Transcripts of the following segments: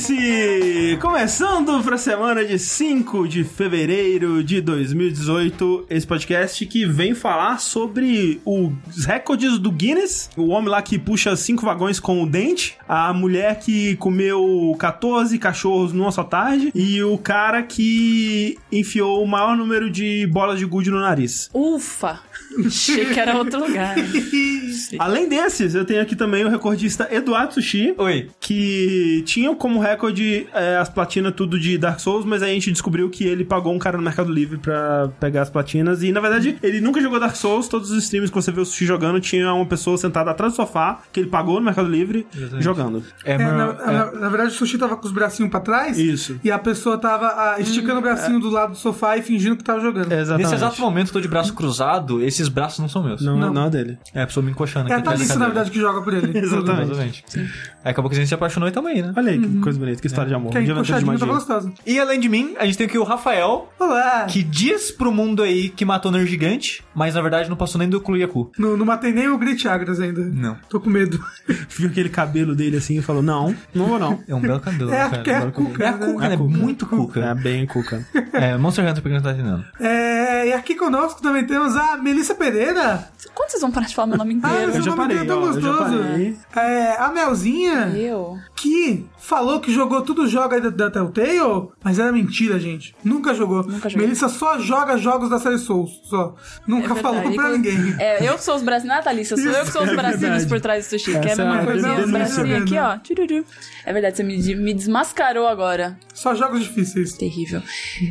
Vértice! Começando para a semana de 5 de fevereiro de 2018, esse podcast que vem falar sobre os recordes do Guinness, o homem lá que puxa cinco vagões com o dente, a mulher que comeu 14 cachorros numa só tarde e o cara que enfiou o maior número de bolas de gude no nariz. Ufa! Achei que era outro lugar. Além desses, eu tenho aqui também o recordista Eduardo Sushi. Oi. Que tinha como recorde é, as platinas tudo de Dark Souls, mas aí a gente descobriu que ele pagou um cara no Mercado Livre pra pegar as platinas. E na verdade, ele nunca jogou Dark Souls. Todos os streams que você vê o Sushi jogando, tinha uma pessoa sentada atrás do sofá que ele pagou no Mercado Livre Exatamente. jogando. É, É, meu- na, é. na- na verdade, o sushi tava com os bracinhos pra trás. Isso. E a pessoa tava ah, esticando o bracinho do lado do sofá e fingindo que tava jogando. Exatamente. Nesse exato momento, eu tô de braço cruzado, esses braços não são meus. Não, Não. não é dele. É, a pessoa me É a Thalissa, na verdade, que joga por ele. Exatamente. Exatamente. Aí acabou que a gente se apaixonou e também, né? Olha aí que coisa bonita, que história de amor. Que a de aventura de gostosa. E além de mim, a gente tem aqui o Rafael, Olá! que diz pro mundo aí que matou Ner Gigante, mas na verdade não passou nem do Kluyaku. Não, não matei nem o Grit Agras ainda. Não. Tô com medo. Viu aquele cabelo dele assim e falou: Não, não vou não. É um belo cabelo, É, cara. é a Cuca, É a né? Cuca, É né? a Cuca. Muito É bem cuca. É, Monster Hunter pra quem não tá entendendo. É, e aqui conosco também temos a Melissa Pereira. Quando vocês vão parar de falar meu nome Ah, inteiro? Eu já parei, é tão gostoso. parei. É, a Melzinha, Eu? que falou que jogou tudo aí da, da Telltale, mas era mentira, gente. Nunca jogou. Nunca joguei. Melissa só joga jogos da série Souls, só. Nunca É falou pra ninguém. É, eu que sou os bracinhos. Não é a Thalissa, sou eu que sou os é bracinhos verdade. por trás do sushi, que é a mesma é coisinha, os bracinhos aqui, né? ó. Tchururu. É verdade, você me, me desmascarou agora. Só jogos difíceis. Terrível.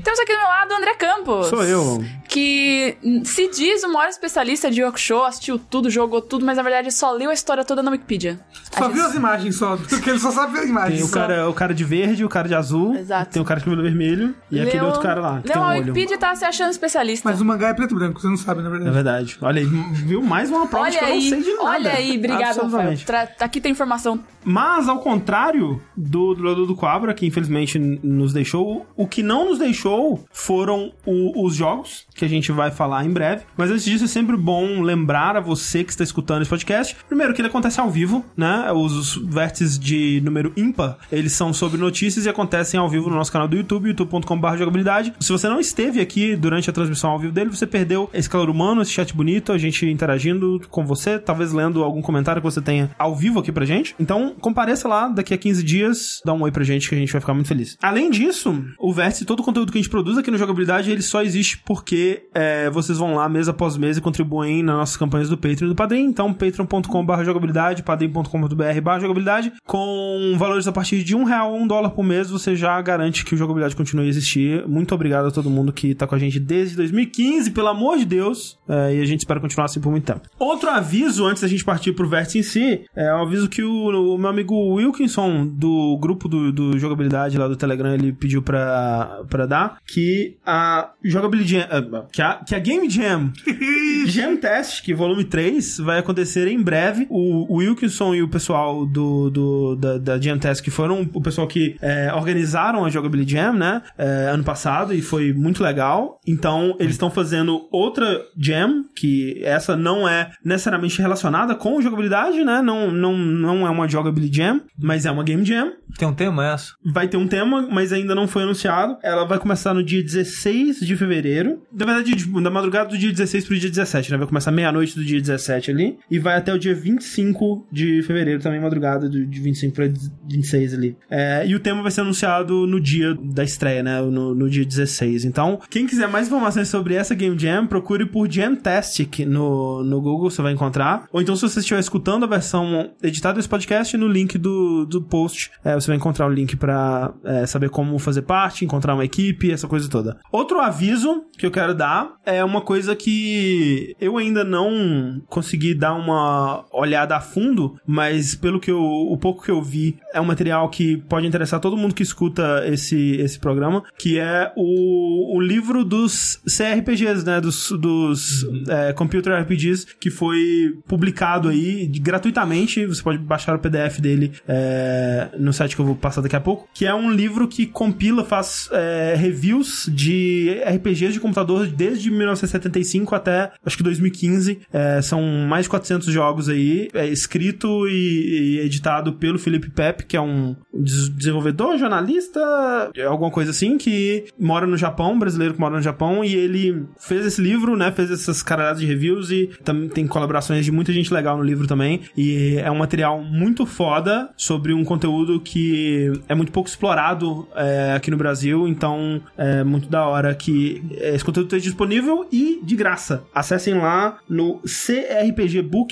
Temos aqui do meu lado o André Campos. Sou eu. Que se diz o maior especialista de Yokusho, assistiu tudo, jogou tudo, mas na verdade só leu a história toda na Wikipedia. Só A viu gente- as imagens só, porque ele só sabe ver as imagens. Tem o cara, o cara de verde, o cara de azul. Exato. Tem o cara de cabelo vermelho. E aquele Leu- outro cara lá, que Leu tem um a olho. Wikipedia tá se achando especialista. Mas o mangá é preto e branco, você não sabe, na É verdade. verdade. Olha aí, viu? Mais uma prova de Olha que eu não aí, sei de nada. olha aí, obrigado, Rafael. Tra- Aqui tem informação. Mas, ao contrário do dublador do Quabra, que infelizmente nos deixou, o que não nos deixou foram o- os jogos, que a gente vai falar em breve. Mas antes disso, é sempre bom lembrar a você que está escutando esse podcast, primeiro, que ele acontece ao vivo, né? Os, os vértices de número ímpar, eles são sobre notícias e acontecem ao vivo no nosso canal do YouTube, youtube.com.br jogabilidade. Se você não esteve aqui durante a transmissão ao vivo dele, você perdeu esse calor humano, esse chat bonito, a gente interagindo com você, talvez lendo algum comentário que você tenha ao vivo aqui pra gente. Então, compareça lá daqui a 15 dias, dá um oi pra gente que a gente vai ficar muito feliz. Além disso, o Vértice, todo o conteúdo que a gente produz aqui no Jogabilidade, ele só existe porque é, vocês vão lá mês após mês e contribuem nas nossas campanhas do Patreon e do Padrim. Então, patreon.com.br jogabilidade, padrim.com.br jogabilidade. Com valores a partir de um real ou um dólar por mês, você já garante que o Jogabilidade continue a existir. Muito obrigado a todo mundo que tá com a gente desde 2015, pelo amor de Deus. É, e a gente espera continuar assim por muito tempo. Outro aviso, antes da gente partir pro Vértice em si, é um aviso que o, o meu amigo Wilkinson, do grupo do, do Jogabilidade lá do Telegram, ele pediu pra, pra dar, que a Jogabilidade ah, que a, que a Game Jam Jam Test, que volume 3, vai acontecer em breve. O, o Wilkinson e o pessoal do, do, da, da Jam Test, que foram o pessoal que é, organizaram a Jogabilidade Jam, né? é, ano passado, e foi muito legal. Então, eles estão fazendo outra Jam, que essa não é necessariamente relacionada com jogabilidade, né? Não, não, não é uma Jogabilidade Jam, mas é uma Game Jam. Tem um tema essa? Vai ter um tema, mas ainda não foi anunciado. Ela vai começar no dia 16 de fevereiro. Na verdade, tipo, da madrugada do dia 16 pro dia 17, né? Vai começar meia-noite do dia 17 ali. E vai até o dia 25 de fevereiro, também madrugada do, de 25 pra 26 ali. É, e o tema vai ser anunciado no dia da estreia, né? No, no dia 16. Então, quem quiser mais informações sobre essa Game Jam, procure por Jamtastic no, no Google, você vai encontrar. Ou então, se você estiver escutando a versão editada desse podcast, no link do, do post, é, você vai encontrar o link pra é, saber como fazer parte, encontrar uma equipe, essa coisa toda. Outro aviso que eu quero dar é uma coisa que eu ainda não consegui dar uma olhada a fundo, mas pelo que eu, o pouco que eu vi, é um material que pode interessar todo mundo que escuta esse, esse programa, que é o, o livro dos CRPGs, né? Dos, dos é, Computer RPGs, que foi publicado aí gratuitamente. Você pode baixar o PDF dele é, no site que eu vou passar daqui a pouco. Que é um livro que compila, faz é, reviews de RPGs de computador desde 1975 até acho que 2015. É, são mais de 400 jogos aí, é escrito e, e editado pelo Felipe Felipe Pepe, que é um des- desenvolvedor, jornalista, alguma coisa assim, que mora no Japão, um brasileiro que mora no Japão, e ele fez esse livro, né? Fez essas caralhadas de reviews e também tem colaborações de muita gente legal no livro também. E é um material muito foda sobre um conteúdo que é muito pouco explorado é, aqui no Brasil, então é muito da hora que esse conteúdo esteja disponível e de graça. Acessem lá no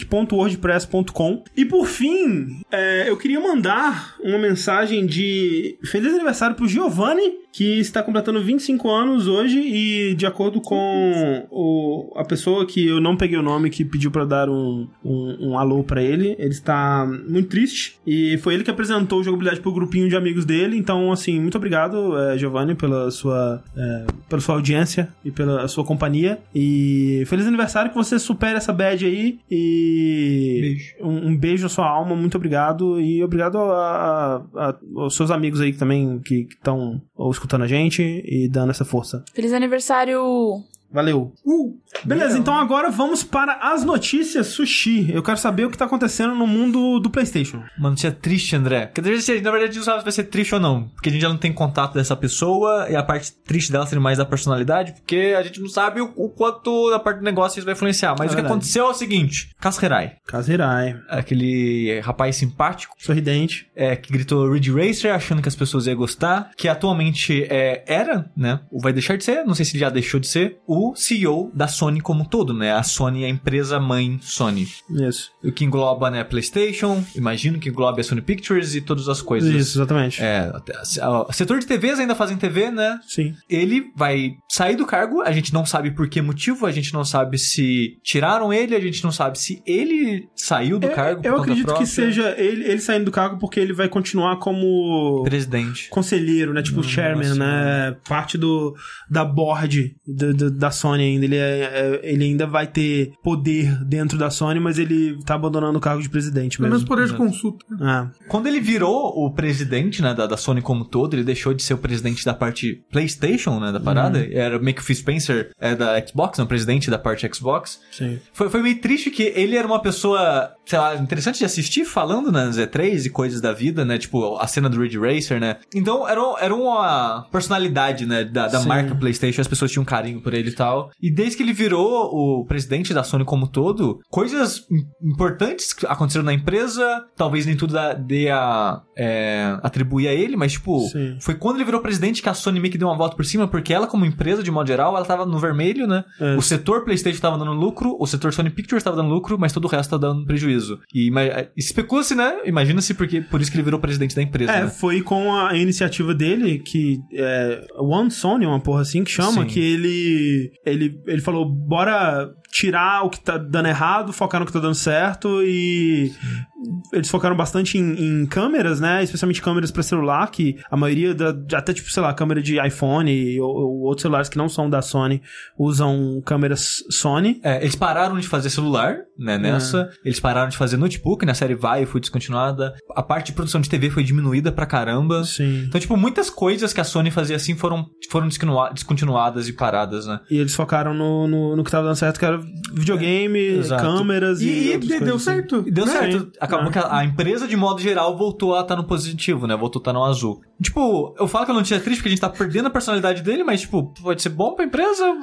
crpgbook.wordpress.com. E por fim, é, eu queria mandar uma mensagem de feliz aniversário pro Giovanni, que está completando 25 anos hoje e de acordo com o, a pessoa que eu não peguei o nome, que pediu eu dar um, um, um alô pra ele, ele está muito triste e foi ele que apresentou o jogabilidade pro grupinho de amigos dele, então assim, muito obrigado, é, Giovanni, pela sua, é, pela sua audiência e pela sua companhia. E feliz aniversário, que você supere essa bad aí e Beijo. Um, um beijo na sua alma, muito obrigado. E obrigado a- a- a- aos seus amigos aí também que estão escutando a gente e dando essa força. Feliz aniversário. Valeu. Beleza, então agora vamos para as notícias sushi. Eu quero saber o que tá acontecendo no mundo do PlayStation. Uma notícia triste, André. Quer dizer, na verdade, a gente não sabe se vai ser triste ou não. Porque a gente já não tem contato dessa pessoa e a parte triste dela seria mais da personalidade, porque a gente não sabe o, o quanto da parte do negócio isso vai influenciar. Mas É o que verdade. aconteceu é o seguinte: Kasuhirai, Kazirai, aquele rapaz simpático, sorridente. é, que gritou Ridge Racer, achando que as pessoas iam gostar, que atualmente é, era, né? Ou vai deixar de ser, não sei se ele já deixou de ser, o CEO da Sony como um todo, né? A Sony é a empresa mãe Sony. Isso. O que engloba, né, PlayStation, imagino que engloba a Sony Pictures e todas as coisas. Isso, exatamente. É, a- setor de TVs ainda fazem TV, né? Sim. Ele vai sair do cargo, a gente não sabe por que motivo, a gente não sabe se tiraram ele, a gente não sabe se ele saiu do Eu- cargo Eu acredito própria. que seja ele, ele saindo do cargo porque ele vai continuar como presidente. conselheiro, né? Tipo, chairman, né? Parte do, da board do- do- da Sony ainda. Ele, é, é- ele ainda vai ter poder dentro da Sony, mas ele tá abandonando o cargo de presidente Pelo menos mesmo. poder de consulta. Ah, Quando ele virou o presidente, né, da, da Sony como um todo, ele deixou de ser o presidente da parte PlayStation, né, da parada. Uhum. Era meio que o Phil Spencer é, da Xbox, né, o presidente da parte Xbox. sim. Foi, foi meio triste que ele era uma pessoa, sei lá, interessante de assistir falando nas E3 e coisas da vida, né? Tipo, a cena do Ridge Racer, né? Então, era, era uma personalidade, né? Da, da marca PlayStation, as pessoas tinham um carinho por ele tal. E desde que ele virou o presidente da Sony como um todo, coisas im- importantes aconteceram na empresa, talvez nem tudo dê a é, atribuir a ele, mas, tipo, Sim. foi quando ele virou presidente que a Sony meio que deu uma volta por cima, porque ela, como empresa, de modo geral, ela tava no vermelho, né? É. O setor PlayStation tava dando lucro, o setor Sony Pictures tava dando lucro, mas todo o resto tá dando prejuízo. E ima- especula-se, né? Imagina-se porque por isso que ele virou presidente da empresa, É, né? foi com a iniciativa dele, que é One Sony, uma porra assim que chama, Sim. que ele, ele ele falou, bora tirar o que tá dando errado, focar no que tá dando certo e eles focaram bastante em, em câmeras, né? Especialmente câmeras pra celular, que a maioria da, até tipo, sei lá, câmera de iPhone ou, ou outros celulares que não são da Sony usam câmeras Sony. É, eles pararam de fazer celular, É. né, nessa. Eles pararam de fazer notebook, né? A série vai foi descontinuada. A parte de produção de TV foi diminuída pra caramba. Sim. Então, tipo, muitas coisas que a Sony fazia assim foram, foram descontinua- descontinuadas e paradas, né? E eles focaram no, no, no que tava dando certo, que era videogame, exato. câmeras e. E, deu assim. certo. E deu né? certo. Acabou É. que a, a empresa, de modo geral, voltou a estar no positivo, né? Voltou a estar no azul. Tipo, eu falo que eu não tinha triste porque a gente tá perdendo a personalidade dele, mas, tipo, pode ser bom pra empresa? Ah,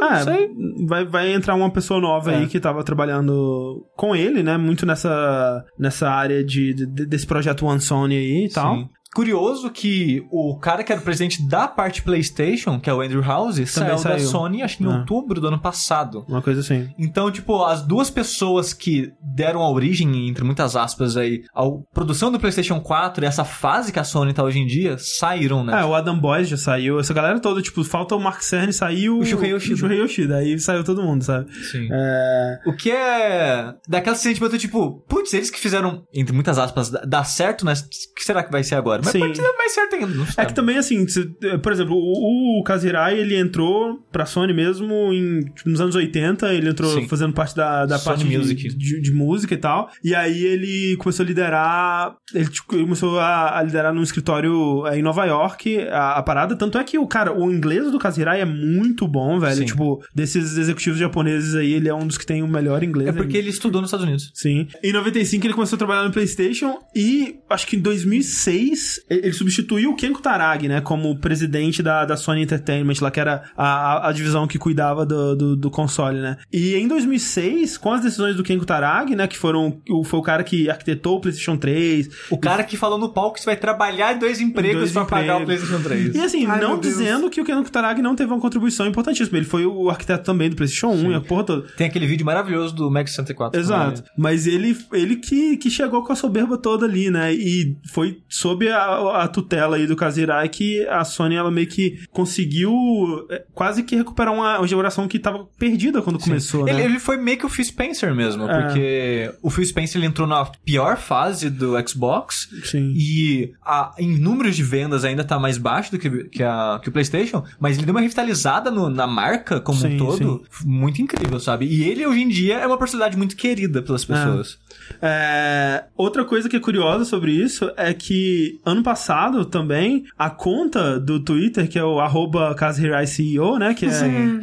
não É, sei. vai, vai entrar uma pessoa nova É. aí que tava trabalhando com ele, né? Muito nessa, nessa área de, de- desse projeto One Sony aí e tal. Curioso que o cara que era o presidente da parte PlayStation, que é o Andrew House, saiu, da saiu. Sony, acho que em Ah. outubro do ano passado. Uma coisa assim. Então, tipo, as duas pessoas que deram a origem, entre muitas aspas aí, à produção do PlayStation 4 e essa fase que a Sony tá hoje em dia, saíram, né? É, o Adam Boyce já saiu, essa galera toda, tipo, falta o Mark Cerny, saiu O Shuhei Yoshida. o Shuhei Yoshida, aí saiu todo mundo, sabe? Sim. É, O que é. Daquele sentimento tipo, putz, eles que fizeram, entre muitas aspas, dar certo, né? O que será que vai ser agora? Mas Sim. pode ser mais certo ainda. É que também, assim, por exemplo, o, o Kazirai, ele entrou pra Sony mesmo em, tipo, nos anos 80, ele entrou Sim. fazendo parte da, da Sony parte de- Music. De, de música e tal, e aí ele começou a liderar, ele tipo, começou a, a liderar num escritório é, em Nova York, a, a parada, tanto é que o cara, o inglês do Kazirai é muito bom, velho, Sim. tipo, desses executivos japoneses aí, ele é um dos que tem o melhor inglês. É porque ele estudou nos Estados Unidos. Sim. Em 95 ele começou a trabalhar no PlayStation e acho que em 2006 ele ele substituiu o Ken Kutaragi, né, como presidente da, da Sony Entertainment, lá que era a, a, divisão que cuidava do, do, do console, né. E em 2006, com as decisões do Ken Kutaragi, né, que foram o- foi o cara que arquitetou o PlayStation 3, O cara que falou no palco que você vai trabalhar em dois empregos Dois pra pagar o empregos. PlayStation 3. E assim, Ai, não dizendo que o Ken Kutaragi não teve uma contribuição importantíssima. Ele foi o arquiteto também do PlayStation 1 e a porra toda. Tem aquele vídeo maravilhoso do Max 64. Exato. Mas ele, ele que, que chegou com a soberba toda ali, né? E foi sob a, a tutela aí do Kazirai que a Sony, ela meio que conseguiu é, quase que recuperar uma, geração que tava perdida quando começou, né? Ele, ele foi meio que o Phil Spencer mesmo, É. porque o Phil Spencer ele entrou na pior fase do Xbox Sim. e a- em números de vendas ainda tá mais baixo do que, que, a, que o PlayStation, mas ele deu uma revitalizada no- na marca como Sim, um todo, muito incrível, sabe? E ele hoje em dia é uma personalidade muito querida pelas pessoas. É, outra coisa que é curiosa sobre isso é que ano passado também a conta do Twitter, que é o arroba Kazirai CEO, né? Que é,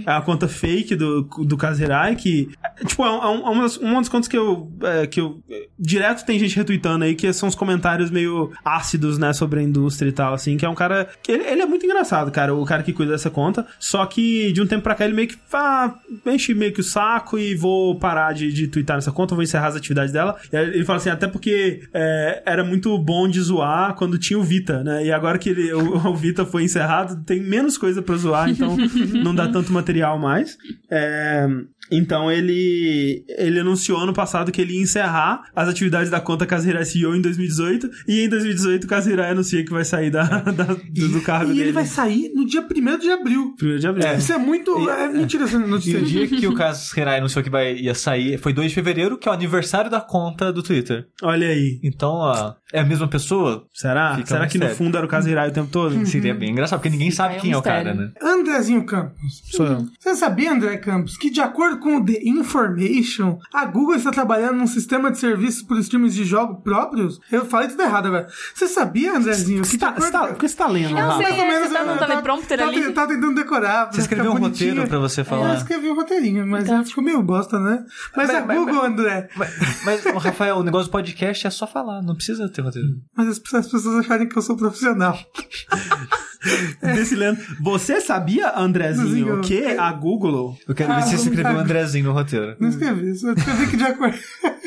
é a conta fake do, do Kazirai, que é, tipo, é, um- é uma, das, uma das contas que eu, é, que eu. é, Direto tem gente retweetando aí, que são os comentários meio ácidos, né, sobre a indústria e tal, assim, que é um cara. Que ele, ele é muito engraçado, cara, o cara que cuida dessa conta. Só que de um tempo pra cá ele meio que ah, enche meio que o saco e vou parar de, de twittar nessa conta, vou encerrar as atividades dela. Ele fala assim, até porque é, era muito bom de zoar quando tinha o Vita, né? E agora que ele, o, o Vita foi encerrado, tem menos coisa pra zoar, então não dá tanto material mais. É, então ele ele anunciou ano passado que ele ia encerrar as atividades da conta Kazirai CEO em 2018 e em 2018 o Kazirai anuncia que vai sair da, da- do, do cargo E dele. ele vai sair no dia 1 de abril. Primeiro de abril. Isso é muito. É, mentira essa E notícia. o dia que o Caso Hirai anunciou que vai, ia sair foi 2 de fevereiro, que é o aniversário da conta do Twitter. Olha aí. Então, ó, é a mesma pessoa? Será? Fica Será que no mistério. fundo era o Kazirai o tempo todo? Seria bem engraçado, porque ninguém sabe É um quem é o cara, né? Andrezinho Campos. Sou eu. Você sabia, André Campos, que de acordo com o The Information, a Google está trabalhando num sistema de serviços por streams de jogos próprios? Eu falei tudo errado agora. Você sabia, Andrezinho, que tá, você tá, por que você tá lendo, Eu Rafa? sei. Mais ou menos, Você tá num eu teleprompter tava- ali? Tentando decorar. Você escreveu um bonitinho. roteiro pra você Eu falar. escrevi um roteirinho, mas Tá. ficou meio bosta, né? Mas, Mas- a mas- Google, André, Mas, mas, ô, Rafael, o negócio do podcast é só falar, não precisa ter roteiro. mas as pessoas, as pessoas acharem que eu sou profissional. Desse lendo. Você sabia, Andrezinho, que é- a Google Eu quero ver se você escreveu o Andrezinho no roteiro. Não escrevi, só escrevi que de acordo.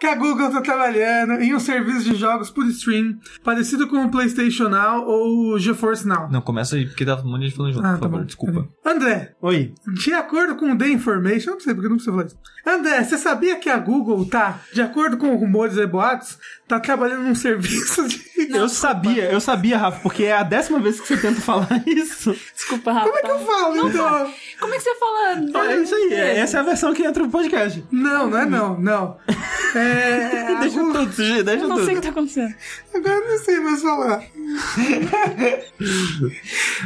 que a Google está trabalhando em um serviço de jogos por stream parecido com o PlayStation Now ou o GeForce Now. Não, começa aí, porque tá um monte de gente falando junto, Ah, por tá favor, bom. desculpa. André, Oi. de acordo com o The Information, não sei porque eu não preciso falar isso. André, você sabia que a Google tá, de acordo com rumores e boatos, tá trabalhando num serviço de. eu sabia, eu sabia, Rafa, porque é a décima vez que você tenta falar isso. Desculpa, Rafa. Como é que eu falo, então? Como é que você fala? É isso aí, é- essa é a versão que entra no podcast. Não, não é não, não. É. Deixa Google- tudo, Suji, deixa Eu não sei o tudo. que tá acontecendo. Agora eu não sei mais falar.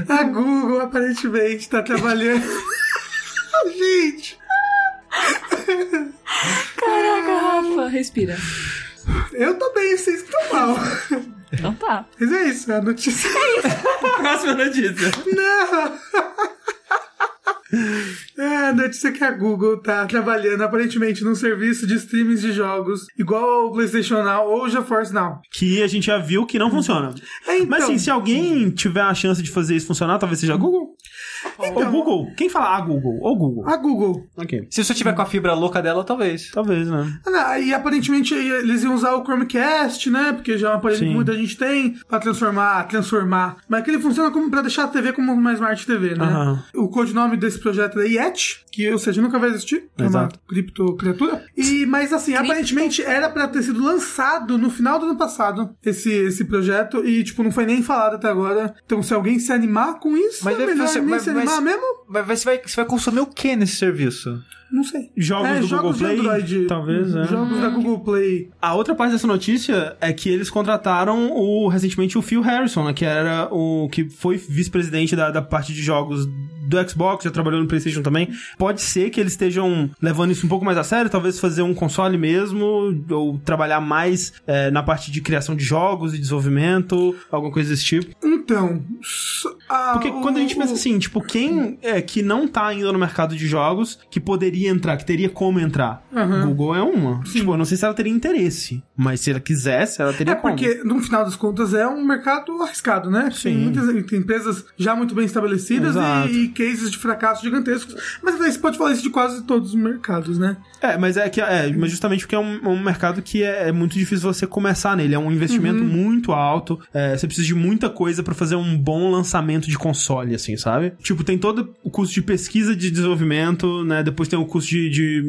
A Google aparentemente tá trabalhando. Gente, Caraca, Rafa. Respira. eu tô bem, vocês que estão mal. Então tá. Mas é isso, a notícia. Próxima notícia. Não! É, a notícia é que a Google tá trabalhando aparentemente num serviço de streamings de jogos igual ao PlayStation Now ou o GeForce Now. Que a gente já viu que não funciona. É, então, Mas assim, se alguém tiver a chance de fazer isso funcionar, talvez seja a Google. Ou Google. Quem fala a Google? Ou Google. a Google. Ok. Se você tiver com a fibra louca dela, talvez. Talvez, né? Ah, E aparentemente eles iam usar o Chromecast, né? Porque já é uma aparelho que muita gente tem pra transformar, transformar. Mas que ele funciona como pra deixar a TV como uma Smart TV, né? O codinome desse projeto é Yeti, que ou seja, nunca vai existir. É uma Exato. cripto criatura. E, mas assim, aparentemente era pra ter sido lançado no final do ano passado esse, esse projeto e, tipo, não foi nem falado até agora. Então, se alguém se animar com isso, Mas é deve melhor ser, nem mas- se animar mas- mesmo? Mas você vai, você vai consumir o que nesse serviço? Não sei. Jogos É, do jogos Google de Play, Android. talvez, é. Jogos da Google Play. A outra parte dessa notícia é que eles contrataram o recentemente o Phil Harrison, né, que era o que foi vice-presidente da, da parte de jogos do Xbox, já trabalhou no PlayStation também. Pode ser que eles estejam levando isso um pouco mais a sério, talvez fazer um console mesmo, ou trabalhar mais é, na parte de criação de jogos e desenvolvimento, alguma coisa desse tipo. Então. a- Porque quando a gente pensa assim, tipo, quem é que não tá ainda no mercado de jogos que poderia entrar, que teria como entrar? Aham. Google é uma. Tipo, eu não sei se ela teria interesse, mas se ela quisesse, ela teria É como. porque, no final das contas, é um mercado arriscado, né? Tem Sim. muitas tem empresas já muito bem estabelecidas Exato. e, e cases de fracasso gigantescos. Mas você pode falar isso de quase todos os mercados, né? É, mas é que é, mas justamente porque é um, um mercado que é, é muito difícil você começar nele. É um investimento muito alto. é, você precisa de muita coisa pra fazer um bom lançamento de console, assim, sabe? Tipo, tem todo o custo de pesquisa de desenvolvimento, né? Depois tem o custo de, de,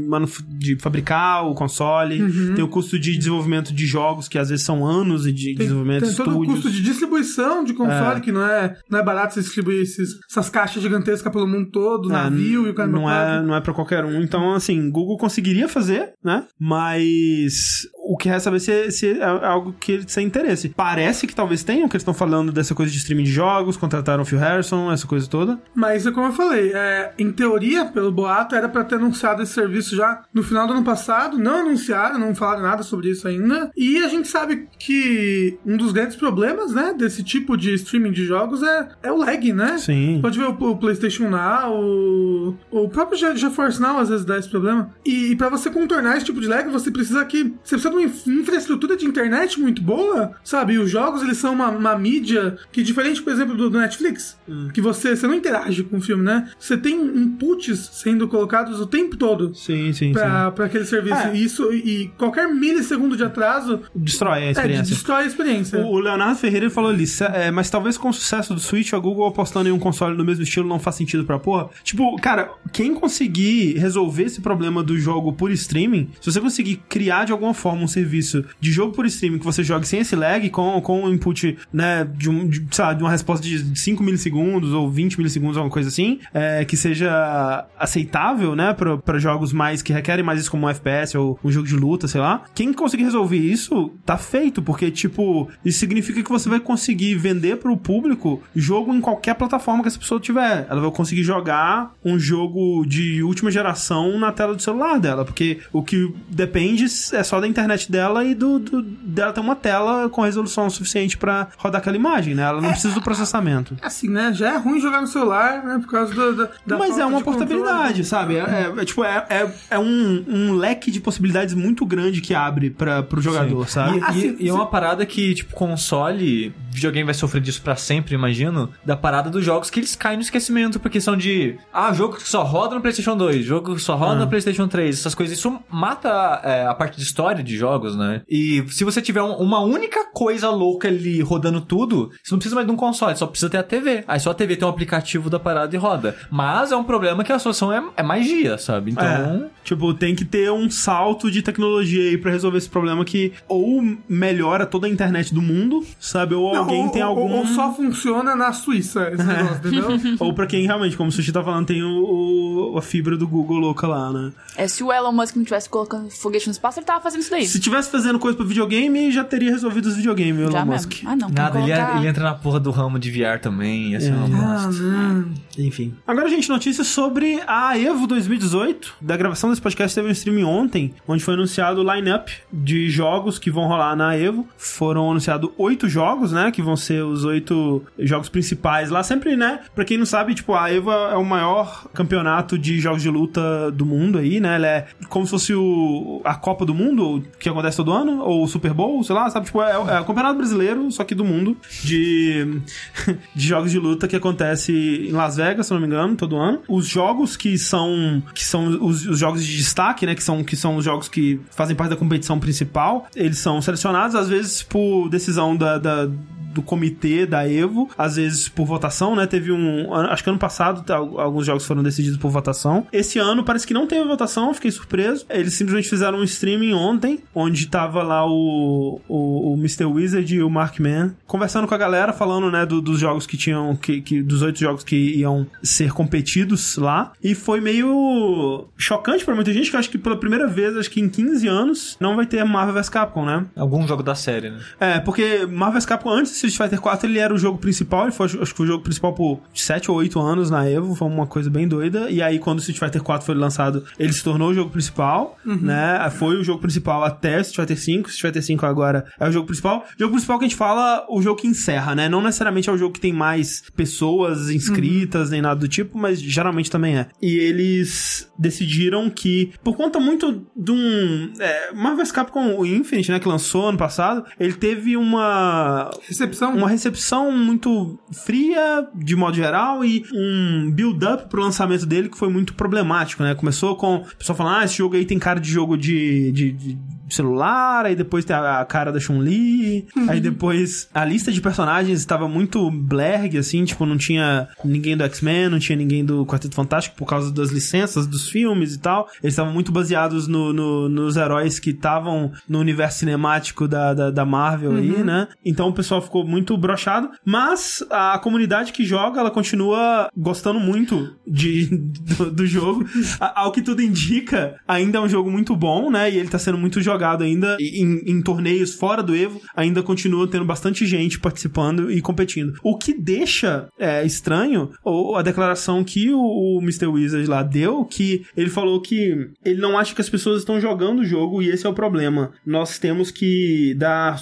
de fabricar o console, tem o custo de desenvolvimento de jogos, que às vezes são anos de Tem, desenvolvimento, tem todo o estúdios. custo de distribuição de console, que não é, não é barato você distribuir esses, essas caixas gigantescas pelo mundo todo, É, navio e o cara não é, não é pra qualquer um. Então, assim, Google conseguiria fazer, né? Mas o que resta saber se, se é algo que eles têm interesse. Parece que talvez tenham, que eles estão falando dessa coisa de streaming de jogos, contrataram o Phil Harrison, essa coisa toda. Mas é como eu falei, é, em teoria, pelo boato, era pra ter anunciado esse serviço já no final do ano passado. Não anunciaram, não falaram nada sobre isso ainda. E a gente sabe que um dos grandes problemas, né, desse tipo de streaming de jogos é, é o lag, né? Sim. Pode ver o, o PlayStation Now, o, o próprio Ge- GeForce Now às vezes dá esse problema. E, e para você contornar esse tipo de lag, você precisa que você precisa de inf- infraestrutura de internet muito boa, sabe? E os jogos eles são uma, uma mídia que diferente, por exemplo, do, do Netflix, que você você não interage com o filme, né? Você tem inputs sendo colocados o tempo todo. Sim, sim, sim. Pra, pra aquele serviço. É. E Isso, e qualquer milissegundo de atraso Destrói a é, experiência. destrói a experiência. O o Leonardo Ferreira falou ali, "Se- é, mas talvez com o sucesso do Switch, a Google apostando em um console do mesmo estilo não faz sentido pra porra. Tipo, cara, quem conseguir resolver esse problema do jogo por streaming, se você conseguir criar de alguma forma um serviço de jogo por streaming que você jogue sem esse lag, com, com o input, né, de, um, de, sabe, de uma resposta de 5 milissegundos ou 20 milissegundos, alguma coisa assim, é, que seja aceitável, né, pra jogos mais que requerem mais isso como um FPS ou um jogo de luta, sei lá. Quem conseguir resolver isso, tá feito, porque, tipo, isso significa que você vai conseguir vender pro público jogo em qualquer plataforma que essa pessoa tiver. Ela vai conseguir jogar um jogo de última geração na tela do celular dela, porque o que depende é só da internet dela e do, do- dela ter uma tela com resolução suficiente pra rodar aquela imagem, né? Ela não precisa do processamento. Assim, né? Já é ruim jogar no celular, né? Por causa do, da, da Mas falta é uma de controle. portabilidade, sabe? É, é- é tipo, é, é, é um, um leque de possibilidades muito grande que abre para pro jogador, Sim. sabe? E, Assim, e- e é uma parada que, tipo, console, videogame vai sofrer disso pra sempre, imagino, da parada dos jogos que eles caem no esquecimento, porque são de, ah, jogo que só roda no PlayStation 2, jogo que só roda Ah. no PlayStation 3, essas coisas. Isso mata é, a parte de história de jogos, né? E se você tiver um- uma única coisa louca ali rodando tudo, você não precisa mais de um console, só precisa ter a TV. Aí só a TV tem um aplicativo da parada e roda. Mas é um problema que a solução é, é magia, sabe? Então. É, tipo, tem que ter um salto de tecnologia aí pra resolver esse problema que ou melhora toda a internet do mundo, sabe? Ou Não, alguém ou, tem algum. Ou só funciona na Suíça, esse negócio, entendeu? Ou pra quem realmente, como o Sushi tá falando, tem o, o- a fibra do Google louca lá, né? É, se o Elon Musk não tivesse colocando foguete no espaço, ele tava fazendo isso daí. Se tivesse fazendo coisa pro videogame, já teria resolvido os videogames, o Elon Já Musk. mesmo. Ah, não. Nada, ele, colocar... ele entra na porra do ramo de VR também, ia ser É. uma Ah, bosta. não. Enfim. Agora, gente, notícias sobre a EVO 2018. Da gravação desse podcast teve um stream ontem, onde foi anunciado o line-up de jogos que vão rolar na EVO. Foram anunciados oito jogos, né? Que vão ser os oito jogos principais lá. Sempre, né? Pra quem não sabe, tipo, a EVO é o maior campeonato de jogos de luta do mundo aí, né? Ela é como se fosse o, a Copa do Mundo, que acontece todo ano, ou o Super Bowl, sei lá, sabe? Tipo, é, é o campeonato brasileiro, só que do mundo, de, de jogos de luta que acontece em Las Vegas, se não me engano, todo ano. Os jogos que são que são os, os jogos de destaque, né, que são que são os jogos que fazem parte da competição principal, eles são selecionados às vezes por decisão da, da do comitê da Evo, às vezes por votação, né? Teve um. Acho que ano passado tá, alguns jogos foram decididos por votação. Esse ano parece que não teve votação, fiquei surpreso. Eles simplesmente fizeram um streaming ontem, onde tava lá o, o, o Mr. Wizard e o Markman conversando com a galera, falando, né, do- dos jogos que tinham. Que, que- dos oito jogos que iam ser competidos lá. E foi meio chocante pra muita gente, que eu acho que pela primeira vez, acho que em 15 anos, não vai ter Marvel vs Capcom, né? Algum jogo da série, né? É, porque Marvel vs Capcom, antes do Street Fighter 4, ele era o jogo principal, ele foi, acho que foi o jogo principal por 7 ou 8 anos na EVO, foi uma coisa bem doida. E aí, quando o Street Fighter 4 foi lançado, ele se tornou o jogo principal, né? Foi o jogo principal até o Street Fighter 5. Street Fighter 5 agora é o jogo principal. O jogo principal que a gente fala, o jogo que encerra, né? Não necessariamente é o jogo que tem mais pessoas inscritas, nem nada do tipo, mas geralmente também é. E eles decidiram que, por conta muito de um. É, Marvel Capcom o Infinite, né? Que lançou ano passado, ele teve uma Recepção? uma recepção muito fria, de modo geral, e um build-up pro lançamento dele que foi muito problemático, né? Começou com o pessoal falando, ah, esse jogo aí tem cara de jogo de, de, de celular, aí depois tem a, a cara da Chun-Li, aí depois a lista de personagens estava muito blerg, assim, tipo, não tinha ninguém do X-Men, não tinha ninguém do Quarteto Fantástico por causa das licenças dos filmes e tal. Eles estavam muito baseados no, no- nos heróis que estavam no universo cinemático da, da, da Marvel aí, né? Então o pessoal ficou muito brochado, mas a comunidade que joga, ela continua gostando muito de, do, do jogo. Ao que tudo indica, ainda é um jogo muito bom, né? E ele tá sendo muito jogado ainda em, em torneios fora do Evo, ainda continua tendo bastante gente participando e competindo. O que deixa é, estranho o- a declaração que o, o Mr. Wizard lá deu, que ele falou que ele não acha que as pessoas estão jogando o jogo e esse é o problema. Nós temos que dar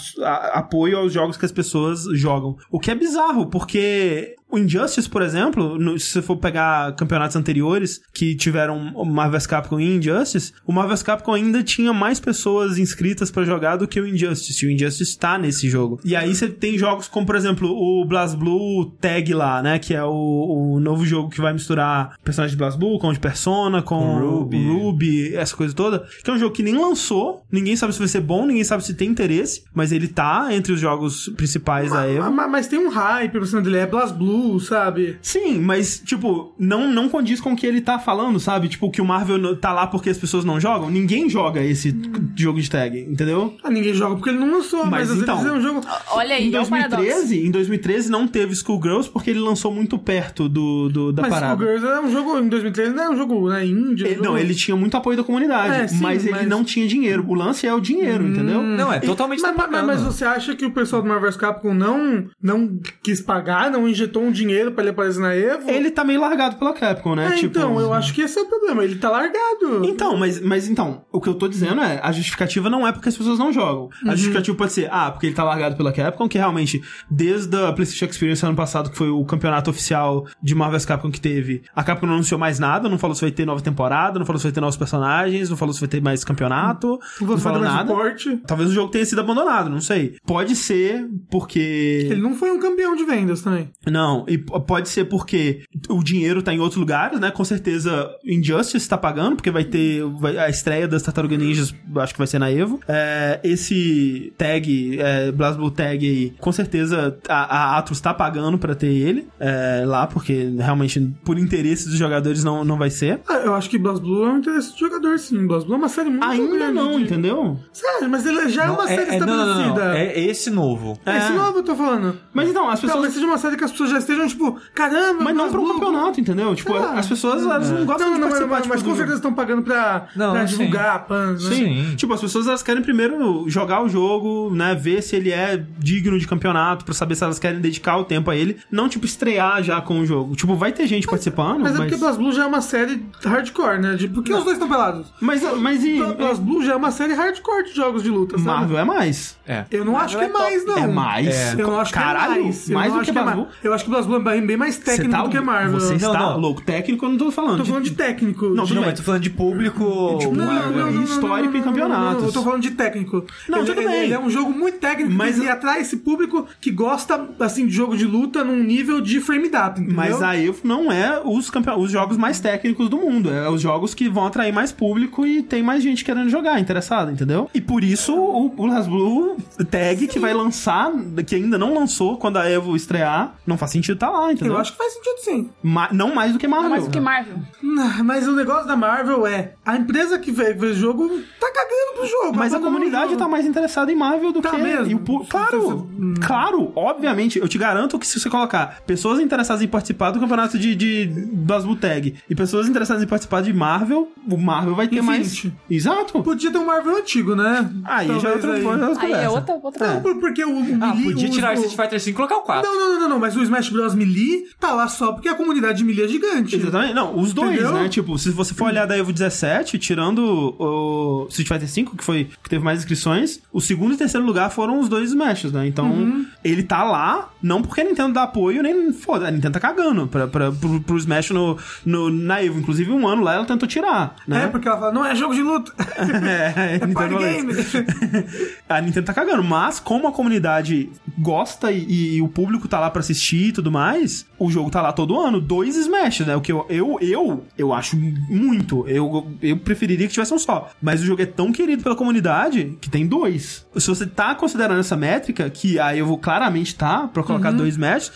apoio aos jogos que as pessoas jogam. O que é bizarro, porque o Injustice, por exemplo, no- se você for pegar campeonatos anteriores que tiveram o Marvel vs Capcom e Injustice, o Marvel vs Capcom ainda tinha mais pessoas inscritas pra jogar do que o Injustice. E o Injustice tá nesse jogo. E aí você tem jogos como, por exemplo, o BlazBlue Tag lá, né? Que é o, o novo jogo que vai misturar personagens de BlazBlue com o de Persona, com, Ruby. Ruby, essa coisa toda. Que é um jogo que nem lançou, ninguém sabe se vai ser bom, ninguém sabe se tem interesse, mas ele tá entre os jogos principais da Evo. Mas, mas tem um hype pra cima dele, é BlazBlue, sabe? Sim, mas, tipo, não, não condiz com o que ele tá falando, sabe? Tipo, que o Marvel tá lá porque as pessoas não jogam. Ninguém joga esse jogo de tag, entendeu? Ah, ninguém joga porque ele não lançou, mas, Mas às então- vezes é um jogo. Olha aí, Em é o paradoxo. 2013, em 2013 não teve Schoolgirls porque ele lançou muito perto do, do- da Mas parada. Skullgirls é um jogo em 2013, não é um jogo né, indie. Ele- um jogo- não, ele tinha muito apoio da comunidade, É, sim, mas ele mas- Hum. não tinha dinheiro. O lance é o dinheiro, entendeu? Não, é totalmente Mas, tá mas, pagando. mas você acha que o pessoal do Marvel Capcom não, não quis pagar, não injetou um dinheiro pra ele aparecer na Evo? Ele tá meio largado pela Capcom, né? É, tipo, então, eu acho que esse é o problema. Ele tá largado. Então, mas, mas então, o que eu tô dizendo é, a justificativa não é porque as pessoas não jogam. A justificativa pode ser, ah, porque ele tá largado pela Capcom, que realmente, desde a PlayStation Experience ano passado, que foi o campeonato oficial de Marvel vs Capcom que teve, a Capcom não anunciou mais nada, não falou se vai ter nova temporada, não falou se vai ter novos personagens, não falou se vai ter mais campeonato, não Você falou nada. suporte. Talvez o jogo tenha sido abandonado, não sei. Pode ser porque. Ele não foi um campeão de vendas também. Não, e p- pode ser porque o dinheiro tá em outros lugares, né? Com certeza Injustice tá pagando, porque vai ter vai- a estreia das Tartaruga Ninjas, acho que vai ser na Evo. É, esse tag, é, BlazBlue Tag aí, com certeza a, a Atlus tá pagando pra ter ele é, lá, porque realmente por interesse dos jogadores não, não vai ser. Ah, eu acho que BlazBlue é um interesse do jogador, sim. BlazBlue é uma série muito Ainda grande não, de- entendeu? Sério, mas ele já é Não, uma série é, não, não, não, estabelecida. não. É esse novo. É esse É. novo eu tô falando. Mas então, as Então, pessoas. mas seja uma série que as pessoas já estejam, tipo, caramba, Mas não pra um campeonato, entendeu? Tipo, Ah, as pessoas elas não gostam Não, de não, mas, participar, mas, tipo, mas com certeza estão pagando pra, Não, pra divulgar a PAN, né? Sim. Tipo, as pessoas elas querem primeiro jogar o jogo, né? Ver se ele é digno de campeonato, pra saber se elas querem dedicar o tempo a ele. Não, tipo, estrear já com o jogo. Tipo, vai ter gente participando, Mas mas. é porque BlazBlue já é uma série hardcore, né? De, por que os dois estão pelados? Mas, mas e. BlazBlue já é uma série hardcore de jogos de luta, sabe? Marvel é mais. É. Eu não acho que é mais, não. É mais? Eu não acho Caralho, que é mais. Mais do que é mais. Eu acho que BlazBlue é bem bem mais técnico tá, do que Marvel. Você Não, está não. louco. Técnico eu não tô falando. Tô falando de técnico. Não, Não, tudo bem. mas tô falando de público. Tipo, Não, não, Marvel não, e não, histórico não, em não, não, não, campeonatos. Eu tô falando de técnico. Não, ele, tudo bem. ele é um jogo muito técnico, Mas- ele atrai esse público que gosta, assim, de jogo de luta num nível de frame data, entendeu? Mas a EVO não é os, campe... os jogos mais técnicos do mundo. É os jogos que vão atrair mais público e tem mais gente querendo jogar, interessada, entendeu? E por isso o, o BlazBlue Tag que vai lançar, que ainda não lançou quando a EVO estrear, não faz sentido tá lá, entendeu? Eu acho que faz sentido sim. Ma- não mais do que Marvel. Mais do que Marvel. Não, Mas o negócio da Marvel é, a empresa que vê, vê jogo tá cagando pro jogo. Mas a abandonou o comunidade tá mais interessada em Marvel do Tá que. mesmo? e o Claro, claro, obviamente. Eu te garanto que se você colocar pessoas interessadas em participar do campeonato de, de BlazBlue Tag e pessoas interessadas em participar de Marvel, o Marvel vai ter Infinity. mais. Exato. Podia ter um Marvel antigo, né? Aí já é Talvez outra aí. coisa. Aí é outra, outra. É. Por- Porque o, o Ah, podia o- tirar o- Street Fighter 5 e colocar o 4. Não, não, não, não, mas o Smash Bros. Melee tá lá só porque a comunidade de Melee é gigante. Exatamente. Não, os dois, Entendeu? né? Tipo, se você for olhar da Evo 17, tirando o Street Fighter V, que foi que teve mais inscrições, o segundo e terceiro lugar foram os dois Smashes, né? Então, Uhum. ele tá lá, não porque a Nintendo dá apoio, nem foda, a Nintendo tá cagando pra, pra, pro, pro Smash no, no, na Evo. Inclusive, um ano lá ela tentou tirar, né? É, porque ela fala, não é jogo de luta. É, a Nintendo Party game. a Nintendo tá cagando, mas como a comunidade gosta e, e o público tá lá pra assistir tudo mais, o jogo tá lá todo ano, dois Smash, né? O que eu, eu, eu, eu acho muito. Eu, eu preferiria que tivesse um só. Mas o jogo é tão querido pela comunidade que tem dois. Se você tá considerando essa métrica, que a Evo claramente tá, pra colocar dois Smash,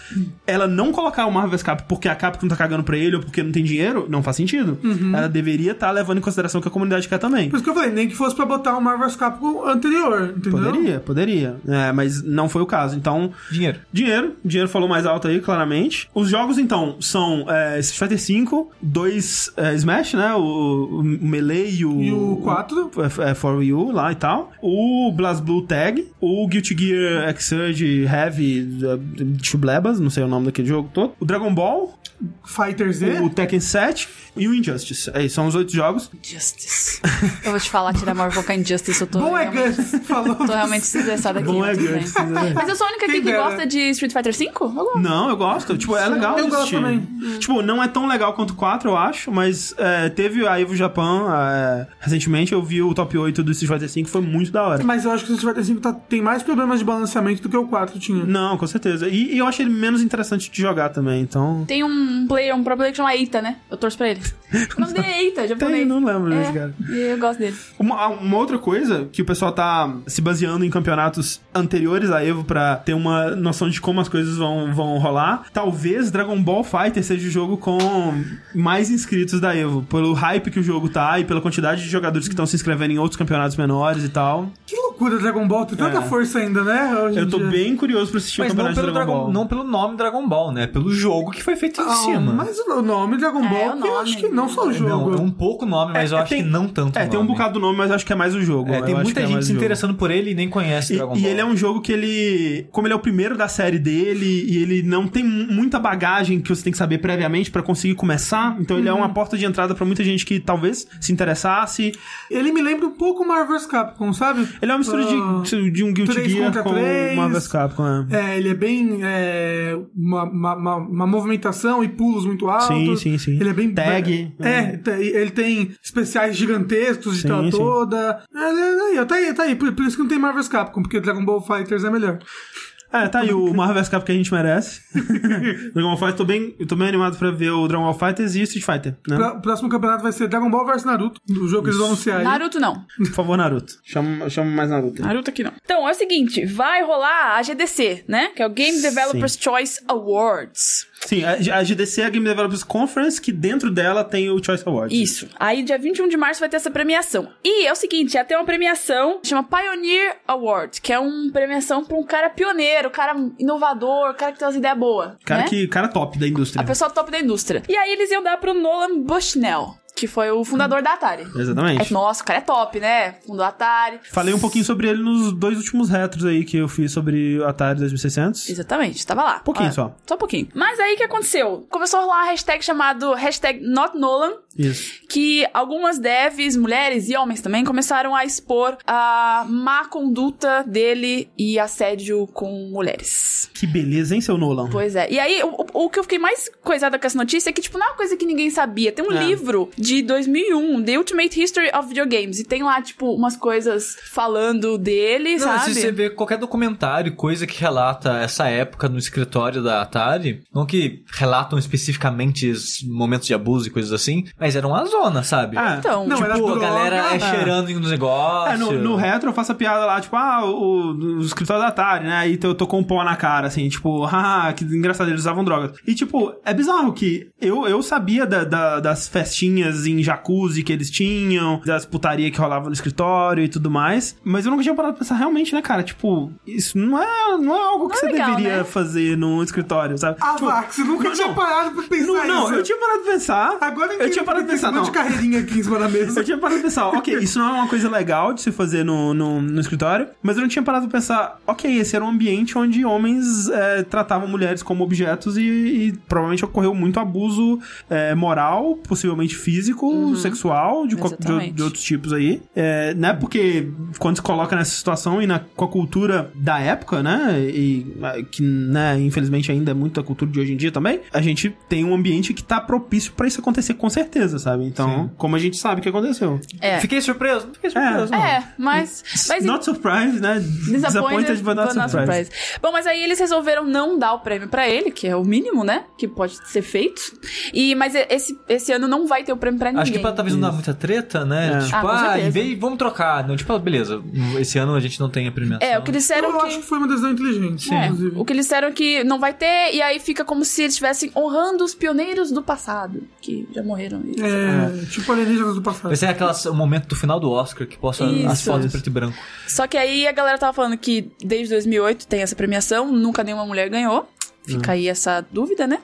ela não colocar o Marvel vs Capcom porque a Capcom tá cagando pra ele ou porque não tem dinheiro, não faz sentido. Ela deveria estar levando em consideração que a comunidade quer também. Por isso que eu falei, nem que fosse pra botar um Marvel vs Capcom anterior, entendeu? Poderia, poderia. É, mas não foi o caso. Então, Dinheiro. dinheiro. Dinheiro falou mais alto aí, claramente. Os jogos, então, são é, Street Fighter V, dois é, Smash, né? O, o Melee e o... E o 4. É, é, for Wii U lá e tal. O BlazBlue Tag. O Guilty Gear Xrd Heavy Chublebas, não sei o nome daquele jogo todo. O Dragon Ball. Fighter Z. O Tekken 7 e o Injustice. É, são os oito jogos. Justice. eu vou te falar, tirar Marvel colocar Injustice, eu tô. Bom é Gus, falou. Tô realmente estressada aqui. Bom mas é. Guts, exatamente. Mas eu sou a única aqui que gosta de Street Fighter V? Gosto. Não, eu gosto. Tipo, é legal Eu gosto também. Tipo, não é tão legal quanto o 4, eu acho, mas é, teve a Evo Japan é, recentemente, eu vi o top 8 do Street Fighter V, foi muito da hora. Mas eu acho que o Street Fighter V tá, tem mais problemas de balanceamento do que o 4 tinha. Não, com certeza. E, e eu acho ele menos interessante de jogar também, então... Tem um player, um pro player que chama Eita, né? Eu torço pra ele. O nome dele é Eita, japonês. Tem, não lembro é, desse cara. Eu gosto dele. Uma, uma outra coisa que o pessoal tá se baseando em campeonatos anteriores à Evo pra ter uma noção de como as coisas vão, vão rolar, talvez Dragon Ball Fighter seja o jogo com mais inscritos da Evo, pelo hype que o jogo tá e pela quantidade de jogadores que estão se inscrevendo em outros campeonatos menores e tal. Que loucura Dragon Ball, tem tanta É. força ainda, né? Hoje em Eu tô dia. bem curioso pra assistir o Mas não campeonato pelo, de Dragon, Dragon, Ball. não pelo nome Dragon Ball, né? Pelo jogo que foi feito em Ah, cima. Mas o nome Dragon É, Ball, o eu nome. acho que não só o jogo. Não, é um pouco nome, mas É, eu acho tem- que não tanto É, tem um nome. bocado do nome, mas acho que é mais o jogo. É, tem muita é gente se o interessando por ele e nem conhece E, Dragon e Ball. ele é um jogo que ele. Como ele é o primeiro da série dele, e ele não tem mu- muita bagagem que você tem que saber previamente pra conseguir começar. Então ele é Uhum. uma porta de entrada pra muita gente que talvez se interessasse. Ele me lembra um pouco Marvel vs Capcom, sabe? Ele é uma mistura Ah, de, de um Guilty Gear com três. Marvel vs Capcom. É. É, ele é bem. é, uma, uma, uma- uma movimentação e pulos muito altos. Sim, sim, sim. Ele é bem. Tag. É, te- ele tem especiais gigantescos de tela toda. É, é, é, tá aí, tá aí. Por, por isso que não tem Marvel vs Capcom, porque Dragon Ball Fighters é melhor. É, tá aí o Marvel vs Capcom que a gente merece. Dragon Ball Fighter, tô bem, eu tô bem animado pra ver o Dragon Ball Fighters e o Street Fighter, né? Pra- O próximo campeonato vai ser Dragon Ball vs Naruto, o jogo que eles vão anunciar aí. Naruto não. Por favor, Naruto. Chama, chama mais Naruto. aí. Naruto aqui não. Então, é o seguinte, vai rolar a GDC, né? Que é o Game Developers Choice Awards. Sim, a, GDC é a Game Developers Conference, que dentro dela tem o Choice Awards. Isso. Aí, dia 21 de março, vai ter essa premiação. E é o seguinte, ter uma premiação, chama Pioneer Award, que é uma premiação pra um cara pioneiro, cara inovador, cara que tem umas ideias boas. Cara, né? que, cara top da indústria. A pessoa top da indústria. E aí, eles iam dar pro Nolan Bushnell, que foi o fundador da Atari. Exatamente. É, nossa, o cara é top, né? Fundou a Atari. Falei um pouquinho sobre ele nos dois últimos retros aí que eu fiz sobre o Atari 2600. Exatamente, tava lá. Pouquinho Olha, só. Só um pouquinho. Mas aí o que aconteceu? Começou a rolar uma hashtag chamado hashtag NotNolan, Isso. que algumas devs, mulheres e homens também, começaram a expor a má conduta dele e assédio com mulheres. Que beleza, hein, seu Nolan? Pois é. E aí, o, o- o que eu fiquei mais coisada com essa notícia é que, tipo, não é uma coisa que ninguém sabia. Tem um É. livro de 2001, The Ultimate History of Video Games, e tem lá, tipo, umas coisas falando dele, Não, sabe? se você vê qualquer documentário, coisa que relata essa época no escritório da Atari, não que relatam especificamente os momentos de abuso e coisas assim, mas era uma zona, sabe? Ah, Então, Não, era tipo, a galera é cheirando em uns negócios. É, no, no retro eu faço a piada lá, tipo, ah, o, o escritório da Atari, né? Aí eu tô com um pó na cara, assim, tipo, haha, que engraçado, eles usavam drogas. E, tipo, é bizarro que eu, eu sabia da- da- das festinhas em jacuzzi que eles tinham, das putaria que rolava no escritório e tudo mais, mas eu nunca tinha parado pra pensar realmente, né, cara? Tipo, isso não é, não é algo que Não é você legal, deveria né? fazer no escritório, sabe? Ah, tipo, Max, você nunca não, tinha não. parado pra pensar não, não, isso. eu tinha parado pra pensar. Agora eu tinha parado pra pensar, um monte não. de carreirinha aqui em cima da mesa. Eu tinha parado pra pensar, ok, isso não é uma coisa legal de se fazer no, no, no escritório, mas eu não tinha parado pra pensar, ok, esse era um ambiente onde homens é, tratavam mulheres como objetos e, e provavelmente ocorreu muito abuso é, moral, possivelmente físico, sexual, de, de, de outros tipos aí. É, né, porque quando se coloca nessa situação e na, com a cultura da época, né, e que, né, infelizmente ainda é muito a cultura de hoje em dia também, a gente tem um ambiente que tá propício pra isso acontecer com certeza, sabe? Então, como a gente sabe que aconteceu. É. Fiquei surpreso. Fiquei surpreso. não. É, mas. mas Not surprised, né? Disappointed, but not surprised. Bom, mas aí eles resolveram não dar o prêmio pra ele, que é o mínimo, né? Que pode ser feito. E, mas esse, esse ano não vai ter o prêmio pra ninguém. Acho que pra talvez não dar muita treta, né? É. Tipo, Ah, ah, certeza. em vez, vamos trocar. Não, tipo, beleza, esse ano a gente não tem a premiação. É, o que eles disseram Eu que... acho que foi uma decisão inteligente, É, inclusive. o que eles disseram que não vai ter, e aí fica como se eles estivessem honrando os pioneiros do passado, que já morreram. E- É, tipo alienígenas do passado. Vai ser aquela, o momento do final do Oscar que posta as Isso. fotos em preto e branco. Só que aí a galera tava falando que desde 2008 tem essa premiação, nunca nenhuma mulher ganhou. Fica aí essa dúvida, né?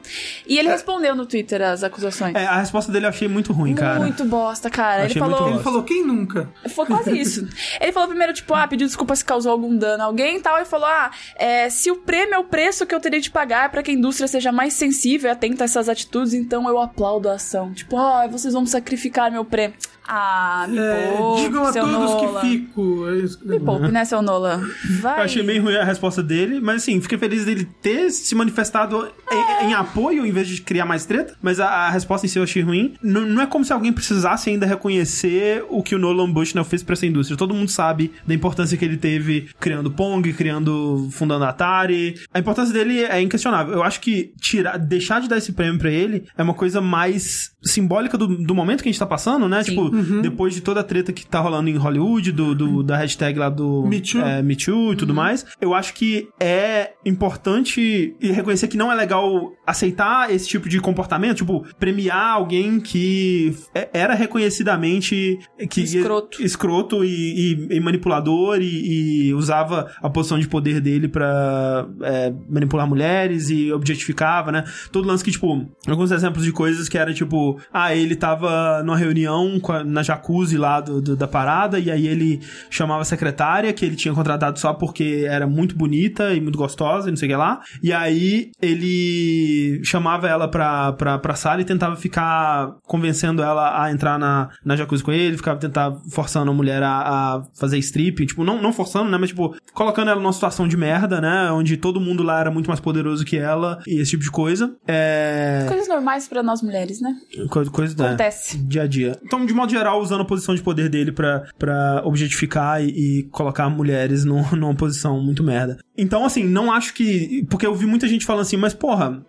E ele respondeu no Twitter as acusações. É, a resposta dele eu achei muito ruim, cara. Muito bosta, cara. Ele falou. Ele falou, quem nunca? Foi quase isso. Ele falou primeiro, tipo, ah, pediu desculpa se causou algum dano a alguém e tal. E falou, ah, é, se o prêmio é o preço que eu teria de pagar pra que a indústria seja mais sensível e atenta a essas atitudes, então eu aplaudo a ação. Tipo, ah, vocês vão sacrificar meu prêmio. Ah, me É, poupe, digam a todos Nola. que fico. É Me poupe, né, seu Nola? Vai. Eu achei meio ruim a resposta dele, mas assim, fiquei feliz dele ter se manifestado em, em apoio em vez de criar mais treta. Mas a, a resposta em si eu achei ruim. Não, não é como se alguém precisasse ainda reconhecer o que o Nolan Bushnell fez pra essa indústria. Todo mundo sabe da importância que ele teve criando Pong, criando, fundando a Atari. A importância dele é inquestionável. Eu acho que tirar, deixar de dar esse prêmio pra ele é uma coisa mais simbólica do, do momento que a gente tá passando, né? Sim. Tipo, depois de toda a treta que tá rolando em Hollywood, do, do- da hashtag lá do Me Too. é, Me Too e tudo mais, eu acho que é importante reconhecer que não é legal aceitar esse tipo de comportamento, tipo, premiar alguém que é- era reconhecidamente que Escroto. escroto e, e- e manipulador e, e usava a posição de poder dele pra é, manipular mulheres e objetificava, né? Todo lance que, tipo, alguns exemplos de coisas que era tipo, ah, ele tava numa reunião com a- na jacuzzi lá do, do- da parada e aí ele chamava a secretária que ele tinha contratado só porque era muito bonita e muito gostosa e não sei o que lá. E aí ele chamava ela pra, pra, pra sala e tentava ficar convencendo ela a entrar na, na jacuzzi com ele, ficava tentar forçando a mulher a, a fazer strip, tipo, não, não forçando, né, mas tipo, colocando ela numa situação de merda, né, onde todo mundo lá era muito mais poderoso que ela e esse tipo de coisa. É... Coisas normais pra nós mulheres, né? Coisa, coisa né, Acontece. dia a dia. Então, de modo geral, usando a posição de poder dele pra, pra objetificar e, e colocar mulheres num- numa posição muito merda. Então, assim, não acho que. Porque eu vi muita gente falando assim, mas porra,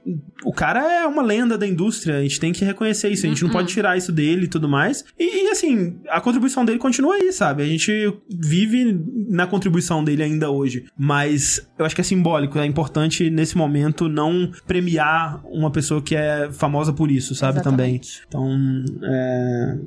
o cara é uma lenda da indústria, a gente tem que reconhecer isso, a gente não pode tirar isso dele e tudo mais. E, e, assim, a contribuição dele continua aí, sabe? A gente vive na contribuição dele ainda hoje. Mas eu acho que é simbólico, é importante nesse momento não premiar uma pessoa que é famosa por isso, sabe? Exatamente. Também. Então, é,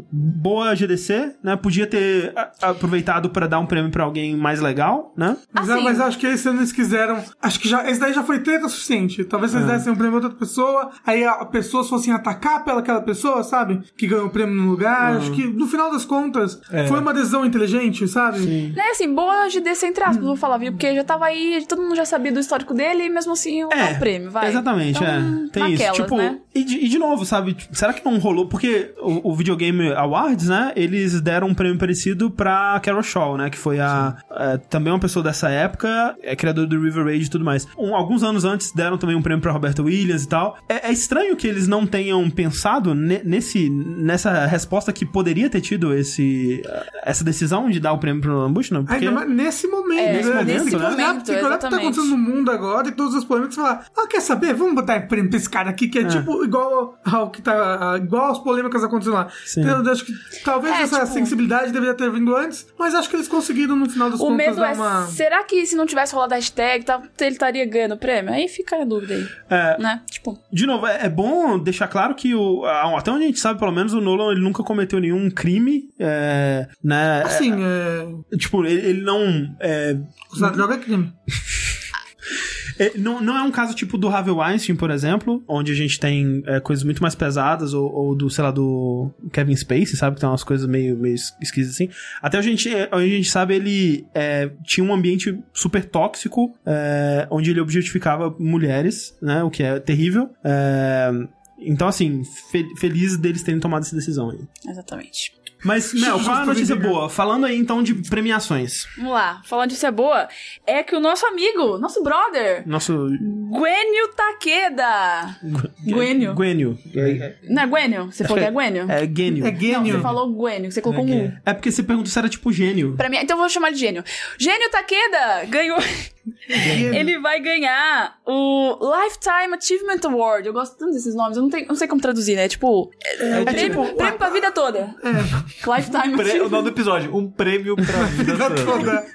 boa GDC, né? Podia ter aproveitado pra dar um prêmio pra alguém mais legal, né? Mas, Assim. mas acho que esse ano eles quiseram. Acho que já. Esse daí já foi treta o suficiente. Talvez eles dessem um prêmio a outra pessoa, aí a, pessoas fossem atacar pela aquela pessoa, sabe? Que ganhou o prêmio no lugar. Acho que no final das contas foi uma decisão inteligente, sabe? Né, assim, boa GDC entre aspas, vou falar, viu? Porque já tava aí, todo mundo já sabia do histórico dele e mesmo assim eu É, o prêmio, vai. Exatamente, Então, é. Tem isso. naquelas, Tipo, né? e, de, e de novo, sabe? tipo, Será que não rolou? Porque o, o Videogame Awards, né? Eles deram um prêmio parecido pra Carol Shaw, né? Que foi a. é, também uma pessoa dessa época, é criador do River Raid e tudo mais. Um- alguns anos antes deram também um prêmio pra Roberta Williams e tal. É, é estranho que eles não tenham pensado ne- nesse, nessa resposta que poderia ter tido esse, essa decisão de dar o prêmio pro Nolan Bushnell. Porque... Ainda mais nesse momento, É, né? nesse momento, que né? Tem que olhar o que tá Exatamente. acontecendo no mundo agora e todas as polêmicas e falar: Ah, quer saber? Vamos botar prêmio pra esse cara aqui, que é, tipo igual ao que tá. igual às polêmicas acontecendo lá. Sim. Então, eu acho que talvez É, essa tipo- sensibilidade deveria ter vindo antes, mas acho que eles conseguiram no final das O contas medo dar é, uma. será que se não tivesse rolado a hashtag, tá- ele estaria ganhando o prêmio? Aí fica a dúvida aí, É, né? Tipo, De novo, é, é bom deixar claro que o, até onde a gente sabe, pelo menos, o Nolan ele nunca cometeu nenhum crime, é, né? Assim, é. É, tipo, ele, ele não, é, Usar droga é crime. é, não. Não é um caso tipo do Harvey Weinstein, por exemplo, onde a gente tem é, coisas muito mais pesadas, ou, ou do, sei lá, do Kevin Spacey, sabe? Que tem umas coisas meio, meio es- esquisitas assim. Até a gente, é, a gente sabe, ele é, tinha um ambiente super tóxico, é, onde ele objetificava mulheres, né? O que é terrível. É, então, assim, fe- feliz deles terem tomado essa decisão aí. exatamente. Mas, Mel, qual é a notícia boa? Falando aí, então, de premiações. Vamos lá, falando de ser boa, é que o nosso amigo, nosso brother, Nosso... Gwenio Takeda. Gwenio. Gwenio. Não é Gwenio? Você falou que é Gwenio? É gênio. É Não, gênio. você falou Gwenio, você colocou um U. É porque você perguntou se era tipo gênio. Pra mim, então eu vou chamar de gênio. Gênio Takeda ganhou. Ele vai ganhar o Lifetime Achievement Award. Eu gosto tanto desses nomes, eu não, tenho, não sei como traduzir, né? Tipo, É prêmio, tipo- prêmio pra vida toda. Lifetime Pre- o Achievement. nome do episódio, um prêmio pra vida Vida toda. toda.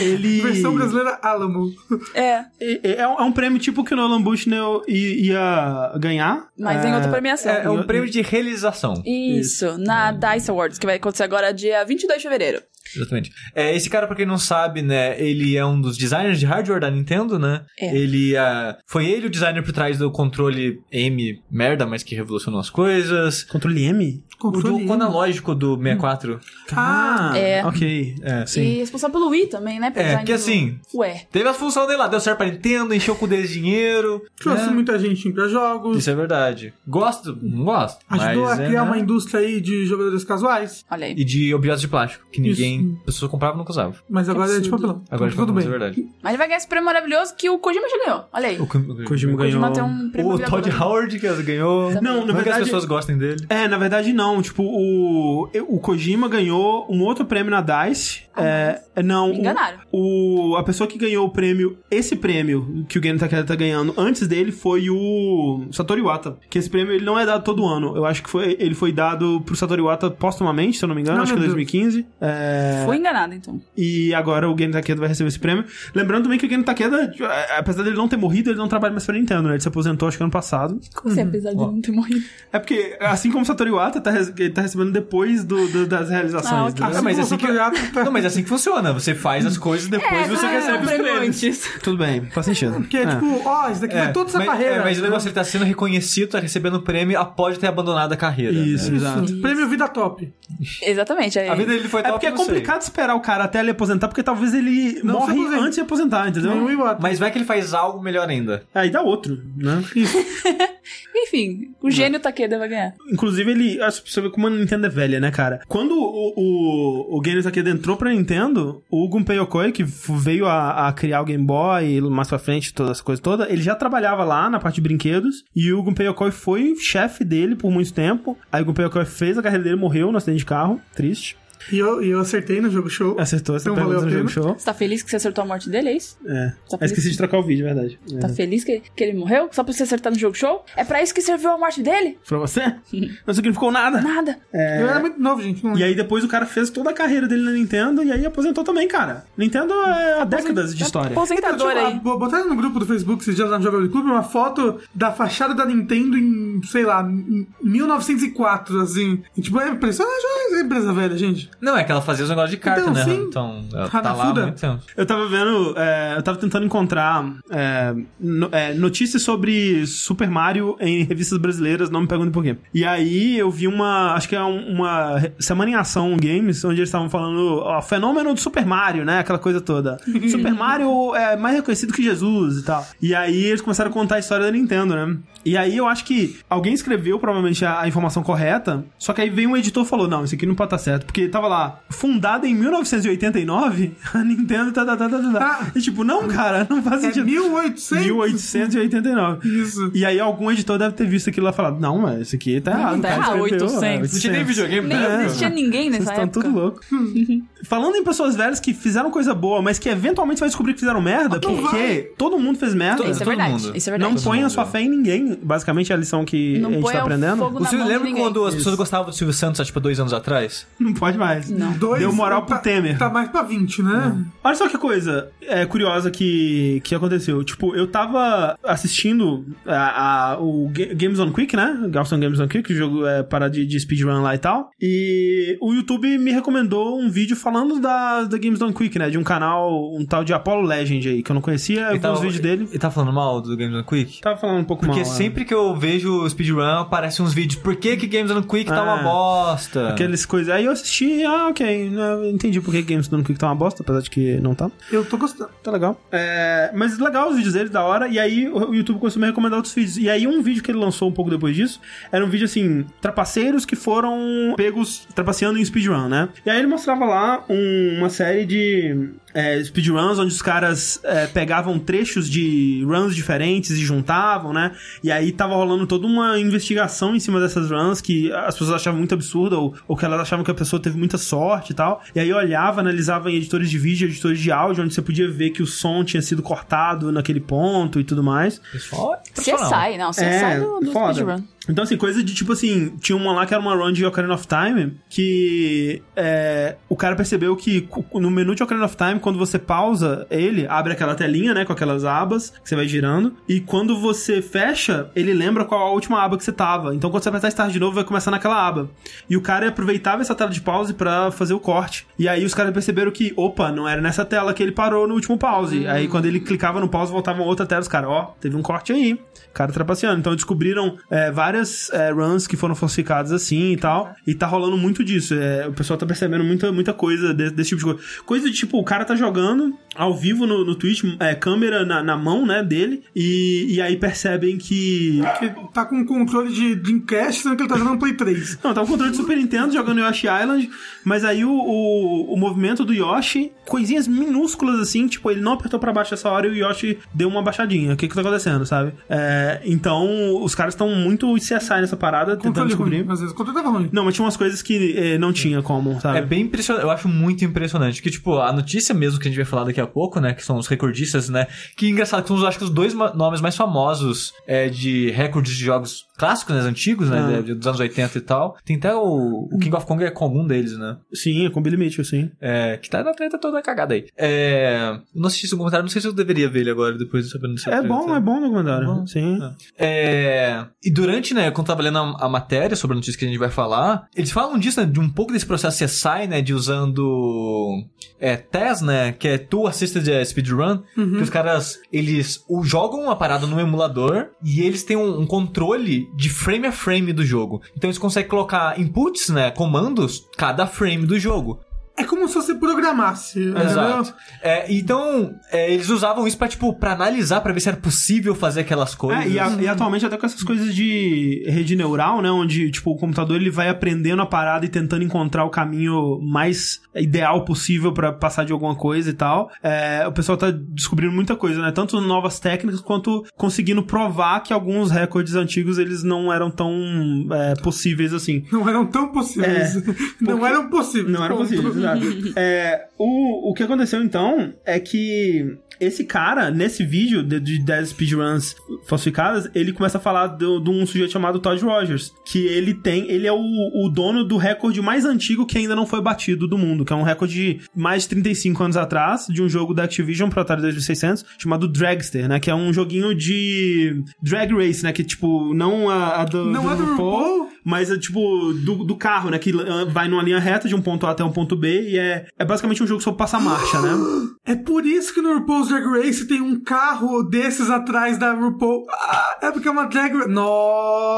Ele... Versão brasileira Alamo. É, É, é um, é um prêmio tipo que o Nolan Bushnell ia ganhar. mas em É, outra premiação. É, é um prêmio de realização. Isso, na DICE Awards, que vai acontecer agora dia 22 de fevereiro. Exatamente. É, esse cara, pra quem não sabe, né, ele é um dos designers de hardware da Nintendo, né? É. Ele ah, foi ele o designer por trás do controle M merda, mas que revolucionou as coisas. Controle M? O Controle. do analógico do 64. Ah, É. ok. É, sim. E responsável pelo Wii também, né? pelo É, que do- assim- Ué. Teve as funções dele lá, deu certo pra Nintendo, encheu com o dedo de dinheiro. Trouxe né? muita gente pra jogos. Isso é verdade. Gosto? Não gosto. Ajudou mas a é, criar né? uma indústria aí de jogadores casuais. Olha aí. E de objetos de plástico, que ninguém, Isso. as pessoas compravam e nunca usavam. Mas agora é de papelão. Agora Então, tudo é bem. verdade. Mas ele vai ganhar esse prêmio maravilhoso que o Kojima já ganhou. Olha aí. O, Kojima O Kojima ganhou. tem um prêmio o Todd. Howard que ganhou. Também. Não, na Não é que as verdade. pessoas gostem dele. É, na verdade não. Tipo, o, o Kojima ganhou um outro prêmio na DICE. é, não. Me enganaram. O, o- a pessoa que ganhou o prêmio, esse prêmio que o Gen Takeda tá ganhando antes dele foi o Satoru Iwata. Que esse prêmio ele não é dado todo ano. Eu acho que foi, ele foi dado pro Satoru Iwata postumamente, se eu não me engano, Não, acho que Deus. 2015. É, Fui enganado, então. E agora o Gen Takeda vai receber esse prêmio. Lembrando também que o Gen Takeda, é, apesar dele não ter morrido, ele não trabalha mais pra Nintendo, né? Ele se aposentou acho que ano passado. Como assim, apesar de não ter morrido? É porque, assim como o Satoru Iwata tá, re- ele tá recebendo depois do, do- das realizações. Ah, ok. entendeu? Ah, mas como assim que- o Não, mas é assim que funciona. Você faz as coisas e depois você ah, recebe é, os prêmio prêmios. Tudo bem, faz sentido. Porque é tipo, ó, isso daqui foi toda essa mas, carreira. é, mas o negócio ele tá sendo reconhecido, tá recebendo prêmio após ter abandonado a carreira. Isso, né? exato. Isso. Prêmio Vida Top. Exatamente. Aí. A vida dele foi É top, porque é não sei. complicado esperar o cara até ele aposentar, porque talvez ele Não morre antes de aposentar, o entendeu? Mas vai que ele faz algo melhor ainda. Aí dá outro, né? Enfim, o gênio Takeda vai ganhar. Inclusive, ele. ah, Você vê como a Nintendo é velha, né, cara? Quando o, o, o Gen Takeda entrou pra Nintendo, o Gunpei Yokoi, que veio a, a criar o Game Boy mais pra frente, toda essa coisa toda, ele já trabalhava lá na parte de brinquedos. E o Gunpei Yokoi foi chefe dele por muito tempo. Aí o Gunpei Yokoi fez a carreira dele, morreu no acidente de carro. Triste. E eu, e eu acertei no jogo show. Acertou essa Então pergunta valeu no jogo show. Você tá feliz que você acertou a morte dele, é isso? É. Tá Eu feliz? esqueci de trocar o vídeo, é verdade. É. Tá feliz que, que ele morreu? Só pra você acertar no jogo show? É pra isso que serviu a morte dele? Pra você? Não significou nada. Nada. Eu era muito novo, gente. Não E aí depois o cara fez toda a carreira dele na Nintendo e aí aposentou também, cara. Nintendo é há décadas de história. Aposentador Então, aí. tipo, a- botaram no grupo do Facebook esses dias lá no Jogo do Clube uma foto da fachada da Nintendo em, sei lá, em 1904, assim. E, tipo, é impressionante, é empresa velha, gente. Não, é que ela fazia os negócios de carta, Então, né? sim. Então, ela tá lá há muito tempo. Eu tava vendo, é, eu tava tentando encontrar é, no- é, notícias sobre Super Mario em revistas brasileiras, não me pergunte por quê. E aí eu vi uma, acho que é um- uma semana em ação games, onde eles estavam falando, ó, fenômeno do Super Mario, né? Aquela coisa toda. Super Mario é mais reconhecido que Jesus e tal. E aí eles começaram a contar a história da Nintendo, né? E aí eu acho que alguém escreveu provavelmente a, a informação correta, só que aí veio um editor e falou: não, isso aqui não pode estar certo, porque tava lá, fundada em 1989, a Nintendo tá, tá, tá, tá, tá. Ah. E tipo, não, cara, não faz É sentido. 1800. 1889. Isso. E aí algum editor deve ter visto aquilo lá e falado: não, mas isso aqui tá errado. tá errado, escreveu, 800. é, Não tinha nem videogame, Nem né? existia ninguém Vocês nessa estão época. tudo louco. Falando em pessoas velhas que fizeram coisa boa, mas que eventualmente vai descobrir que fizeram merda, Não porque vai. todo mundo fez merda. Isso é verdade. mundo. Isso é verdade. Não ponha sua fé em ninguém. Basicamente é a lição que Não a gente põe tá aprendendo. fogo na Você lembra quando as pessoas gostavam do Silvio Santos há, tipo, dois anos atrás? Não pode mais. Não. Dois, Deu moral tá, pro Temer. Tá mais pra 20, né? Olha só que coisa é, curiosa que, que aconteceu. Tipo, eu tava assistindo a, a- o Ga- Games on Quick, né? Galston Games on Quick, o jogo é para de, de speedrun lá e tal. E o YouTube me recomendou um vídeo falando da, da Games on Quick, né? De um canal, um tal de Apollo Legend aí, que eu não conhecia. Eu vi os vídeos dele. Ele tá falando mal do Games on Quick? Tava falando um pouco Porque mal. né? sempre que eu vejo speedrun, aparecem uns vídeos. Por que que Games on Quick tá uma bosta? Aqueles coisas. Aí eu assisti, ah, ok. né, Entendi por que Games on Quick tá uma bosta, apesar de que não tá. Eu tô gostando. Tá legal. É, mas legal os vídeos dele, da hora. E aí o YouTube começou a me recomendar outros vídeos. E aí um vídeo que ele lançou um pouco depois disso era um vídeo assim: trapaceiros que foram pegos trapaceando em speedrun, né? E aí ele mostrava lá um- uma série de é, speedruns onde os caras é, pegavam trechos de runs diferentes e juntavam, né? E aí tava rolando toda uma investigação em cima dessas runs que as pessoas achavam muito absurda ou, ou que elas achavam que a pessoa teve muita sorte e tal. E aí eu olhava, analisava em editores de vídeo, editores de áudio, onde você podia ver que o som tinha sido cortado naquele ponto e tudo mais. Pessoal, é Você profissional. sai, não. Você sai do, do speedrun. Então, assim, coisa de tipo assim, tinha uma lá que era uma run de Ocarina of Time que é, o cara percebeu que no menu de Ocarina of Time, quando você pausa ele, abre aquela telinha, né, com aquelas abas que você vai girando, e quando você fecha, ele lembra qual a última aba que você tava. Então, quando você apertar Start de novo, vai começar naquela aba. E o cara aproveitava essa tela de pause pra fazer o corte. E aí os caras perceberam que, opa, não era nessa tela que ele parou no último pause. Aí quando ele clicava no pause, voltava outra tela, os caras, ó, teve um corte aí. Cara trapaceando. Então descobriram é, várias é, runs que foram falsificadas assim e tal. E tá rolando muito disso. É, o pessoal tá percebendo muita, muita coisa de- desse tipo de coisa. Coisa de tipo, o cara tá jogando ao vivo no, no Twitch, é, câmera na, na mão, né, dele. E, e aí percebem que. Que tá com um controle de Dreamcast, sendo que ele tá jogando Play 3. Não, tá com controle de Super Nintendo jogando Yoshi Island, mas aí o, o, o movimento do Yoshi, coisinhas minúsculas assim, tipo, ele não apertou pra baixo essa hora e o Yoshi deu uma baixadinha. O que que tá acontecendo, sabe? É, então, os caras estão muito CSI nessa parada, tentando descobrir. ruim, às vezes. O controle tava ruim. Não, mas tinha umas coisas que eh, não tinha como, sabe? É bem impressionante, eu acho muito impressionante. Que, tipo, a notícia mesmo que a gente vai falar daqui a pouco, né? Que são os recordistas, né? Que engraçado, que são, acho que os dois ma- nomes mais famosos é, de recordes de jogos clássicos, né? Antigos, né? Ah. de- Dos anos 80 e tal. Tem até o, o King of Kong é com algum deles, né? Sim, é com Billy Mitchell, sim. É, que tá na treta toda cagada aí. É, eu não assisti esse comentário, não sei se eu deveria ver ele agora, depois de saber dessa É treta. bom, é bom o documentário. Bom. Sim. É, e durante, né, quando tava lendo a, a matéria sobre a notícia que a gente vai falar, eles falam disso, né, de um pouco desse processo CSI, né, de usando é, TES, né, que é Tool Assisted Speedrun, que os caras, eles o, jogam uma parada no emulador e eles têm um, um controle de frame a frame do jogo. Então eles conseguem colocar inputs, né, comandos, cada frame do jogo. É como se você programasse, Exato. entendeu? É, então, é, eles usavam isso pra, tipo, pra analisar, pra ver se era possível fazer aquelas coisas. É, e, a- e atualmente até com essas coisas de rede neural, né? Onde, tipo, o computador ele vai aprendendo a parada e tentando encontrar o caminho mais ideal possível pra passar de alguma coisa e tal. É, o pessoal tá descobrindo muita coisa, né? Tanto novas técnicas quanto conseguindo provar que alguns recordes antigos eles não eram tão é, possíveis assim. Não eram tão possíveis. Não eram possíveis. Não era ponto. Exato. É, o, o que aconteceu então é que esse cara, nesse vídeo de, de 10 speedruns falsificadas, ele começa a falar do- de um sujeito chamado Todd Rogers, que ele tem, ele é o, o dono do recorde mais antigo que ainda não foi batido do mundo, que é um recorde de mais de 35 anos atrás, de um jogo da Activision pro Atari 2600, chamado Dragster, né, que é um joguinho de drag race, né, que tipo, não a, a do, Não é do RuPaul? Mas é tipo do, do carro, né? Que ah, vai numa linha reta de um ponto A até um ponto B e é, é basicamente um jogo sobre passar marcha, né? É por isso que no RuPaul's Drag Race tem um carro desses atrás da RuPaul. Ah, é porque é uma drag race.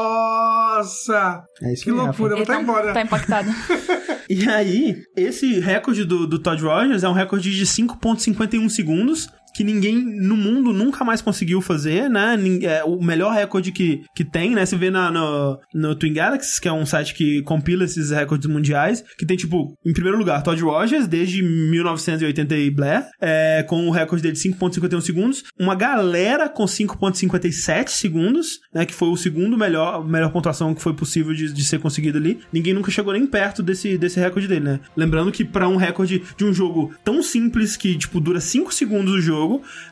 Nossa! É isso Que loucura, vou tá embora. tá impactado. E aí, esse recorde do, do Todd Rogers é um recorde de 5.51 segundos. Que ninguém no mundo nunca mais conseguiu fazer, né? É o melhor recorde que, que tem, né? Você vê na, no, no Twin Galaxies, que é um site que compila esses recordes mundiais, que tem, tipo, em primeiro lugar, Todd Rogers, desde 1980 e Blair, é, com o recorde dele de 5.51 segundos. Uma galera com 5.57 segundos, né? Que foi o segundo melhor, melhor pontuação que foi possível de, de ser conseguido ali. Ninguém nunca chegou nem perto desse, desse recorde dele, né? Lembrando que pra um recorde de um jogo tão simples que, tipo, dura 5 segundos o jogo,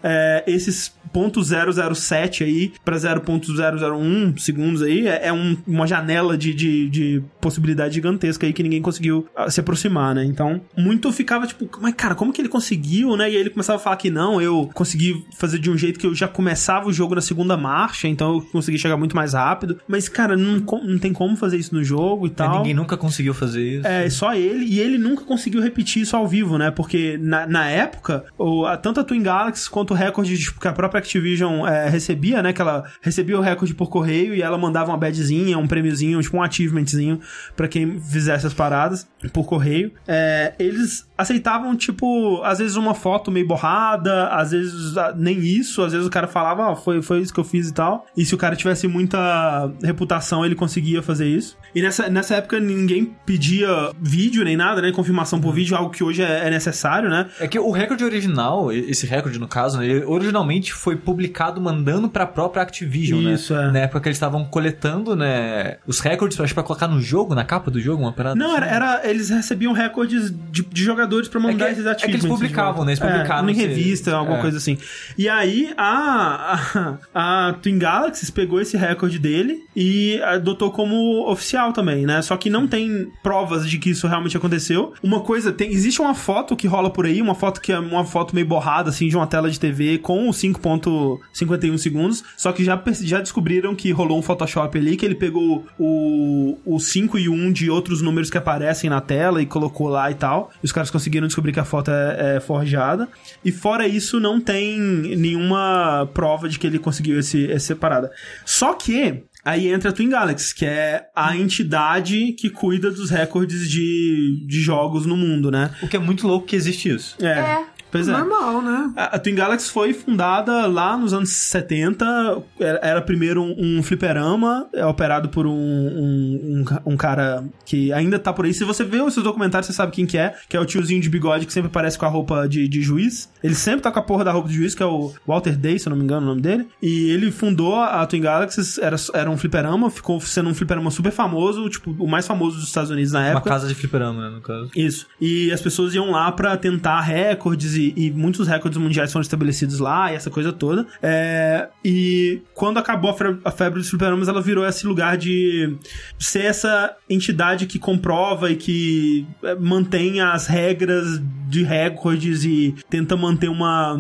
é, esses .007 aí pra 0.001 segundos aí é, é um- uma janela de, de, de possibilidade gigantesca aí que ninguém conseguiu ah, se aproximar, né? Então, muito ficava tipo, mas cara, como que ele conseguiu, né? E aí ele começava a falar que não, eu consegui fazer de um jeito que eu já começava o jogo na segunda marcha, então eu consegui chegar muito mais rápido. Mas, cara, não, não tem como fazer isso no jogo e É, tal. Ninguém nunca conseguiu fazer isso. É, só ele, e ele nunca conseguiu repetir isso ao vivo, né? Porque na, na época, o, a, tanto a Twin Galaxy quanto o recorde que a própria Activision é, recebia, né? Que ela recebia o recorde por correio e ela mandava uma badgezinha, um prêmiozinho, tipo um achievementzinho pra quem fizesse as paradas por correio. É, eles aceitavam, tipo, às vezes uma foto meio borrada, às vezes ah, nem isso, às vezes o cara falava, ó, foi, foi isso que eu fiz e tal. E se o cara tivesse muita reputação, ele conseguia fazer isso. E nessa, nessa época ninguém pedia vídeo nem nada, né? Confirmação por vídeo, algo que hoje é, é necessário, né? É que o recorde original, esse recorde no caso, né, ele originalmente foi publicado mandando pra própria Activision, Isso, né? é. Na época que eles estavam coletando, né, os recordes, acho, pra colocar no jogo, na capa do jogo, uma parada Não, assim. era, era- eles recebiam recordes de, de jogadores pra mandar É que- esses é que eles publicavam, né? Eles publicaram É, em revista, alguma é. coisa assim. E aí, a, a, a Twin Galaxies pegou esse recorde dele e adotou como oficial também, né? Só que não tem provas de que isso realmente aconteceu. Uma coisa, tem, existe uma foto que rola por aí, uma foto que é uma foto meio borrada, assim, de uma tela de TV com os 5.51 segundos, só que já, já descobriram que rolou um Photoshop ali, que ele pegou o, o 5 e 1 de outros números que aparecem na tela e colocou lá e tal. E os caras conseguiram descobrir que a foto é, é forjada. E fora isso, não tem nenhuma prova de que ele conseguiu esse, essa parada. Só que Aí entra a Twin Galaxy, que é a entidade que cuida dos recordes de, de jogos no mundo, né? O que é muito louco que existe isso. É. Pois é. Normal, né? A, a Twin Galaxy foi fundada lá nos anos 70. Era, era primeiro um, um fliperama, é operado por um, um, um ca- um cara que ainda tá por aí. Se você vê os seus documentários, você sabe quem que é, que é o tiozinho de bigode que sempre aparece com a roupa de, de juiz. Ele sempre tá com a porra da roupa de juiz, que é o Walter Day, se eu não me engano o nome dele. E ele fundou a Twin Galaxies, era, era um fliperama, ficou sendo um fliperama super famoso, tipo, o mais famoso dos Estados Unidos na Uma época. casa de fliperama, né, no caso. Isso. E as pessoas iam lá pra tentar recordes e, e muitos recordes mundiais foram estabelecidos lá e essa coisa toda. É, e quando acabou a febre, a febre dos fliperamas, ela virou esse lugar de ser essa entidade que comprova e que é, mantém as regras de recordes e tenta manter uma.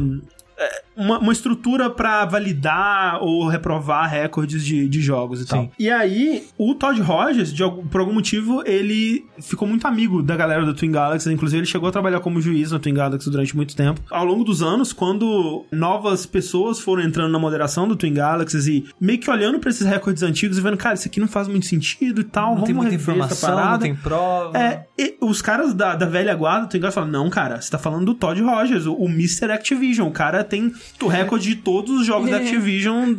é, uma, uma estrutura pra validar ou reprovar recordes de, de jogos e tal. Sim. E aí, o Todd Rogers, de algum- por algum motivo, ele ficou muito amigo da galera da Twin Galaxy. Inclusive, ele chegou a trabalhar como juiz na Twin Galaxy durante muito tempo. Ao longo dos anos, quando novas pessoas foram entrando na moderação do Twin Galaxies e meio que olhando pra esses recordes antigos e vendo, cara, isso aqui não faz muito sentido e tal, Não vamos tem muita informação, parada. não tem prova. É, e os caras da, da velha guarda, tem falam, não, cara, você tá falando do Todd Rogers, o, o Mr. Activision. O cara tem o recorde de todos os jogos da Activision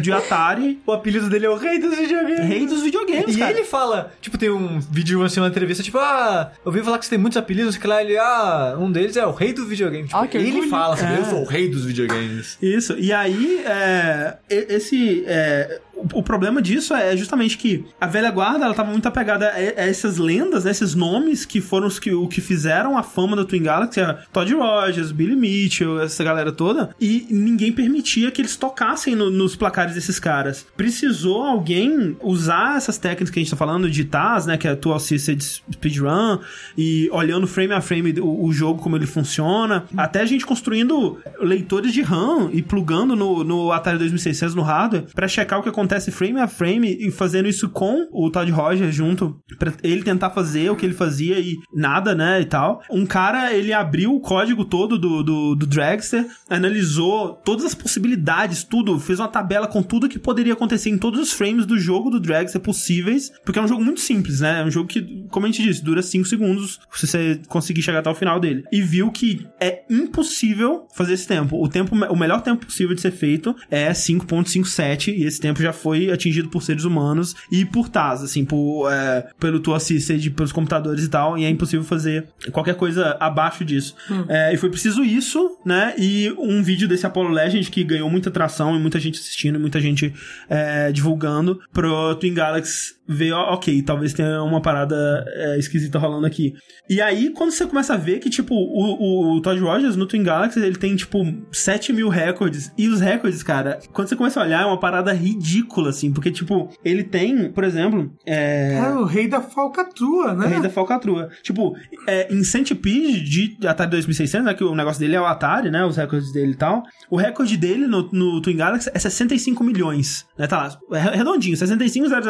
de Atari, O apelido dele é o rei dos videogames. rei dos videogames, E cara. ele fala, tipo, tem um vídeo assim, uma entrevista, tipo, ah, eu ouvi falar que você tem muitos apelidos, que lá ele, ah, um deles é o rei do videogame. Tipo, Ah, que ele fala, É. eu sou o rei dos videogames. Isso, e aí, é, e- esse. é, o, problema disso é justamente que a velha guarda ela tava muito apegada a, essas lendas, né, esses nomes que foram os que, o que fizeram a fama da Twin Galaxy, Todd Rogers, Billy Mitchell, essa galera toda, e ninguém permitia que eles tocassem no- nos placares desses caras. Precisou alguém usar essas técnicas que a gente tá falando de TAS, né, que é Dual Assisted Speedrun, e olhando frame a frame o, o jogo como ele funciona, até a gente construindo leitores de RAM e plugando no, no Atari 2600 no hardware pra checar o que acontece frame a frame e fazendo isso com o Todd Rogers junto pra ele tentar fazer o que ele fazia e nada, né, e tal. Um cara, ele abriu o código todo do, do, do Dragster, analisou todas as possibilidades, tudo, fez uma tabela com tudo que poderia acontecer em todos os frames do jogo do Dragster possíveis, porque é um jogo muito simples, né? É um jogo que, como a gente disse, dura 5 segundos se você conseguir chegar até o final dele. E viu que é impossível fazer esse tempo. O tempo, o melhor tempo possível de ser feito é 5.57 e esse tempo já foi atingido por seres humanos e por TAS, assim, por, é, pelo Tool Assisted, pelos computadores e tal, e é impossível fazer qualquer coisa abaixo disso. É, e foi preciso isso, né? E um vídeo desse Apollo Legend que ganhou muita atração e muita gente assistindo, e muita gente é, divulgando pro Twin Galaxy ver, ó, ok, talvez tenha uma parada é, esquisita rolando aqui. E aí, quando você começa a ver que, tipo, o, o Todd Rogers no Twin Galaxy, ele tem, tipo, 7 mil recordes. E os recordes, cara, quando você começa a olhar, é uma parada ridícula, assim. Porque, tipo, ele tem, por exemplo, é... É o rei da falcatrua, né? Rei da falcatrua. Tipo, é, em Centipede de Atari 2600, né, que o negócio dele é o Atari, né, os recordes dele e tal, o recorde dele no, no Twin Galaxy é 65 milhões, né, tá lá, é redondinho, 65, 000,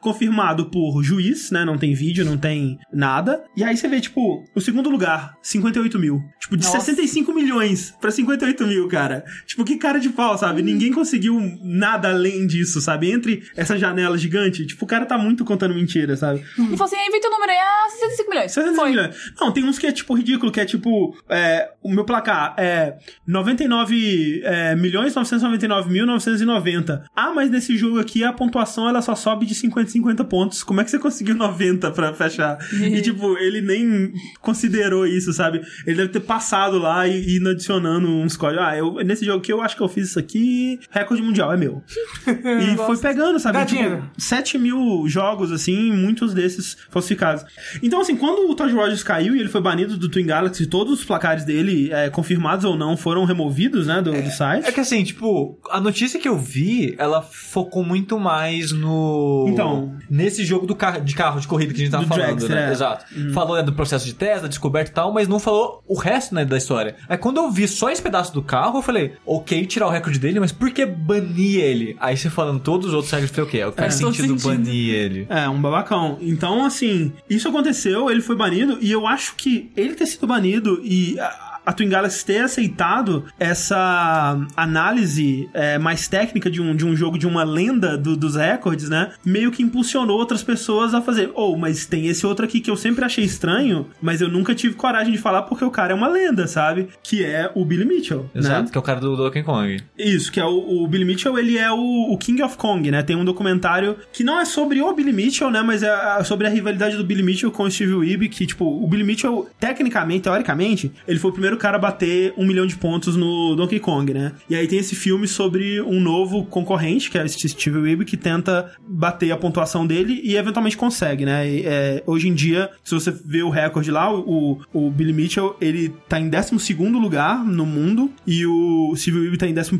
confirmado por juiz, né, não tem vídeo, não tem nada, e aí você vê, tipo, o segundo lugar, 58 mil. Tipo, de Nossa. 65 milhões pra 58 mil, cara. Tipo, que cara de pau, sabe? Ninguém conseguiu nada além disso, sabe? Entre essa janela gigante, tipo, o cara tá muito contando mentira, sabe? E falou assim, inventa o número aí, ah, 65 milhões. 65 Foi. milhões. Não, tem uns que é tipo ridículo, que é tipo. é, o meu placar é 99 é, milhões 999 mil 990. Ah, mas nesse jogo aqui a pontuação ela só sobe de 50 em 50 pontos. Como é que você conseguiu 90 pra fechar? e tipo, ele nem considerou isso, sabe? Ele deve ter passado lá e indo adicionando uns códigos. Ah, eu, nesse jogo aqui eu acho que eu fiz isso aqui. Recorde mundial, é meu. e foi pegando, sabe? Dá Tipo, dinheiro. 7 mil jogos, assim, muitos desses falsificados. Então, assim, quando o Todd Rogers caiu e ele foi banido do Twin Galaxy, todos os placares dele, é, confirmados ou não, foram removidos, né, do, do site. É que assim, tipo, a notícia que eu vi, ela focou muito mais no. Então. Nesse jogo do carro, de carro de corrida que a gente tava Do falando, Dragster, né? é. Exato. Falou né, do processo de teste, da descoberta e tal, mas não falou o resto né, da história. Aí quando eu vi só esse pedaço do carro, eu falei, ok, tirar o recorde dele, mas por que banir ele? Aí você falando todos os outros recordes, eu falei, ok, faz É, sentido banir ele. É, um babacão. Então, assim, isso aconteceu, ele foi banido, e eu acho que ele ter sido banido e. A, Twin Galaxy ter aceitado essa análise é, mais técnica de um, de um jogo, de uma lenda do- dos recordes, né? Meio que impulsionou outras pessoas a fazer. Oh, mas tem esse outro aqui que eu sempre achei estranho, mas eu nunca tive coragem de falar porque o cara é uma lenda, sabe? Que é o Billy Mitchell. Exato, Né? que é o cara do Donkey Kong. Isso, que é o, o Billy Mitchell, ele é o, o King of Kong, né? Tem um documentário que não é sobre o Billy Mitchell, né? Mas é a- sobre a rivalidade do Billy Mitchell com o Steve Weeb, que, tipo, o Billy Mitchell, tecnicamente, teoricamente, ele foi o primeiro cara a bater um milhão de pontos no Donkey Kong, né? E aí tem esse filme sobre um novo concorrente, que é o Steve Weeb, que tenta bater a pontuação dele e eventualmente consegue, né? E, é, hoje em dia, se você vê o recorde lá, o, o Billy Mitchell, ele tá em 12 lugar no mundo e o Steve Weeb tá em 11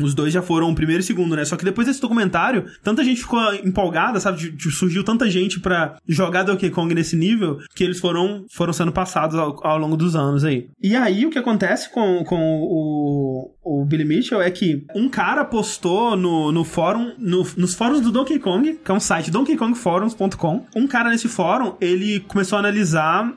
Os dois já foram o primeiro e segundo, né? Só que depois desse documentário, tanta gente ficou empolgada, sabe? De- de- Surgiu tanta gente pra jogar Donkey Kong nesse nível que eles foram, foram sendo passados ao, ao longo dos anos aí. E aí, o que acontece com, com o, o Billy Mitchell é que um cara postou no, no fórum, no- nos fóruns do Donkey Kong, que é um site donkeykongforums.com. Um cara nesse fórum, ele começou a analisar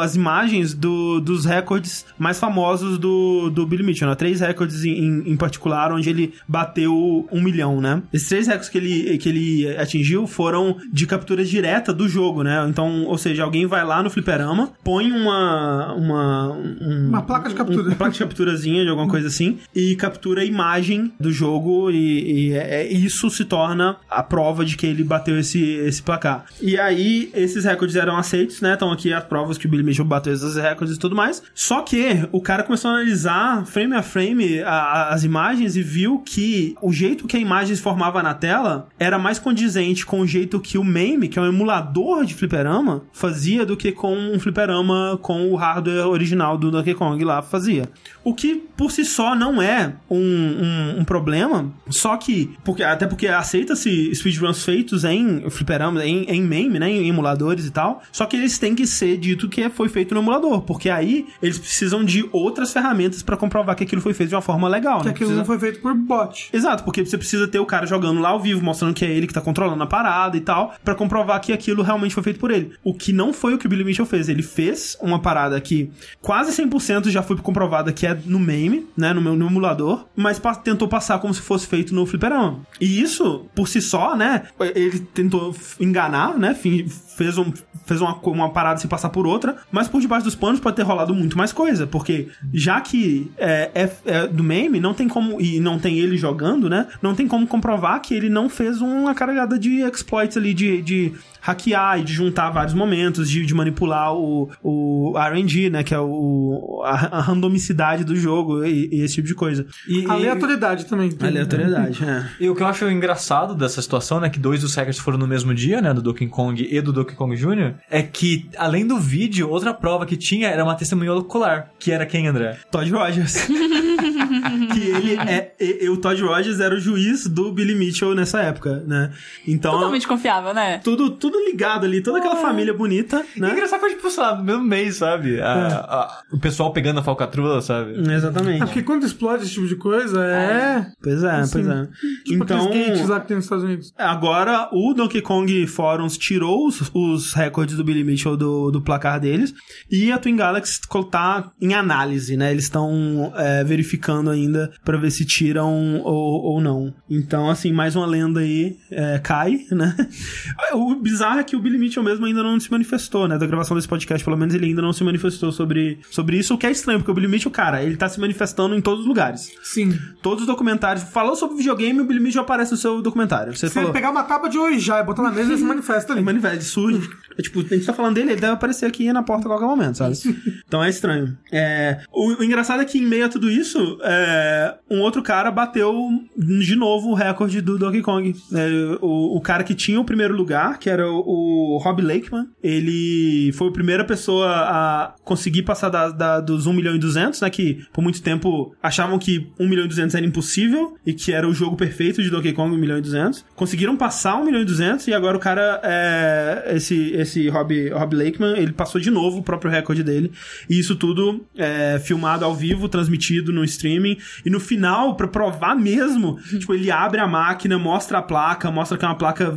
as imagens do- dos recordes mais famosos do, do Billy Mitchell, né? Três recordes em, em particular, onde ele bateu um milhão, né? Esses três recordes que ele, que ele atingiu foram de captura direta do jogo, né? Então, ou seja, alguém vai lá no fliperama, põe uma... Uma, um- Uma placa de captura. uma placa de capturazinha de alguma coisa assim e captura a imagem do jogo e, e é- é- isso se torna a prova de que ele bateu esse, esse placar. E aí, esses recordes eram aceitos, né? Estão aqui as provas que o Billy Mitchell bateu esses recordes e tudo mais. Só que o cara começou a analisar frame a frame a- a- as imagens e viu que o jeito que a imagem se formava na tela era mais condizente com o jeito que o MAME, que é um emulador de fliperama, fazia do que com um fliperama com o hardware original do Donkey Kong lá fazia. O que por si só não é um, um, um problema, só que, porque, até porque aceita-se speedruns feitos em fliperama, em, em MAME, né, em emuladores e tal, só que eles têm que ser dito que foi feito no emulador, porque aí eles precisam de outras ferramentas pra comprovar que aquilo foi feito de uma forma legal, Que né? aquilo Precisa- não foi feito por bot. Exato, porque você precisa ter o cara jogando lá ao vivo, mostrando que é ele que tá controlando a parada e tal, pra comprovar que aquilo realmente foi feito por ele. O que não foi o que o Billy Mitchell fez. Ele fez uma parada que quase 100% já foi comprovada que é no MAME, né, no, meu, no emulador, mas pa- tentou passar como se fosse feito no fliperama. E isso, por si só, né, ele tentou enganar, né, fin- fez, um, fez uma, uma parada se passar por outra, mas por debaixo dos panos pode ter rolado muito mais coisa, porque já que é, é- é do meme, não tem como, e não tem ele jogando, né, não tem como comprovar que ele não fez uma carregada de exploits ali, de, de hackear e de juntar vários momentos, de, de manipular o, o RNG, né, que é o, a, a randomicidade do jogo e, e esse tipo de coisa. E, e- Aleatoriedade também. Aleatoriedade, é. E o que eu acho engraçado dessa situação, né, que dois dos hackers foram no mesmo dia, né, do Donkey Kong e do Donkey Kong Jr., é que, além do vídeo, outra prova que tinha era uma testemunha ocular, que era quem, André? Todd Rogers. que ele é. e- e o Todd Rogers era o juiz do Billy Mitchell nessa época, né? Então. Totalmente confiável, né? Tudo, tudo ligado ali, toda aquela família bonita, E né? engraçado foi, tipo, sei lá, no mesmo mês, sabe? A- a- o pessoal pegando a falcatrua, sabe? É Exatamente. porque quando explode esse tipo de coisa, é. Pois é, pois é. Tipo então, gates lá que tem nos Estados Unidos. agora o Donkey Kong Forums tirou os, os recordes do Billy Mitchell do, do placar deles e a Twin Galaxy tá em análise, né? Eles estão é, verificando ainda pra ver se tiram ou, ou não. Então, assim, mais uma lenda aí é, cai, né? O bizarro é que o Billy Mitchell mesmo ainda não se manifestou, né? Da gravação desse podcast, pelo menos ele ainda não se manifestou sobre, sobre isso, o que é estranho, porque o Billy Mitchell, cara, ele tá se manifestando em todos os lugares. Sim. Todos os documentários. Falou sobre videogame, o Billy Mitchell aparece no seu documentário. Você Se falou. pegar uma tábua de Oijá e botar na mesa, ele se manifesta ali. Ele manifesta, surge. É, tipo, a gente tá falando dele, ele deve aparecer aqui na porta a qualquer momento, sabe? então é estranho. É, o, o engraçado é que em meio a tudo isso, é, um outro cara bateu de novo o recorde do Donkey Kong. É, o, o cara que tinha o primeiro lugar, que era o, o Rob Lakeman, ele foi a primeira pessoa a conseguir passar da, da- dos 1 milhão e 200, né? Que por muito tempo achavam que 1 milhão e 200 era impossível e que era o jogo perfeito de Donkey Kong 1 milhão e 200. Conseguiram passar 1 milhão e 200 e agora o cara, é, esse, esse Rob, Rob Lakeman, ele passou de novo o próprio recorde dele. E isso tudo é, filmado ao vivo, transmitido no streaming. E no final, pra provar mesmo, tipo, ele abre a máquina, mostra a placa, mostra que é uma placa,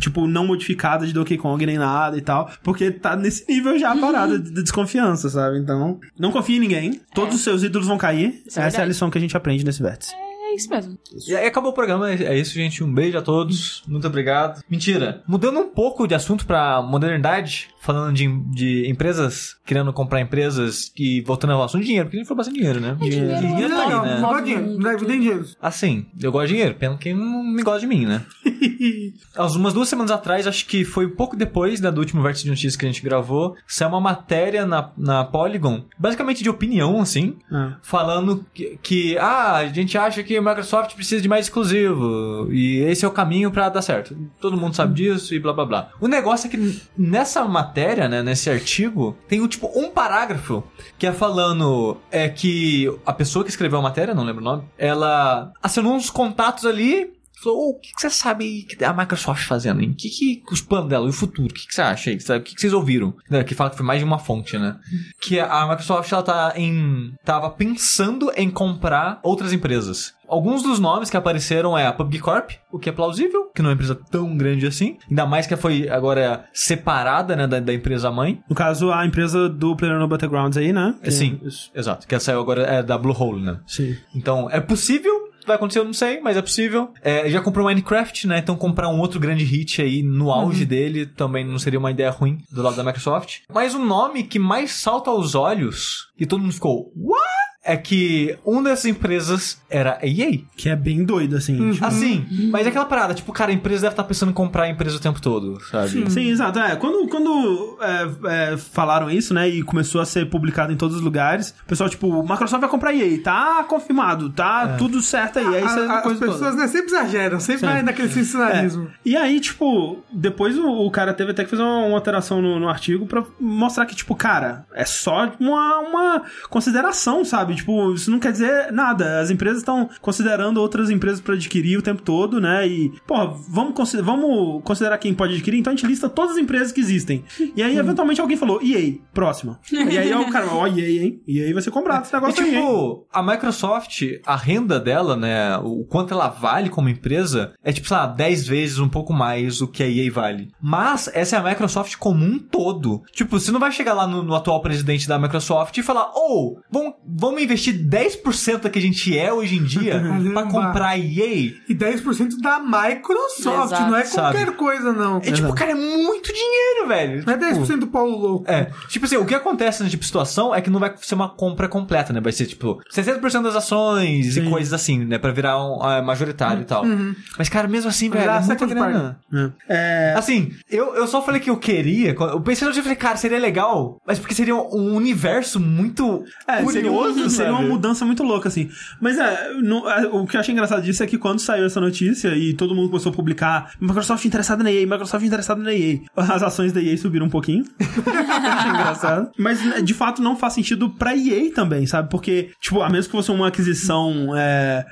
tipo, não modificada de Donkey Kong nem nada e tal. Porque tá nesse nível já a parada de de desconfiança, sabe? Então, não confie em ninguém. Todos os seus ídolos vão cair. Isso é Essa é a verdade. lição que a gente aprende nesse vértice. Isso mesmo. E aí acabou o programa, é isso, gente. Um beijo a todos. Muito obrigado. Mentira. Mudando um pouco de assunto pra modernidade, falando de, de empresas, querendo comprar empresas e voltando ao assunto de dinheiro, porque a gente falou bastante dinheiro, né? É dinheiro, dinheiro tá Não, aí, né? não Move de dinheiro. Não tem dinheiro. Assim, eu gosto de dinheiro, pena que não me gosta de mim, né? Há umas duas semanas atrás, acho que foi pouco depois né, do último vértice de notícias que a gente gravou, saiu uma matéria na, na Polygon, basicamente de opinião, assim, Ah. falando que, que, ah, a gente acha que o Microsoft precisa de mais exclusivo e esse é o caminho pra dar certo. Todo mundo sabe disso e blá blá blá. O negócio é que nessa matéria, né, nesse artigo, tem tipo um parágrafo que é falando é que a pessoa que escreveu a matéria, não lembro o nome, ela assinou uns contatos ali Falou, "Ô, o que, que você sabe aí que a Microsoft fazendo? O que, que os planos dela, e o futuro? O que, que você acha aí? O que, que vocês ouviram? Né, Que fala que foi mais de uma fonte, né? Que a Microsoft, ela tá em... Tava pensando em comprar outras empresas. Alguns dos nomes que apareceram é a PUBG Corp, o que é plausível, que não é uma empresa tão grande assim. Ainda mais que foi agora separada, né, da, da empresa mãe. No caso, a empresa do PlayerUnknown's Battlegrounds aí, né? É, sim. Exato, que saiu agora é da Bluehole, né? Sim. Então, é possível. Vai acontecer, eu não sei, mas é possível. É, já comprou Minecraft, né? Então comprar um outro grande hit aí no auge dele também não seria uma ideia ruim do lado da Microsoft. Mas o nome que mais salta aos olhos, e todo mundo ficou, what? É que uma dessas empresas era a EA. Que é bem doido, assim. tipo, Assim, mas é aquela parada, tipo, cara, a empresa deve estar pensando em comprar a empresa o tempo todo, sabe? Sim, exato. É, quando quando é, é, falaram isso, né, e começou a ser publicado em todos os lugares, o pessoal, tipo, Microsoft vai comprar EA, tá confirmado, tá tudo certo aí. aí A- a- as coisa toda. pessoas né, sempre exageram, sempre Sempre. vai naquele sensacionalismo. E aí, tipo, depois o, o cara teve até que fazer uma, uma alteração no, no artigo pra mostrar que, tipo, cara, é só uma, uma consideração, sabe? Tipo, isso não quer dizer nada. As empresas estão considerando outras empresas pra adquirir o tempo todo, né? E, pô, vamos, consi- vamos considerar quem pode adquirir, então a gente lista todas as empresas que existem. E aí, eventualmente, alguém falou, EA, próxima. E aí o cara, ó, EA, hein? EA vai ser comprado esse E, negócio aí, tipo, a Microsoft, a renda dela, né, o quanto ela vale como empresa, é tipo, sei lá, 10 vezes um pouco mais do que a EA vale. Mas essa é a Microsoft como um todo. Tipo, você não vai chegar lá no, no atual presidente da Microsoft e falar, ô, vamos, vamos investir 10% do que a gente é hoje em dia pra comprar a EA? E 10% da Microsoft, Exato. não é Sabe. qualquer coisa, não. É tipo, cara, é muito dinheiro, velho. Não é Tipo, 10% do Paulo Louco. É, tipo assim, o que acontece nesse tipo de situação é que não vai ser uma compra completa, né? Vai ser tipo 60% das ações Sim. e coisas assim, né? Pra virar um ah, majoritário e tal. Mas, cara, mesmo assim, velho, Virar é muita grana. É, Assim, eu, eu só falei que eu queria. Eu pensei no dia e falei, cara, seria legal, mas porque seria um universo muito É, curioso, uma, seria uma mudança muito louca, assim. Mas é, no- é, o que eu achei engraçado disso é que quando saiu essa notícia e todo mundo começou a publicar Microsoft interessada na EA, Microsoft interessada na EA, as ações da EA subiram um pouquinho. achei engraçado. Mas, né, de fato, não faz sentido pra EA também, sabe? Porque, tipo, a menos que fosse uma aquisição, é,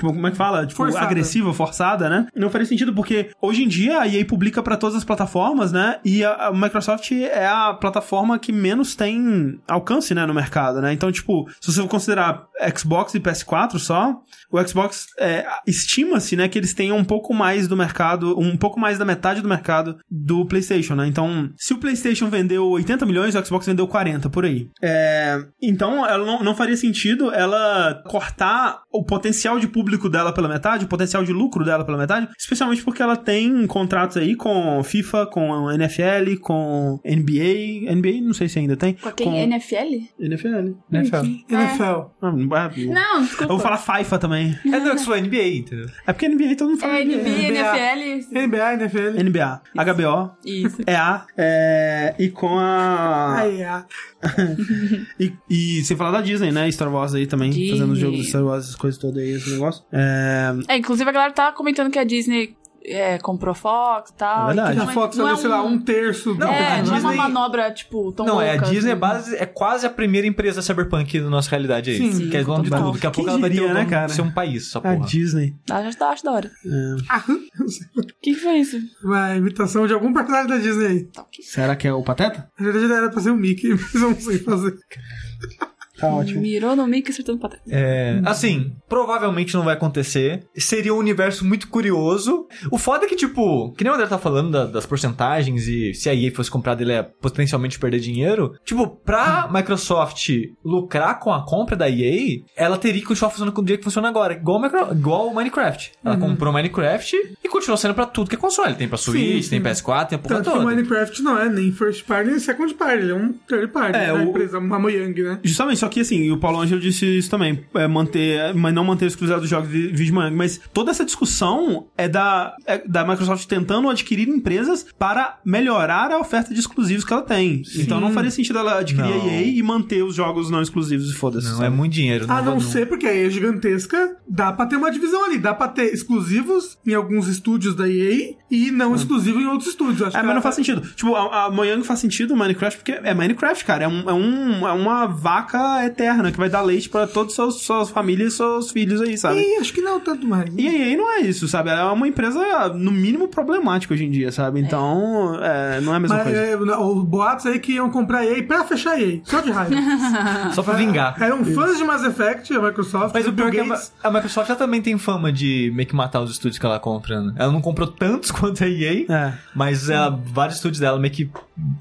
como como é que fala? Tipo, Forçada. agressiva, forçada, né? Não faria sentido porque, hoje em dia, a EA publica pra todas as plataformas, né? E a, a Microsoft é a plataforma que menos tem alcance, né, no mercado, né? Então, tipo, se você for considerar Xbox e PS4 só, o Xbox é, estima-se, né, que eles tenham um pouco mais do mercado, um pouco mais da metade do mercado do PlayStation, né? Então, se o PlayStation vendeu 80 milhões, o Xbox vendeu 40 por aí. É, então, ela não, não faria sentido ela cortar o potencial de público dela pela metade, o potencial de lucro dela pela metade, especialmente porque ela tem contratos aí com FIFA, com NFL, com NBA, NBA não sei se ainda tem. Com quem? NFL? NFL. NFL. NFL. Não, é- Não, desculpa. Eu vou falar FIFA também. É não, que foi NBA, entendeu? É porque NBA todo mundo fala É NBA, NFL. NBA, NFL. NBA, HBO, Isso. EA, é, e com a. Aí, ah. E, e sem falar da Disney, né? Star Wars aí também, Disney. fazendo os jogos de Star Wars, essas coisas todas aí, esse negócio. É. É, inclusive a galera tá comentando que a Disney é, comprou Fox e tal. É verdade. e que A não é- Fox não é sei lá, um terço. Não, é, a não é uma Disney- manobra, tipo, tão não, é, a louca, Disney é, assim. base, é quase a primeira empresa cyberpunk da nossa realidade aí. Sim, que é dono de tudo. Daqui a pouco ela vai ter né, cara? ser um país, A porra. Disney. Ah, já tá, acho da hora. Ah, O que, que foi isso? Uma imitação de algum personagem da Disney aí. Tá, ok. Será que é o Pateta? Na verdade, era pra ser o Mickey, mas eu não sei fazer. Tá ótimo. Mirou no Mickey acertando pateta. É, assim, provavelmente não vai acontecer. Seria um universo muito curioso. O foda é que, tipo, que nem o André tá falando da- das porcentagens e se a EA fosse comprada, ele ia potencialmente perder dinheiro. Tipo, pra Microsoft lucrar com a compra da EA, ela teria que continuar funcionando do jeito que funciona agora. Igual o, Micro- igual o Minecraft. Ela comprou o Minecraft e continua sendo pra tudo que é console. Tem pra Switch, Sim, tem sim. PS4, tem a porra Tanto que o toda. Minecraft não é nem first party nem second party, ele é um third party. É, É, o- empresa, uma Mojang, né? Justamente, só que assim, e o Paulo Ângelo disse isso também, é manter, mas não manter a exclusividade dos jogos de vídeo mas toda essa discussão é da, é da Microsoft tentando adquirir empresas para melhorar a oferta de exclusivos que ela tem. Então não faria sentido ela adquirir Não. a EA e manter os jogos não exclusivos e foda-se. Não, sabe? é muito dinheiro. A vou- não ser porque a EA é gigantesca, dá pra ter uma divisão ali. Dá pra ter exclusivos em alguns estúdios da EA e não exclusivo em outros estúdios. Acho É, que mas não a- faz sentido. Tipo, a, a Mojang faz sentido, o Minecraft, porque é Minecraft, cara. É, um, é, um, é uma vaca eterna, que vai dar leite pra todas suas, suas famílias e seus filhos aí, sabe? E acho que não tanto mais. E a EA não é isso, sabe? Ela é uma empresa, no mínimo, problemática hoje em dia, sabe? Então, é, não é a mesma Mas, coisa. é, os boatos aí que iam comprar EA pra fechar a EA. Só de raiva. Só pra vingar. Eram fãs de Mass Effect, a Microsoft. Mas o pior é que a, Bill Gates. a Microsoft já também tem fama de meio que matar os estúdios que ela compra, né? Ela não comprou tantos quanto a EA, É. mas ela- vários estúdios dela meio que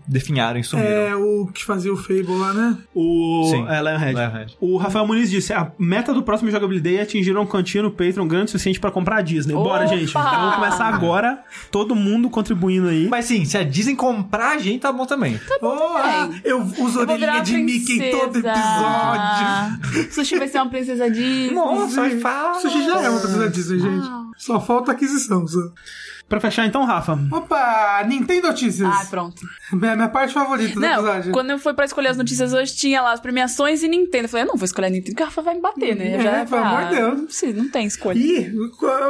definharam e sumiram. É o que fazia o Fable lá, né? O Sim. é, Lionhead. Lionhead. O Rafael Muniz disse: a meta do próximo Jogabilidade é atingir um cantinho no Patreon grande o suficiente pra comprar a Disney. Bora, Opa! gente. Então vamos começar agora. Todo mundo contribuindo aí. Mas sim, se a Disney comprar a gente, tá bom também. Oh, ah, eu uso Eu orelhinha de Mickey em todo episódio. Sushi vai ser uma princesa Disney. Nossa, Sim. fala. Sushi já é uma princesa Disney, gente. Só falta aquisição. Só. Pra fechar então, Rafa. Opa, Nintendo Notícias. Ah, pronto. Minha, minha parte favorita do Não, episódio. quando eu fui pra escolher as notícias hoje, tinha lá as premiações e Nintendo. Eu falei, eu não vou escolher a Nintendo, porque a Rafa vai me bater, né? Eu É, já, pelo amor de Deus. Não, precisa, não tem escolha. E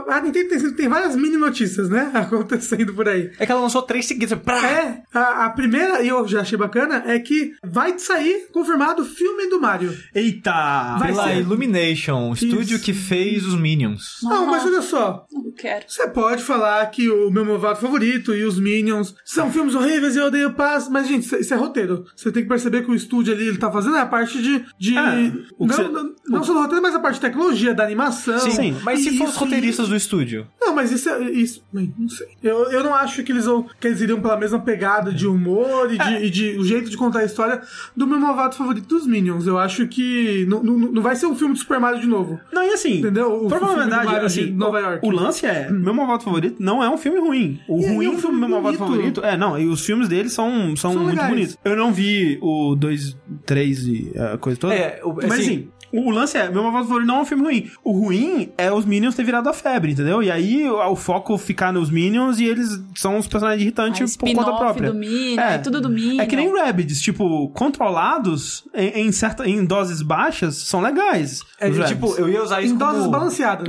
a Nintendo tem, tem várias mini notícias, né? Acontecendo por aí. É que ela lançou três seguidas. Pra... É, a, a primeira, e eu já achei bacana, é que vai sair confirmado o filme do Mario. Eita! Vai Pela ser. Illumination, o estúdio que fez os Minions. Não, mas olha só, Não quero. Você pode falar que o meu movado favorito e os Minions são filmes horríveis e eu odeio paz, mas, gente, isso- isso é roteiro. Você tem que perceber que o estúdio ali ele tá fazendo a parte de. de É, o não, você- não, não só do roteiro, mas a parte de tecnologia, da animação. Sim, Mas se E for os roteiristas do estúdio? Não, mas isso é. Isso, não sei. Eu, eu não acho que eles, vão, que eles iriam pela mesma pegada de humor e de, É. e de o jeito de contar a história do meu malvado favorito dos Minions. Eu acho que não, não, não vai ser um filme de Super Mario de novo. Não, e assim, Entendeu? O verdade, Mario assim, Nova o- York. o lance é, meu malvado favorito não é um filme ruim. O E- ruim é um filme meu malvado bonito. favorito, é, não, e os filmes dele são, são, São muito legais. bonitos. Eu não vi o 2, 3 e a coisa toda. É, o- mas assim- assim, o, lance é, meu malvado favorito não é um filme ruim. O ruim é os Minions ter virado a febre, entendeu? E aí o, o foco ficar nos Minions e eles são os personagens Ah, irritantes por conta própria. do Minion, é tudo do Minion. É que nem Rabbids, tipo, controlados em, em, certa, em doses baixas são legais. É, os tipo, eu ia usar isso Em doses como... balanceadas.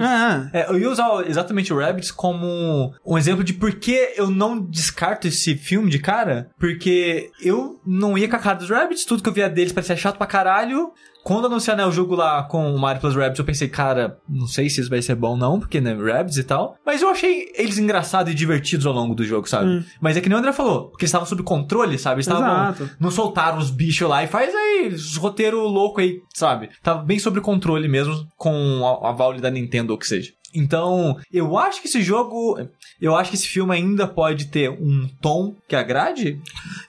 É, É, eu ia usar exatamente o Rabbids como um exemplo de por que eu não descarto esse filme de cara. Porque eu não ia com a cara dos Rabbids, tudo que eu via deles parecia chato pra caralho. Quando anunciaram né, o jogo lá com o Mario Plus Rabbids, eu pensei, cara, não sei se isso vai ser bom não, porque, né, Rabbids e tal. Mas eu achei eles engraçados e divertidos ao longo do jogo, sabe? Mas é que nem o André falou, porque eles estavam sob controle, sabe? Eles estavam... Não soltaram os bichos lá e faz aí, roteiro louco aí, sabe? Tava bem sob controle mesmo com a, a Valve da Nintendo ou o que seja. Então, eu acho que esse jogo. Eu acho que esse filme ainda pode ter um tom que agrade.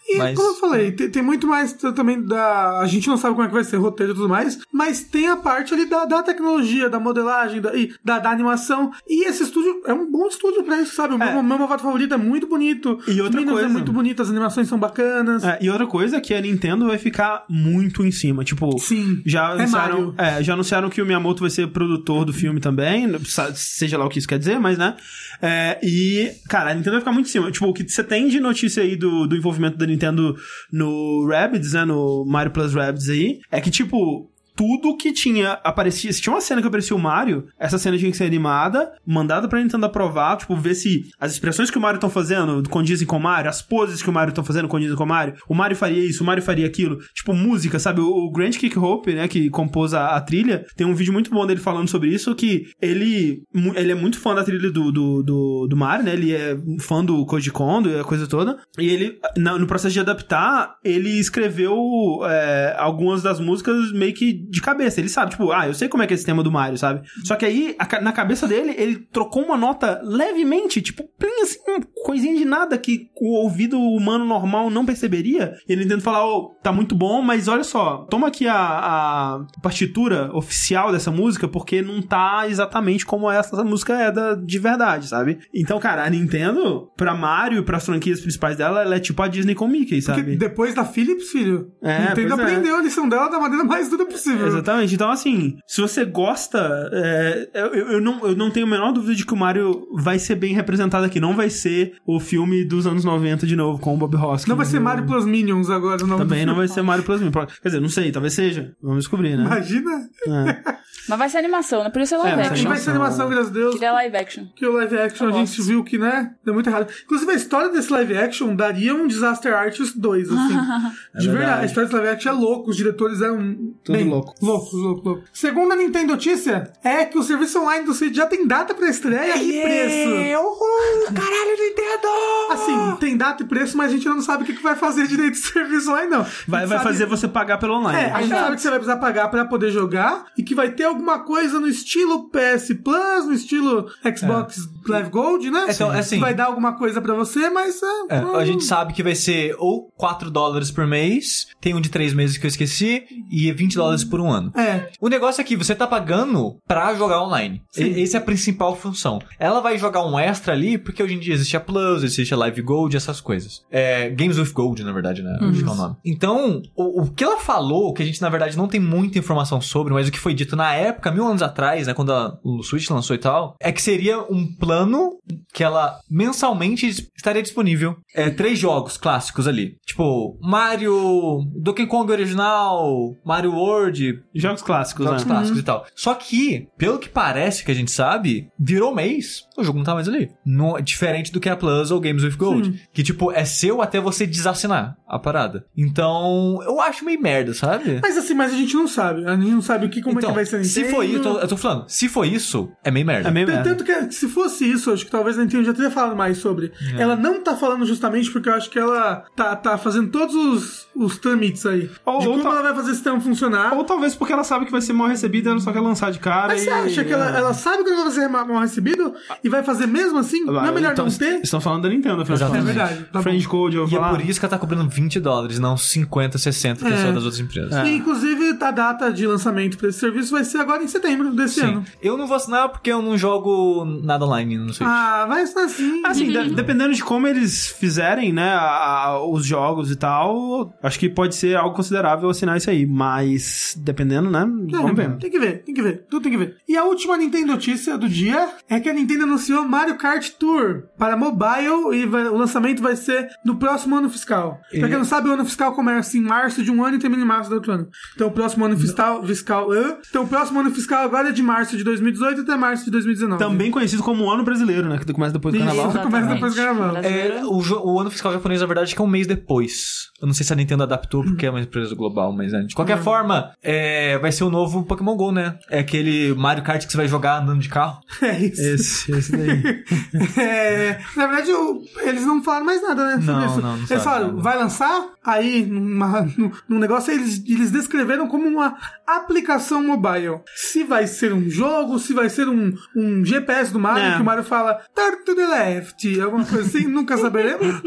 E Mas- como eu falei, tem, tem muito mais também da. A gente não sabe como é que vai ser o roteiro e tudo mais, mas tem a parte ali da, da tecnologia, da modelagem, da, e da, da animação. E esse estúdio é um bom estúdio pra isso, sabe? O É. meu, meu favorito é muito bonito. E outra Minions coisa- é muito bonito, as animações são bacanas. É, e outra coisa é que a Nintendo vai ficar muito em cima. Tipo, Sim. já É anunciaram, é, já anunciaram que o Miyamoto vai ser produtor do filme também, sa- seja lá o que isso quer dizer, mas né? É, e, cara, a Nintendo vai ficar muito em cima. Tipo, o que você tem de notícia aí do, do envolvimento da Nintendo no Rabbids, né? No Mario Plus Rabbids aí, é que, tipo. Tudo que tinha aparecia. Se tinha uma cena que aparecia o Mario, essa cena tinha que ser animada, mandada pra Nintendo aprovar, tipo, ver se as expressões que o Mario estão fazendo condizem com o Mario, as poses que o Mario estão fazendo condizem com o Mario. O Mario faria isso, o Mario faria aquilo. Tipo, música, sabe? O, Grant Kick Hope, né, que compôs a, a trilha, tem um vídeo muito bom dele falando sobre isso, que ele, ele é muito fã da trilha do, do, do, do Mario, né? Ele é fã do Koji Kondo e a coisa toda. E ele, no processo de adaptar, ele escreveu é, algumas das músicas meio que de cabeça. Ele sabe, tipo, ah, eu sei como é que é esse tema do Mario, sabe? Só que aí, a na cabeça dele, ele trocou uma nota levemente, tipo, bem assim, coisinha de nada que o ouvido humano normal não perceberia. E ele tenta falar, ô, tá muito bom, mas olha só, toma aqui a, a partitura oficial dessa música, porque não tá exatamente como essa música é da, de verdade, sabe? Então, cara, a Nintendo, pra Mario e pras franquias principais dela, ela é tipo a Disney com Mickey, Porque sabe? depois da Philips, filho, É, Nintendo é. aprendeu a lição dela da maneira mais dura possível. Exatamente. Então, assim, se você gosta, é, eu, eu não, eu não tenho a menor dúvida de que o Mario vai ser bem representado aqui. Não vai ser o filme dos anos 90 de novo, com o Bob Hoskins. Não vai ser Mario Plus Minions agora, não. Também não vai ser Mario Plus Minions. Quer dizer, não sei, talvez seja. Vamos descobrir, né? Imagina. É. Mas vai ser animação, né? Por isso é live É, vai ser Que action. vai ser animação, graças a Deus. Queria live action. Que o live action Eu a gente gosto. viu que, né, deu muito errado. Inclusive, a história desse live action daria um Disaster Artist 2, assim. de verdade. verdade. A história desse live action é louco, os diretores eram. Tudo bem, louco. Louco. Louco, louco, louco. Segunda Nintendo notícia é que o serviço online do Switch já tem data pra estreia e preço. Uhul! Caralho, Nintendo! Assim, tem data e preço, mas a gente não sabe o que que vai fazer direito do serviço online, não. Vai, vai sabe- fazer você pagar pelo online. É, a gente sabe que você vai precisar pagar pra poder jogar e que vai ter alguma coisa no estilo PS Plus, no estilo Xbox Live Gold, né? Então, Que assim- vai dar alguma coisa pra você, mas... É, É, hum, a gente sabe que vai ser ou 4 dólares por mês, tem um de 3 meses que eu esqueci, e 20 dólares por um ano. É, O negócio é que você tá pagando pra jogar online. E- Essa é a principal função. Ela vai jogar um extra ali, porque hoje em dia existe a Plus, existe a Live Gold, essas coisas. É, Games with Gold, na verdade, né? Acho que é o nome. Então, o, o que ela falou, que a gente na verdade não tem muita informação sobre, mas o que foi dito na época, mil anos atrás, né? Quando a- o Switch lançou e tal, é que seria um plano que ela mensalmente estaria disponível. É, três jogos clássicos ali. Tipo, Mario, Donkey Kong original, Mario World, Jogos clássicos, jogos né? clássicos e tal. Só que, pelo que parece que a gente sabe, virou mês, o jogo não tá mais ali. No- diferente do que a Plus ou Games with Gold. Que, tipo, é seu até você desassinar a parada. Então, eu acho meio merda, sabe? mas assim, mas a gente não sabe. A gente não sabe o que, como é então, que vai ser a se Nintendo. for isso, eu tô, eu tô falando, se for isso, é meio merda. É meio merda. Tanto que se fosse isso, acho que talvez a Nintendo já teria falado mais sobre. É. Ela não tá falando justamente porque eu acho que ela tá, tá fazendo todos os, os trâmites aí. Ou- de ou como tá- ela vai fazer esse sistema funcionar. Ou talvez porque ela sabe que vai ser mal recebida e ela só quer lançar de cara. Mas e... você acha que ela, ela sabe que ela vai ser mal mal recebido e vai fazer mesmo assim? Não é melhor então, não ter? Estão falando da Nintendo, afinal de Exatamente. contas. É verdade, tá Friend Code, eu vou E é falar. por isso que ela tá cobrando 20 dólares, não 50, 60, que é só das outras empresas. É. E, inclusive, a data de lançamento pra esse serviço vai ser agora em setembro desse Sim. ano. Eu não vou assinar porque eu não jogo nada online no Switch. Ah, vai ser assim. Assim, de- dependendo de como eles fizerem, né, a- a- os jogos e tal, acho que pode ser algo considerável assinar isso aí. Mas, dependendo, né, vamos ver. Tem que ver, tem que ver, tudo tem que ver. E a última Nintendo notícia do dia é que a Nintendo anunciou Mario Kart Tour para mobile e vai- o lançamento vai ser no próximo ano fiscal. Pra quem não sabe, o ano fiscal começa em março de um ano e termina em março do outro ano. Então o próximo ano fiscal, fiscal hã? então o próximo ano fiscal agora é de março de 2018 até março de 2019. Também conhecido como o ano brasileiro, né, que começa depois do Isso. carnaval. começa depois do carnaval. É, o, o ano fiscal japonês, na verdade, que é um mês depois. Eu não sei se a Nintendo adaptou porque é uma empresa global, mas é. De qualquer forma, é, vai ser o novo Pokémon GO, né? É aquele Mario Kart que você vai jogar andando de carro. É isso. Esse, esse daí. É, na verdade, o- eles não falaram mais nada, né? Sobre Não, isso. não, não eles falaram falaram, nada. vai lançar, aí numa, num, num negócio eles, eles descreveram como uma aplicação mobile. Se vai ser um jogo, se vai ser um, um GPS do Mario, É. que o Mario fala turn to the left, alguma coisa assim, nunca saberemos.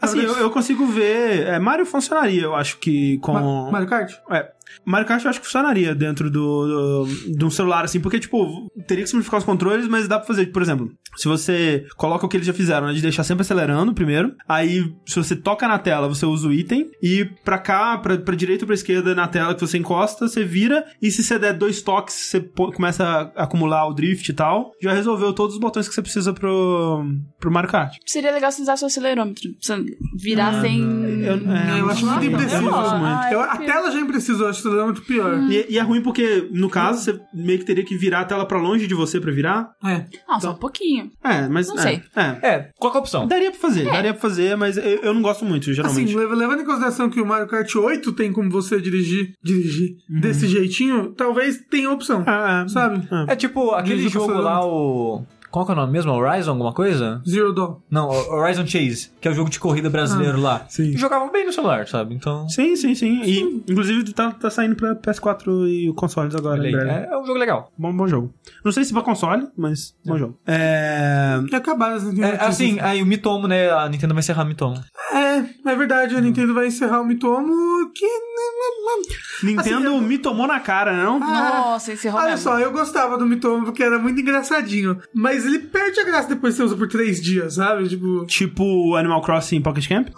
Assim, eu, eu consigo ver. É, Mario funcionaria, eu acho que com. Ma- Mario Kart? É. Mario Kart eu acho que funcionaria dentro do, do, de um celular, assim, porque, tipo, teria que simplificar os controles, mas dá pra fazer, por exemplo, se você coloca o que eles já fizeram, né, de deixar sempre acelerando primeiro, aí se você toca na tela, você usa o item, e pra cá, pra, pra direita ou pra esquerda na tela que você encosta, você vira, e se você der dois toques, você pô- começa a acumular o drift e tal, já resolveu todos os botões que você precisa pro, pro Mario Kart. Seria legal se usasse o acelerômetro. Virar sem. Eu, é, eu acho muito eu impreciso. gosto muito. Ah, Eu- eu a tela já é impreciso, eu acho que o muito pior. E, e é ruim porque, no caso, você meio que teria que virar a tela pra longe de você pra virar. É. Não, só um pouquinho. É, mas. Não é, sei. É. É, qual que é a opção? Daria pra fazer, daria pra fazer, mas eu, eu não gosto muito, geralmente. Assim, lev- levando em consideração que o Mario Kart 8 tem como você dirigir, dirigir desse jeitinho, talvez tenha opção. Ah, é. Sabe? É tipo aquele jogo lá, o. Qual que é o nome mesmo? Horizon, alguma coisa? Zero Dawn. Não, Horizon Chase, que é o jogo de corrida brasileiro lá. sim. E jogavam bem no celular, sabe? Então. Sim, sim, sim. E, inclusive, tá, tá saindo pra PS4 e consoles agora, aí. É, é um jogo legal. Bom, bom jogo. Não sei se pra console, mas bom jogo. É... E acabaram as É, notícias. assim, aí o Mitomo, né? A Nintendo vai encerrar o Mitomo. É, é verdade, a Nintendo vai encerrar o Mitomo que... Nintendo eu- me tomou na cara, não? Nossa, encerrou Olha mesmo. só, eu gostava do Mitomo porque era muito engraçadinho. Mas ele perde a graça depois que você usa por três dias, sabe? Tipo, Tipo Animal Crossing Pocket Camp?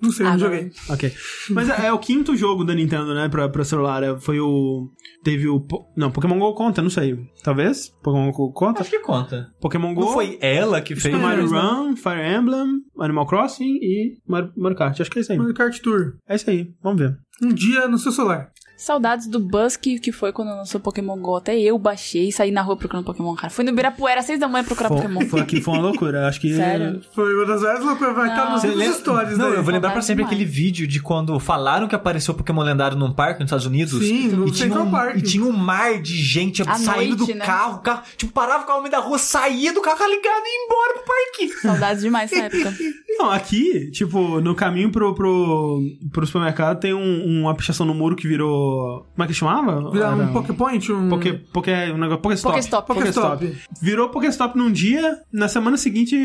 não sei, não Ah, joguei. Ok. Mas é, é o quinto jogo da Nintendo, né, pra, pra celular. É, Foi o... Teve o... Po- Não, Pokémon GO conta, não sei. Talvez? Pokémon GO conta? Acho que conta. Pokémon GO... Não foi ela que fez. Super Mario Mas não. Run, Fire Emblem, Animal Crossing e Mario, Mario Kart. Acho que é isso aí. Mario Kart Tour. É isso aí. Vamos ver. Um dia no seu celular. Saudades do Busk, que foi quando lançou Pokémon GO. Até eu baixei e saí na rua procurando Pokémon, cara. Fui no Ibirapuera às seis da manhã procurar Pokémon. Foi, foi aqui, foi uma loucura. Acho que. Sério? Foi uma das várias loucuras. Vai estar nos lembra- stories Não, daí. eu vou lembrar pra sempre demais. aquele vídeo de quando falaram que apareceu Pokémon lendário num parque nos Estados Unidos. Sim, no e tinha, Central um, Park. e tinha um mar de gente À saindo noite, do né? carro, o carro. Tipo, parava o carro no meio da rua, saía do carro tá ligado e ia embora pro parque. Saudades demais dessa época. Não, aqui, tipo, no caminho pro, pro, pro supermercado tem um, uma pichação no muro que virou. Como é que chamava? Era um Poképoint, um... Poké, Poké, um negócio, Pokéstop. Pokéstop. Pokéstop. Virou Pokéstop num dia, na semana seguinte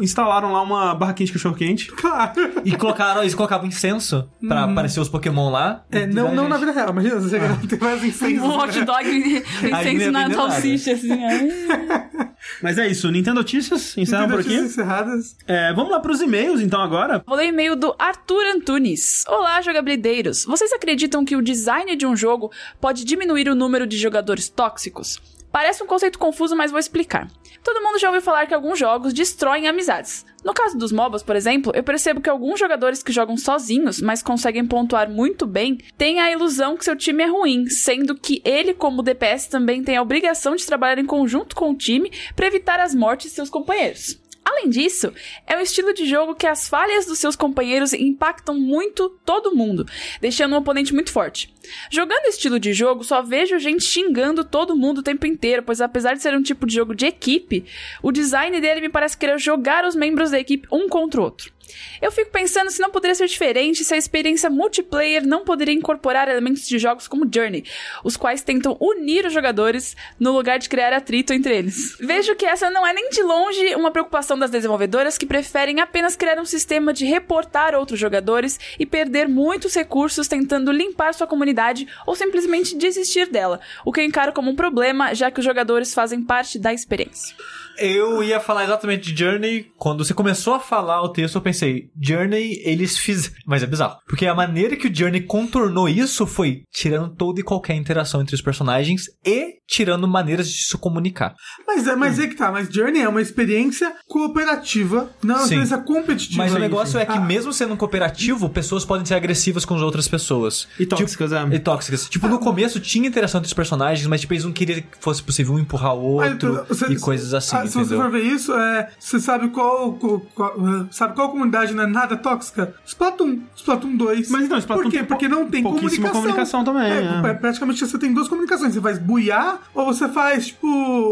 instalaram lá uma barraquinha de cachorro-quente. Claro. E colocaram, eles colocavam incenso pra aparecer os Pokémon lá. É, não, não na vida real. Imagina, você e tem mais incêndios. Um hot dog incenso ia na salsicha, assim. Mas é isso, Nintendo Notícias, encerramos por Notícias aqui. encerradas. É, vamos lá pros e-mails então agora. Vou ler o e-mail do Arthur Antunes. Olá, jogabilideiros. Vocês acreditam que o design de um jogo pode diminuir o número de jogadores tóxicos? Parece um conceito confuso, mas vou explicar. Todo mundo já ouviu falar que alguns jogos destroem amizades. No caso dos MOBAs, por exemplo, eu percebo que alguns jogadores que jogam sozinhos, mas conseguem pontuar muito bem, têm a ilusão que seu time é ruim, sendo que ele, como DPS, também tem a obrigação de trabalhar em conjunto com o time para evitar as mortes de seus companheiros. Além disso, é um estilo de jogo que as falhas dos seus companheiros impactam muito todo mundo, deixando um oponente muito forte. Jogando estilo de jogo, só vejo gente xingando todo mundo o tempo inteiro, pois apesar de ser um tipo de jogo de equipe, o design dele me parece querer jogar os membros da equipe um contra o outro. Eu fico pensando se não poderia ser diferente se a experiência multiplayer não poderia incorporar elementos de jogos como Journey, os quais tentam unir os jogadores no lugar de criar atrito entre eles. Vejo que essa não é nem de longe uma preocupação das desenvolvedoras que preferem apenas criar um sistema de reportar outros jogadores e perder muitos recursos tentando limpar sua comunidade ou simplesmente desistir dela, o que eu encaro como um problema, já que os jogadores fazem parte da experiência. Eu ia falar exatamente de Journey. Quando você começou a falar o texto, eu pensei, Journey, eles fizeram. Mas é bizarro. Porque a maneira que o Journey contornou isso foi tirando toda e qualquer interação entre os personagens e tirando maneiras de se comunicar. Mas é, mas é que tá, mas Journey é uma experiência cooperativa, não é uma Sim. experiência competitiva. Mas o Sim, negócio é que, Ah, mesmo sendo cooperativo, pessoas podem ser agressivas com as outras pessoas. E tóxicas, tipo, é. E tóxicas. Tipo, no começo tinha interação entre os personagens, mas tipo, eles não queriam que fosse possível um empurrar o outro tu- você- e coisas assim, ah, Se você entendeu? for ver isso, é, você sabe qual, qual- qual- sabe qual comunidade não é nada tóxica? Splatoon. Splatoon 2. Mas então, Splatoon Por quê? tem Porque não tem comunicação. comunicação também, É, é. é, Praticamente você tem duas comunicações. Você faz buiar ou você faz, tipo,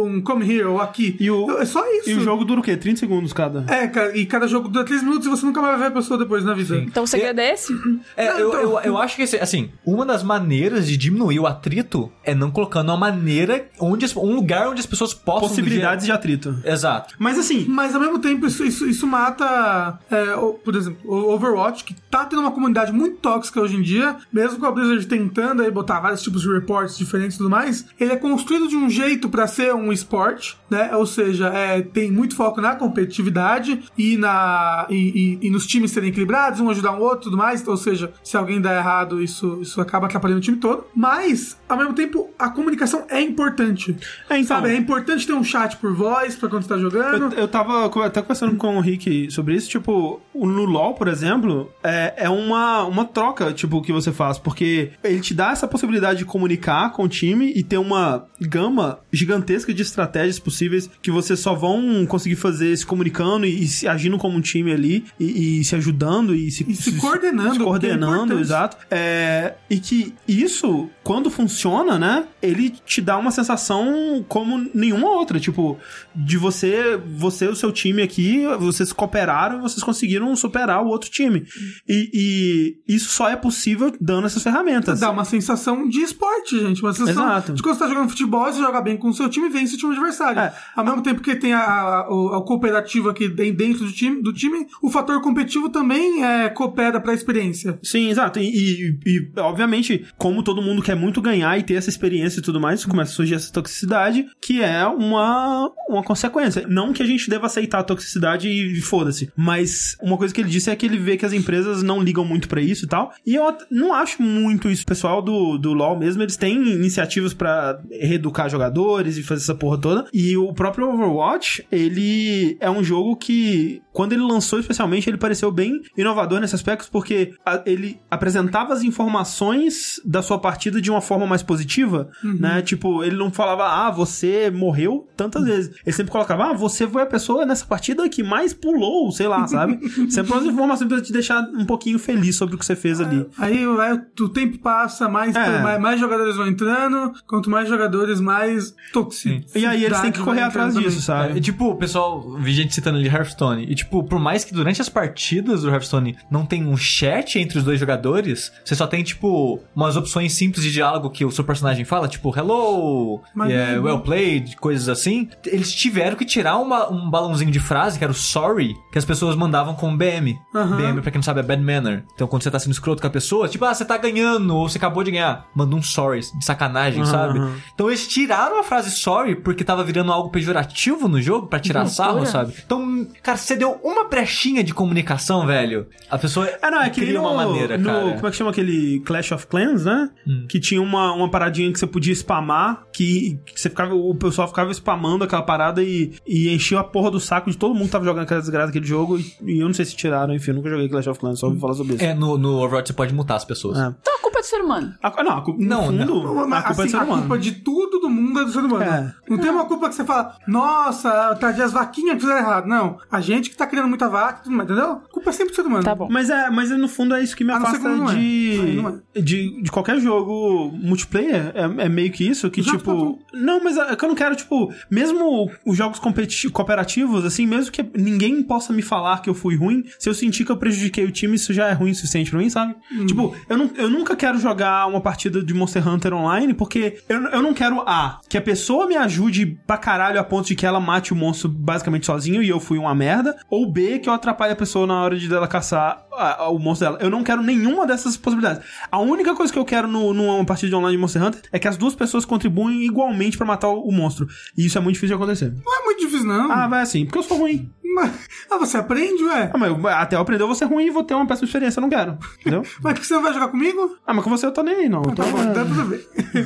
um come here ou aqui. E o- é só isso. E o jogo dura o quê? 30 segundos cada. É, e cada jogo dura 3 minutos e você nunca mais vai ver a pessoa depois na vida. Então o segredo é esse? É, Não, eu, então- eu, eu acho que, assim, uma das maneiras de diminuir o atrito é não colocando uma maneira, onde um lugar onde as pessoas possam... Possibilidades de atrito. Exato. Mas assim, Mas ao mesmo tempo, isso, isso, isso mata. é, o- por exemplo, o Overwatch, que tá tendo uma comunidade muito tóxica hoje em dia, mesmo com a Blizzard tentando aí botar vários tipos de reports diferentes e tudo mais, ele é construído de um jeito pra ser um esporte, né? Ou seja, é, tem muito foco na competitividade e, na, e, e- e nos times serem equilibrados, um ajudar um outro e tudo mais. Ou seja, se alguém dá errado, isso, isso acaba atrapalhando o time todo. Mas, ao mesmo tempo, a comunicação é importante. É, então. Sabe? É importante ter um chat por voz pra quando você tá jogando. Eu, eu tava até conversando com o Rick sobre isso, tipo, o- no LoL, por exemplo, é, é uma, uma troca, tipo, que você faz, porque ele te dá essa possibilidade de comunicar com o time e ter uma gama gigantesca de estratégias possíveis que vocês só vão conseguir fazer se comunicando e, e se agindo como um time ali e, e se ajudando e se, E se coordenando, se é coordenando, importante. exato. É, e que isso, quando funciona, né, ele te dá uma sensação como nenhuma outra, tipo, de você, você e o seu time aqui, vocês cooperaram e vocês conseguiram superar o outro time. E, e isso só é possível dando essas ferramentas. Dá uma sensação de esporte, gente. Uma sensação Exato. de quando você tá jogando futebol, você joga bem com o seu time e vence o time adversário. É. Ao mesmo tempo que tem a, a, o- a cooperativa aqui de- dentro do time, do time, o fator competitivo também é, coopera pra experiência. Sim, exato. E, e- e, obviamente, como todo mundo quer muito ganhar e ter essa experiência e tudo mais, começa a surgir essa toxicidade, que é uma, uma consequência. Não que a gente deva aceitar a toxicidade e foda-se, mas uma coisa que ele disse é que ele vê que as empresas não ligam muito pra isso e tal. E eu não acho muito isso. O pessoal do, do LoL mesmo, eles têm iniciativas pra reeducar jogadores e fazer essa porra toda. E o próprio Overwatch, ele é um jogo que, quando ele lançou especialmente, ele pareceu bem inovador nesse aspecto, porque a- ele apresentava as informações da sua partida de uma forma mais positiva, né? Tipo, ele não falava, ah, você morreu tantas vezes. Ele sempre colocava, ah, você foi a pessoa nessa partida que mais pulou, sei lá, sabe? sempre umas informações pra te deixar um pouquinho feliz sobre o que você fez ali. Aí, aí o tempo passa, mais, É. mais, mais jogadores vão entrando, quanto mais jogadores, mais toxicidade E aí eles têm que correr atrás disso, também. sabe? É, e, tipo, o pessoal, vi gente citando ali Hearthstone. E, tipo, por mais que durante as partidas do Hearthstone não tenha um chat entre os dois jogadores, você só tem, tipo, umas opções simples de diálogo que o seu personagem fala, tipo, hello, yeah, well played, coisas assim. Eles tiveram que tirar uma- um balãozinho de frase, que era o sorry, que as pessoas mandavam com BM. Aham. BM, pra quem não sabe, é bad manner. Então, quando você tá sendo escroto com a pessoa, tipo, ah, você tá ganhando, ou você acabou de ganhar, manda um sorry, de sacanagem, Aham, sabe? Então eles tiraram a frase sorry porque tava virando algo pejorativo no jogo pra tirar sarro, sabe? Então, cara, você deu uma brechinha de comunicação, velho. A pessoa É, não, é que cria no, uma maneira, no- cara. Como é que chama aquele Clash of Clans, né? Hum. Que tinha uma, uma paradinha que você podia spamar, que, que você ficava, o pessoal ficava spamando aquela parada e, e enchia a porra do saco de todo mundo que tava jogando aquela desgraça daquele jogo. E, e eu não sei se tiraram, enfim, eu nunca joguei Clash of Clans, só ouvi falar sobre isso. É, no, no Overwatch você pode mutar as pessoas. É. Então a culpa é do ser humano. A, não, a, culpa- Não, fundo, não. A culpa é do assim, ser a humano. culpa de tudo do mundo é do ser humano. É. Não tem uma culpa que você fala, nossa, tadinha as vaquinhas que fizeram errado. Não, a gente que tá criando muita vaca, tudo mais, entendeu? A culpa é sempre do ser humano. Tá bom. Mas é, mas no fundo é isso que me A ser afasta é. de, não de. de qualquer jogo multiplayer. É, é meio que isso, que Já tipo. Não, mas é que eu não quero, tipo, mesmo os jogos cooperativos, assim, mesmo que ninguém possa me falar que eu fui ruim, se eu sentir que eu prejudiquei o time, isso já é ruim o suficiente pra mim, sabe? Hum. Tipo, eu, não, eu nunca quero jogar uma partida de Monster Hunter online, porque eu, eu não quero A, que a pessoa me ajude pra caralho a ponto de que ela mate o monstro basicamente sozinho e eu fui uma merda, ou B, que eu atrapalhe a pessoa na hora de dela caçar a- a- o monstro dela. Eu não quero nenhuma dessas possibilidades. A única coisa que eu quero no, numa partida de online de Monster Hunter é que as duas pessoas contribuem igualmente pra matar o, o monstro. E isso é muito difícil de acontecer. Não é muito difícil, não. Ah, vai assim, porque eu sou ruim. Mas, ah, você aprende, ué? Ah, mas eu- até eu aprender eu vou ser ruim e vou ter uma péssima experiência, eu não quero. Entendeu? Mas que você não vai jogar comigo? ah, mas com você eu tô nem aí, não. Eu tô- Tá bom, então tudo bem.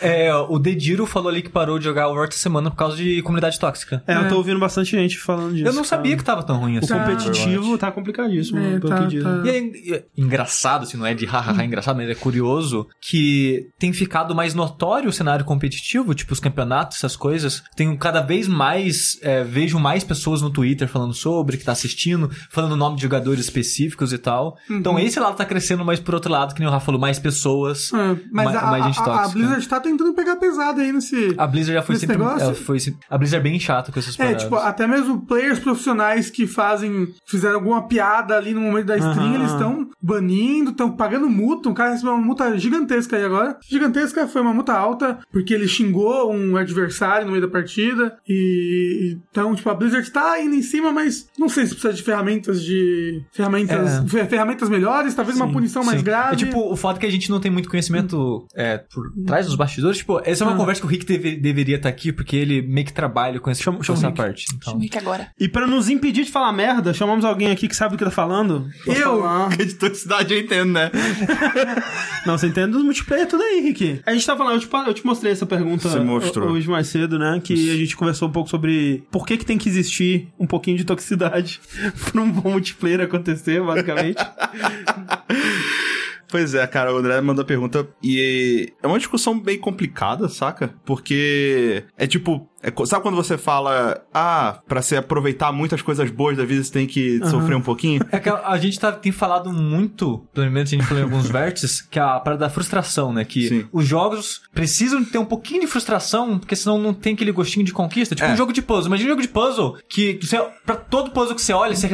É, o Dediro falou ali que parou de jogar Overwatch essa semana por causa de comunidade tóxica. É, eu tô ouvindo bastante gente falando disso. Eu não sabia cara. que tava tão ruim O assim. competitivo Overwatch. tá complicadíssimo, É, tá, tá. E é, é engraçado, assim, não é de hahaha engraçado, mas é curioso que tem ficado mais notório o cenário competitivo, tipo os campeonatos, essas coisas. Tem cada vez mais, é, vejo mais pessoas no Twitter falando sobre, que tá assistindo, falando o nome de jogadores específicos e tal. Então esse lado tá crescendo, mas por outro lado, que nem o Rafa falou, mais pessoas, É, mas ma- a, mais gente a- a tóxica. Blizzard tá tentando pegar pesado aí nesse. A Blizzard já foi sempre. negócio- foi, a Blizzard é bem chata com essas É, paradas. tipo, até mesmo players profissionais que fazem, fizeram alguma piada ali no momento da stream, Aham, eles aham. estão banindo, estão pagando multa. Um cara recebeu uma multa gigantesca aí agora. Gigantesca foi uma multa alta, porque ele xingou um adversário no meio da partida. E então, tipo, a Blizzard tá indo em cima, mas não sei se precisa de ferramentas de. ferramentas. É. fer- ferramentas melhores, talvez uma Sim, punição mais Sim. grave. É tipo, o fato que a gente não tem muito conhecimento é, por trás dos bastidores, tipo, essa é uma Ah. conversa que o Rick deve- deveria estar aqui, porque ele meio que trabalha com, esse, Chama- com chama essa Rick. parte. Então. Chama o Rick agora. E pra nos impedir de falar merda, chamamos alguém aqui que sabe do que tá falando. Eu? falar. De toxicidade eu entendo, né? Não, você entende dos multiplayer tudo aí, Rick. A gente tá falando, eu te, eu te mostrei essa pergunta hoje mais cedo, né? Que a gente conversou um pouco sobre por que que tem que existir um pouquinho de toxicidade pra um bom multiplayer acontecer, basicamente. Pois é, cara, o André mandou a pergunta e é uma discussão bem complicada, saca? Porque é tipo, é sabe quando você fala, ah, pra você aproveitar muitas coisas boas da vida você tem que sofrer um pouquinho? É que a, a gente tá, tem falado muito, pelo menos a gente falou em alguns vértices, que é a parada da frustração, né? Que Sim. os jogos precisam ter um pouquinho de frustração, porque senão não tem aquele gostinho de conquista. Tipo É. um jogo de puzzle. Imagina um jogo de puzzle que você, pra todo puzzle que você olha, você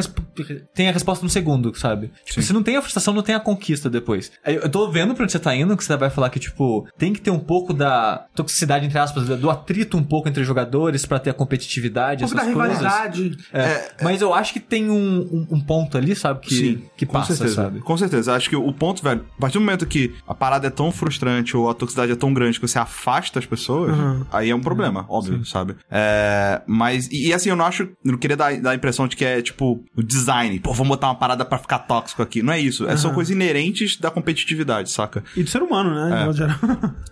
tem a resposta no segundo, sabe? Tipo, se não tem a frustração, não tem a conquista depois. Eu tô vendo pra onde você tá indo, que você vai falar que, tipo, tem que ter um pouco da toxicidade, entre aspas, do atrito um pouco entre jogadores pra ter a competitividade, um pouco da essas coisas. rivalidade. É, mas eu acho que tem um, um, um ponto ali, sabe? Que, que com passa, certeza. sabe? Com certeza. Acho que o ponto, velho, a partir do momento que a parada é tão frustrante ou a toxicidade é tão grande que você afasta as pessoas, aí é um problema, óbvio, sabe? É, mas, e, e assim, eu não acho, eu não queria dar, dar a impressão de que é, tipo, o design. Pô, vamos botar uma parada pra ficar tóxico aqui. Não é isso. É, São coisas inerentes da competitividade, saca? E do ser humano, né? geral.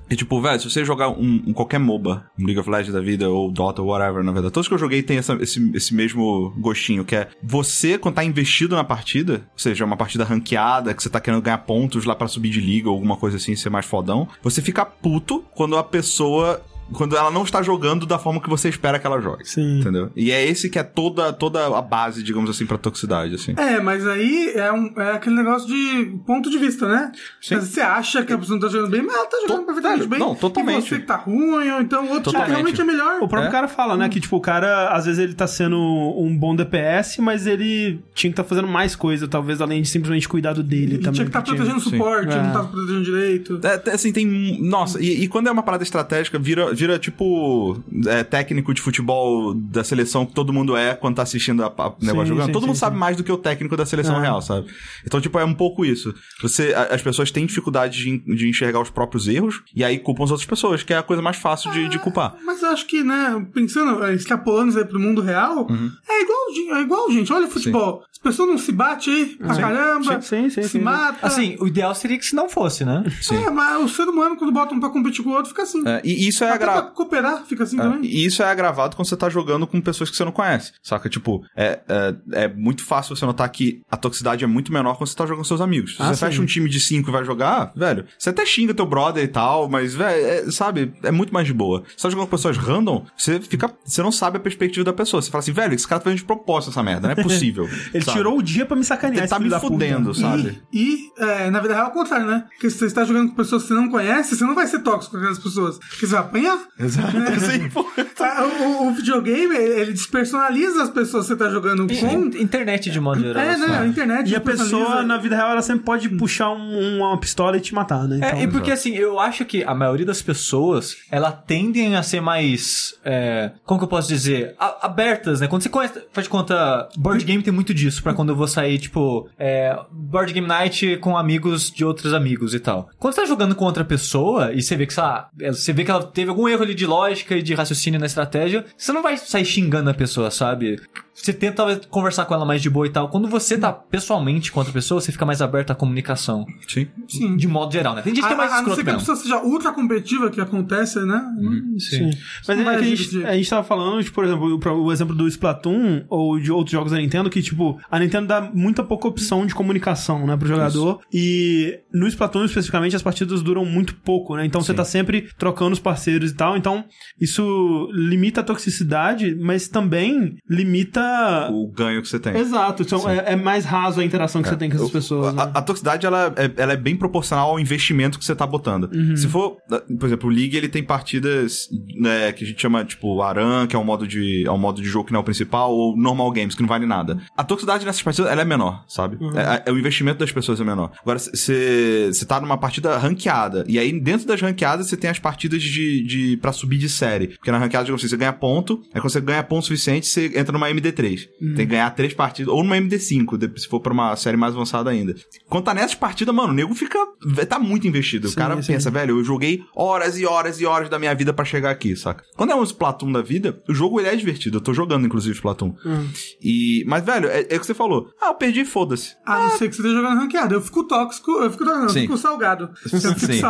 E tipo, velho, se você jogar um, um qualquer MOBA, um League of Legends da vida, ou Dota, ou whatever, na verdade, todos que eu joguei tem essa- esse, esse mesmo gostinho, que é você, quando tá investido na partida, ou seja, uma partida ranqueada, que você tá querendo ganhar pontos lá pra subir de liga, ou alguma coisa assim, ser mais fodão, você fica puto quando a pessoa. Quando ela não está jogando da forma que você espera que ela jogue. Sim. Entendeu? E é esse que é toda, toda a base, digamos assim, pra toxicidade, assim. É, mas aí é, um, é aquele negócio de ponto de vista, né? Sim. Mas você acha que a pessoa não tá jogando bem, mas ela tá jogando To- perfeitamente bem. não, totalmente. E você que tá ruim, ou então o outro que Totalmente. realmente é melhor. O próprio É? cara fala, né, que tipo, o cara, às vezes ele tá sendo um bom DPS, mas ele tinha que estar fazendo mais coisa, talvez, além de simplesmente cuidar do dele Ele também. tinha que estar tinha- protegendo o suporte, É. não tá protegendo direito. É, tem- assim, tem. Nossa, e, e quando é uma parada estratégica, vira, vira tipo. é, técnico de futebol da seleção que todo mundo é quando tá assistindo a, a negócio Sim, jogando. sim, todo sim, mundo sim. sabe mais do que o técnico da seleção É. real, sabe? Então, tipo, é um pouco isso. Você, a- as pessoas têm dificuldade de, de enxergar os próprios erros e aí culpam as outras pessoas, que é a coisa mais fácil de, de culpar. Mas eu acho que, né, pensando, extrapolando isso aí pro mundo real, Uhum. é, igual, é igual, gente. Olha futebol. As pessoas não se batem aí pra caramba, Sim, sim, sim, se sim. mata. Assim, o ideal seria que se não fosse, né? É, mas o ser humano, quando bota um pra competir com o outro, fica assim. É, e isso é Até agra... cooperar, fica assim É, também. E isso é agravado quando você tá jogando com pessoas que você não conhece, saca? Tipo, é, é, é muito fácil você notar que a toxicidade é muito menor quando você tá jogando com seus amigos. Se Ah, você sim. fecha um time de cinco e vai jogar, velho, você até xinga teu brother e tal, mas, velho, é, sabe, é muito mais de boa. Você tá jogando com pessoas random, você fica. Você não sabe a perspectiva da pessoa. Você fala assim, velho, esse cara tá fazendo de propósito essa merda, não é possível. Ele sabe? tirou o dia pra me sacanear. Ele tá me da puta. fudendo, sabe? E, e, é, na vida real é o contrário, né? Porque se você está jogando com pessoas que você não conhece, você não vai ser tóxico com aquelas pessoas. Porque você vai apanhar. Exato. Sim, pô. Ah, O, o- videogame, ele despersonaliza as pessoas que você tá jogando com. In- Internet de modo geral. É, assim. né? A internet E a pessoa, na vida real, ela sempre pode puxar um- uma pistola e te matar, né? É, Então, e porque assim, eu acho que a maioria das pessoas, ela tendem a ser mais, é, como que eu posso dizer, A- abertas, né? Quando você conhece, faz de conta, board game tem muito disso, pra quando eu vou sair, tipo, é, board game night com amigos de outros amigos e tal. Quando você tá jogando com outra pessoa e você vê que, sei lá, ela- você vê que ela teve algum erro ali de lógica e de raciocínio na estratégia, você não vai sair xingando a pessoa, sabe? Você tenta conversar com ela mais de boa e tal. Quando você tá pessoalmente com outra pessoa, você fica mais aberto à comunicação. Sim. Sim. De modo geral, né? Tem gente que é mais a, a não ser escroto que a pessoa seja ultra competitiva, que acontece, né? Sim. Mas não é que a gente, a gente tava falando, tipo, por exemplo, o, o exemplo do Splatoon ou de outros jogos da Nintendo, que, tipo, a Nintendo dá muita pouca opção de comunicação, né, pro jogador. E no Splatoon, especificamente, as partidas duram muito pouco, né? Então você tá sempre trocando os parceiros e tal. Então, isso limita a toxicidade, mas também limita. O ganho que você tem. Exato, então é, é mais raso a interação que você tem com essas pessoas. A, né? a toxicidade, ela é, ela é bem proporcional ao investimento que você tá botando. Uhum. Se for, por exemplo, o League, ele tem partidas né, que a gente chama, tipo, Aran, que é um modo de, é um modo de jogo que não é o principal, ou Normal Games, que não vale nada. A toxicidade nessas partidas, ela é menor, sabe? Uhum. É, é- o investimento das pessoas é menor. Agora, você tá numa partida ranqueada, e aí dentro das ranqueadas você tem as partidas de, de pra subir de série. Porque na ranqueada, digamos assim, você ganha ponto, aí quando você ganha ponto suficiente, você entra numa MD3. Uhum. Tem que ganhar três partidas, ou numa MD5, de- se for pra uma série mais avançada ainda. Quando tá nessas partidas, mano, o nego fica. tá muito investido. Sim, o cara sim. pensa, velho, eu joguei horas e horas e horas da minha vida pra chegar aqui, saca? Quando é um Splatoon da vida, o jogo ele é divertido. Eu tô jogando, inclusive, Splatoon. Hum. E. Mas, velho, é, é o que você falou. Ah, eu perdi, foda-se. A não ser que você esteja jogando ranqueado. Eu fico tóxico, eu fico, não, eu fico salgado. Eu fico Sim.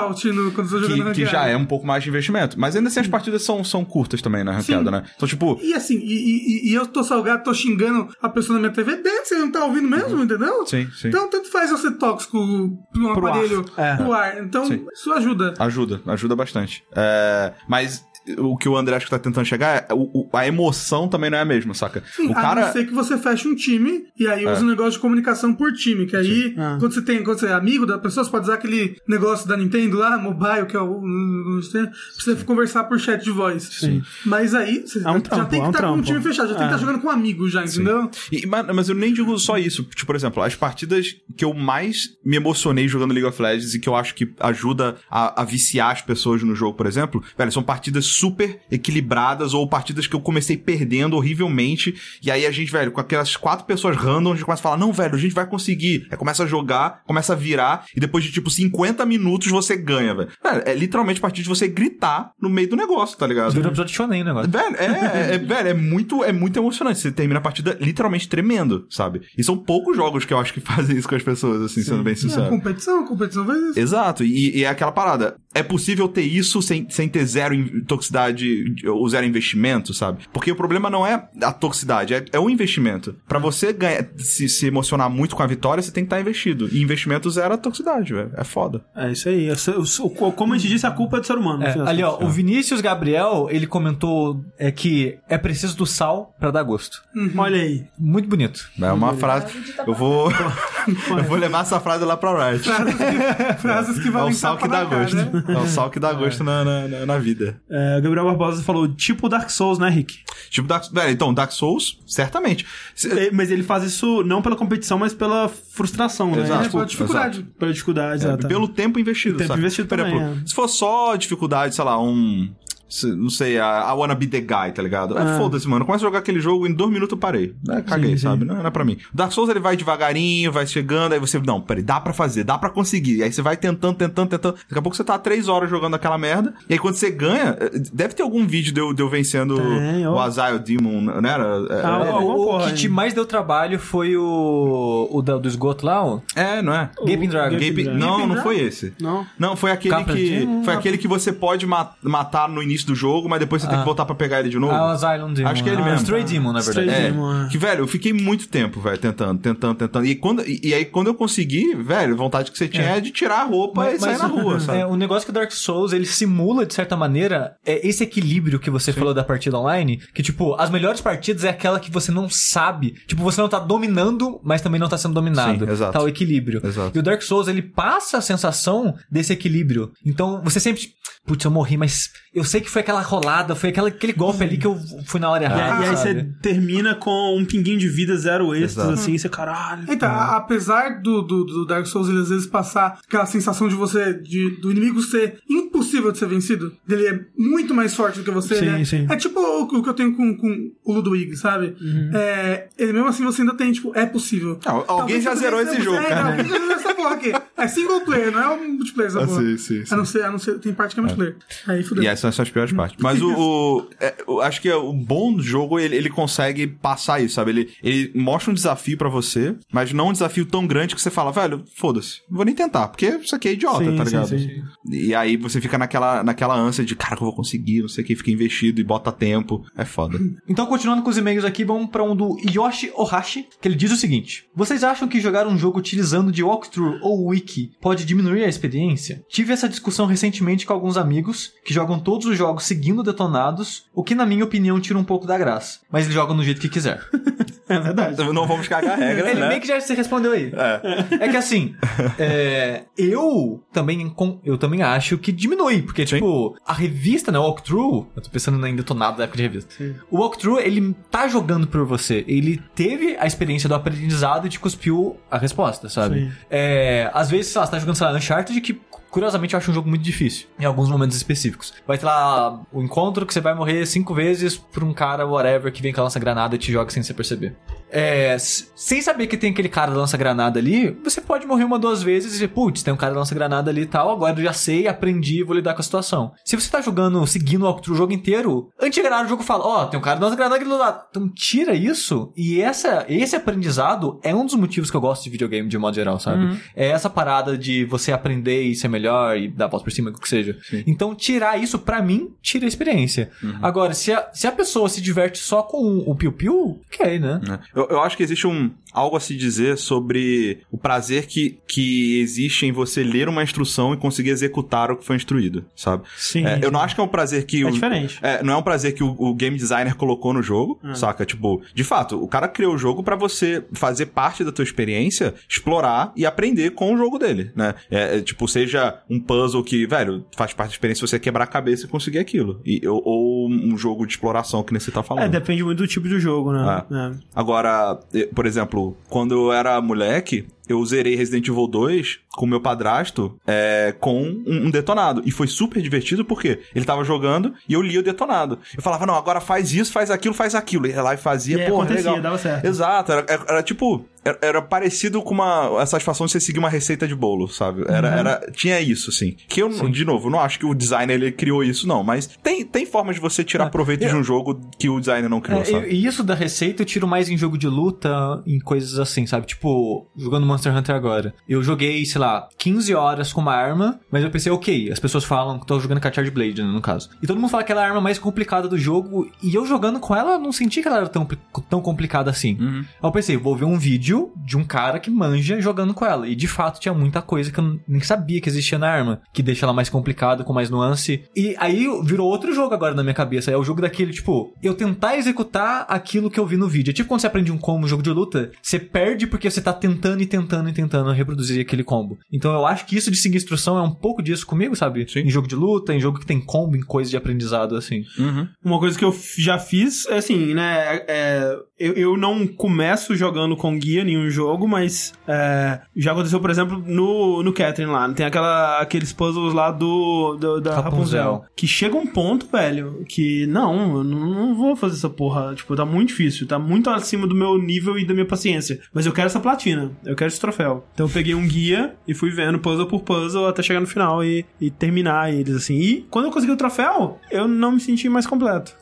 quando eu tô jogando Que, ranqueado. que já é um pouco mais de investimento. Mas ainda assim as partidas são, são curtas também na ranqueada, Sim. né? Então, tipo. E assim, e, e- e eu tô salgado, tô xingando a pessoa na minha TV dentro, você não tá ouvindo mesmo, entendeu? Uhum. Sim, sim. Então, tanto faz eu ser tóxico um Pro ar. aparelho, É. pro ar. Então, Sim. isso ajuda. Ajuda, ajuda bastante. É, mas o que o André acho que tá tentando chegar é o- o- a emoção também não é a mesma, saca? Sim, o A cara. não ser que você feche um time e aí É. usa um negócio de comunicação por time. Que aí, Ah. quando você tem, quando você é amigo da pessoa, você pode usar aquele negócio da Nintendo lá, mobile, que é o. Pra você conversar por chat de voz. Sim. Mas aí, você É um já trampo, tem é que um estar com um time fechado, já tem que É. estar jogando com amigos já, entendeu? E- mas, mas eu nem digo só isso. Tipo, por exemplo, as partidas que eu mais me emocionei jogando League of Legends e que eu acho que ajuda a, a viciar as pessoas no jogo, por exemplo, velho, são partidas super equilibradas ou partidas que eu comecei perdendo horrivelmente. E aí a gente, velho, com aquelas quatro pessoas random, a gente começa a falar: não, velho, a gente vai conseguir. Aí começa a jogar, começa a virar, e depois de tipo 50 minutos você ganha, velho. Velho, é literalmente a partir de você gritar no meio do negócio, tá ligado? Vira um episódio de shonen o negócio. Velho, é, é, é- velho, é muito, é muito emocionante. Você termina a partida literalmente tremendo, sabe? E são poucos jogos que eu acho que fazem isso com as pessoas, assim, sendo bem É, sincero. competição, competição faz isso. Exato, e, e é aquela parada. É possível ter isso sem, sem ter zero toxicidade ou zero investimento, sabe? Porque o problema não é a toxicidade, é, é o investimento. Pra você ganhar, se, se emocionar muito com a vitória, você tem que estar investido. E investimento zero a toxicidade, velho. É foda. É isso aí. Como a gente disse, a culpa é do ser humano. no É, ali, ó, contas. o Vinícius Gabriel, ele comentou é que é preciso do sal pra dar gosto. Olha aí. Muito bonito. É uma frase. Eu vou. eu vou levar essa frase lá pra Riot. Frases que É valem o sal que dá cara, gosto. né? É o sal que dá gosto na, na, na- na vida. É, o Gabriel Barbosa falou, tipo Dark Souls, né, Rick? Tipo, Dark, velho, então, Dark Souls, certamente. Se- É, Mas ele faz isso não pela competição, mas pela frustração, né? Exato. É, pela dificuldade. Pela dificuldade, É, exato. pelo tempo investido, Tempo sabe? investido Por também, exemplo, é. se for só dificuldade, sei lá, um... Não sei, a, I Wanna Be The Guy, tá ligado? É, Ah. foda-se, mano. Começa a jogar aquele jogo, em dois minutos eu parei. É, caguei, Sim, sim. sabe? Não, não é pra mim. Dark Souls, ele vai devagarinho, vai chegando, aí você... Não, peraí, dá pra fazer, dá pra conseguir. Aí você vai tentando, tentando, tentando. Daqui a pouco você tá três horas jogando aquela merda. E aí quando você ganha... eh, Deve ter algum vídeo de eu, de eu vencendo Tem, ó. o Azile Demon, não era? É, Ah, é, o porra que te mais deu trabalho foi o, o da- do esgoto lá, o é, não é? Gaping Dragon. Não, Gaping não Dragon? foi esse. Não? Não, foi aquele Capra que. Foi aquele que você pode ma- matar no início do jogo, mas depois você tem Ah. que voltar pra pegar ele de novo. Ah, o Asylum Demon. Acho que é ele Ah, mesmo. Stray Demon, na verdade. Stray É, Demon, é. que, velho, eu fiquei muito tempo, velho, tentando, tentando, tentando. E, quando, e, e aí, quando eu consegui, velho, a vontade que você tinha é, de tirar a roupa e sair na rua, sabe? É, o negócio que o Dark Souls, ele simula, de certa maneira, é esse equilíbrio que você falou da partida online, que, tipo, as melhores partidas é aquela que você não sabe, tipo, você não tá dominando, mas também não tá sendo dominado. Sim, exato. Tá o equilíbrio. Exato. E o Dark Souls, ele passa a sensação desse equilíbrio. Então, você sempre, putz, eu morri, mas eu sei que foi aquela rolada, foi aquela, aquele golpe ali que eu fui na hora errada, e aí sabe? você termina com um pinguinho de vida, zero extras, Exato. assim, você, caralho. Então, a- apesar do, do, do Dark Souls ele às vezes passar aquela sensação de você, de, do inimigo ser impossível de ser vencido, dele é muito mais forte do que você, Sim, né? sim. É tipo o, o que eu tenho com, com o Ludwig, sabe? É, ele mesmo assim você ainda tem, tipo, é possível. Não, alguém Talvez já zerou esse jogo, é, cara. não, alguém já zerou essa porra aqui. É single player, não é um multiplayer essa Ah, porra. sim, sim, sim. A não ser, a não ser, tem parte que é multiplayer. Aí fudeu. E essas são as piores partes. Mas o. o- é, eu acho que o bom do jogo, ele, ele consegue passar isso, sabe? Ele, ele mostra um desafio pra você, mas não um desafio tão grande que você fala, velho, foda-se, vou nem tentar, porque isso aqui é idiota, Sim, tá sim, ligado? sim. E aí você fica naquela, naquela ânsia de, cara, que eu vou conseguir, não sei o que, fica investido e bota tempo. É foda. Então, continuando com os e-mails aqui, vamos pra um do Yoshi Ohashi, que ele diz o seguinte: Vocês acham que jogar um jogo utilizando de walkthrough ou wiki pode diminuir a experiência? Tive essa discussão recentemente com alguns amigos que jogam todos os jogos seguindo detonados, o que, na minha opinião, tira um pouco da graça. Mas eles jogam do jeito que quiser. É verdade. Não vamos cagar a regra, Ele né? meio que já se respondeu aí. É. É que assim, é, eu também eu também acho que diminui, porque Sim. tipo, a revista, né, o walkthrough, eu tô pensando em detonado da época de revista. O walkthrough, ele tá jogando por você, ele teve a experiência do aprendizado e te cuspiu a resposta, sabe? Sim. É, às vezes, sei lá, você tá jogando, sei lá, Uncharted, que curiosamente eu acho um jogo muito difícil, em alguns momentos específicos. Vai ter lá o encontro que você vai morrer cinco vezes por um cara, whatever, que vem com a lança-granada e te joga sem você perceber. É, sem saber que tem aquele cara da lança-granada ali, você pode morrer uma, duas vezes e dizer, putz, tem um cara da lança-granada ali e tal, agora eu já sei, aprendi, vou lidar com a situação. Se você tá jogando, seguindo o walkthrough o jogo inteiro, antes de ganhar o jogo fala, ó, tem um cara da lança-granada aqui do lado. Então tira isso, e essa, esse aprendizado é um dos motivos que eu gosto de videogame de modo geral, sabe? É essa parada de você aprender e ser melhor e dar a volta por cima, o que seja. Então tirar isso, pra mim, tira a experiência. Agora, se a, se a pessoa se diverte só com o piu-piu, ok, né? né? Eu, eu acho que existe um algo a se dizer sobre o prazer que, que existe em você ler uma instrução e conseguir executar o que foi instruído, sabe? Sim. É, eu não acho que é um prazer que É o, diferente. é, não é um prazer que o, o game designer colocou no jogo, saca? Tipo, de fato, o cara criou o jogo pra você fazer parte da tua experiência, explorar e aprender com o jogo dele, né? É, é, tipo, seja um puzzle que, velho, faz parte da experiência você quebrar a cabeça e conseguir aquilo. E, ou, ou um jogo de exploração que nem você tá falando. É, depende muito do tipo de jogo, né? É. Agora, eh, por exemplo, quando eu era moleque, eu zerei Resident Evil 2 com meu padrasto é, com um, um detonado. E foi super divertido porque ele tava jogando e eu lia o detonado. Eu falava, não, agora faz isso, faz aquilo, faz aquilo. E ia lá e fazia, E porra, acontecia, legal. dava certo. Exato, era, era- era tipo. Era, era parecido com uma. A satisfação de você seguir uma receita de bolo, sabe? Era, Uhum. era, tinha isso, assim. Que eu, de novo, não acho que o designer ele criou isso, não. Mas tem, tem formas de você tirar proveito de um jogo que o designer não criou, É, sabe? e isso da receita eu tiro mais em jogo de luta, em coisas assim, sabe? Tipo, jogando Monster Hunter agora. Eu joguei, sei lá, 15 horas com uma arma, mas eu pensei, ok, as pessoas falam que tô jogando com a Charge Blade, né, no caso. E todo mundo fala que ela é a arma mais complicada do jogo, e eu jogando com ela, eu não senti que ela era tão, tão complicada assim. Uhum. Aí eu pensei, vou ver um vídeo de um cara que manja jogando com ela. E de fato tinha muita coisa que eu nem sabia que existia na arma, que deixa ela mais complicada, com mais nuance. E aí virou outro jogo agora na minha cabeça. É o jogo daquele, tipo, eu tentar executar aquilo que eu vi no vídeo. É tipo quando você aprende um combo no jogo de luta, você perde porque você tá tentando e tentando e tentando reproduzir aquele combo. Então eu acho que isso de seguir instrução é um pouco disso comigo, sabe? Sim. Em jogo de luta, em jogo que tem combo, em coisa de aprendizado, assim. Uhum. Uma coisa que eu já fiz, é assim, né? é, eu, eu não começo jogando com guia nenhum jogo, mas é, já aconteceu, por exemplo, no, no Catherine lá. Tem aquela, aqueles puzzles lá do, do- da Rapunzel. Rapunzel. Que chega um ponto, velho, que não, eu não, não vou fazer essa porra. Tipo, tá muito difícil, tá muito acima do meu nível e da minha paciência. Mas eu quero essa platina, eu quero esse troféu. Então eu peguei um guia e fui vendo puzzle por puzzle até chegar no final e, e terminar eles, assim. E quando eu consegui o troféu, eu não me senti mais completo.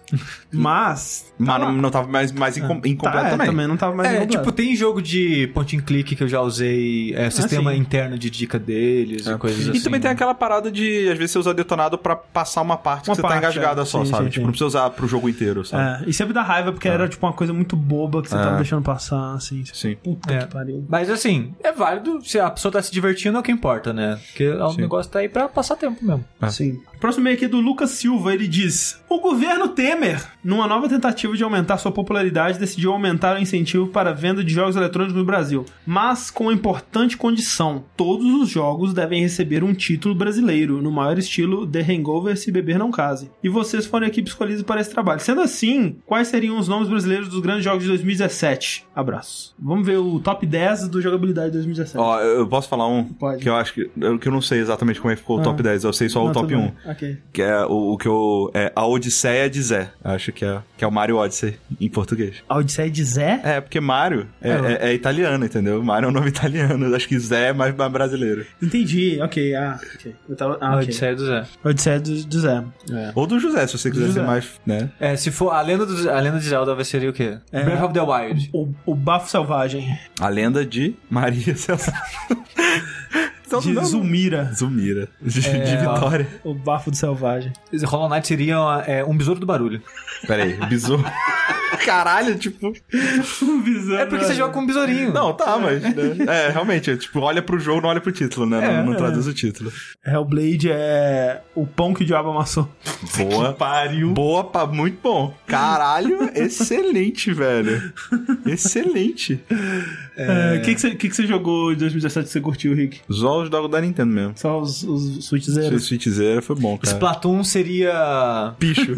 Mas. Mas tá não, não tava mais, mais incom- Tá, incompleto é, também. também não tava mais É, incompleto. tipo, tem jogo de point and click que eu já usei, é, sistema sim. interno de dica deles e coisas E assim. também tem aquela parada de, às vezes, você usar detonado pra passar uma parte Uma que você tá parte, engasgada é. só, Sim, sabe? sim, tipo, sim. não precisa usar pro jogo inteiro, sabe? É, e sempre dá raiva porque era tipo uma coisa muito boba que você É. tava deixando passar, assim. Sim. Puta É. que pariu. Mas assim, é válido se a pessoa tá se divertindo é o que importa, né? Porque o negócio tá aí pra passar tempo mesmo. É. Sim. Próximo e-mail aqui é do Lucas Silva, ele diz: O governo Temer, numa nova tentativa de aumentar sua popularidade, decidiu aumentar o incentivo para a venda de jogos eletrônicos no Brasil, mas com uma importante condição: todos os jogos devem receber um título brasileiro, no maior estilo The Hangover se beber não case. E vocês foram a equipe escolhida para esse trabalho. Sendo assim, quais seriam os nomes brasileiros dos grandes jogos de 2017? Abraço. Vamos ver o top 10 do jogabilidade de 2017. Ó, eu posso falar um Pode. que eu acho que eu, que eu não sei exatamente como é que ficou o Ah. top 10, eu sei só Não, o top tudo 1. bem. Ok. Que é o, o que eu. É a Odisseia de Zé. Acho que é, que é o Mario Odyssey em português. A Odisseia de Zé? É, porque Mario é, é- é italiano, entendeu? Mario é um nome italiano. Acho que Zé é mais, mais brasileiro. Entendi, ok. Ah, ok. Eu tava. Ah, A ok. Odisseia do Zé. Odisseia do, do Zé. É. Ou do José, se você quiser José. ser mais, né? É, se for a lenda, do, a lenda de Zelda vai ser o quê? É. Breath of the Wild. O, o Bafo Selvagem. A lenda de Maria Celso. Então, de não. Zumira. Zumira. De, de É, Vitória. O Bafo do Selvagem. Hollow Knight seria é, um besouro do barulho. Pera aí, besouro. Caralho, tipo. É porque você joga com um besourinho. Não, tá, mas. né? É, realmente, é, tipo, olha pro jogo, não olha pro título, né? É, não não é. traduz o título. Hellblade é o pão que o diabo amassou. Boa. Pariu. Boa, pa, muito bom. Caralho, excelente, velho. Excelente. O que, que, você, que, que você jogou em 2017 que você curtiu, Rick? Só os jogos da Nintendo mesmo. Só os, os O Switchzeiros? Switchzera foi bom, cara. Splatoon seria. Picho.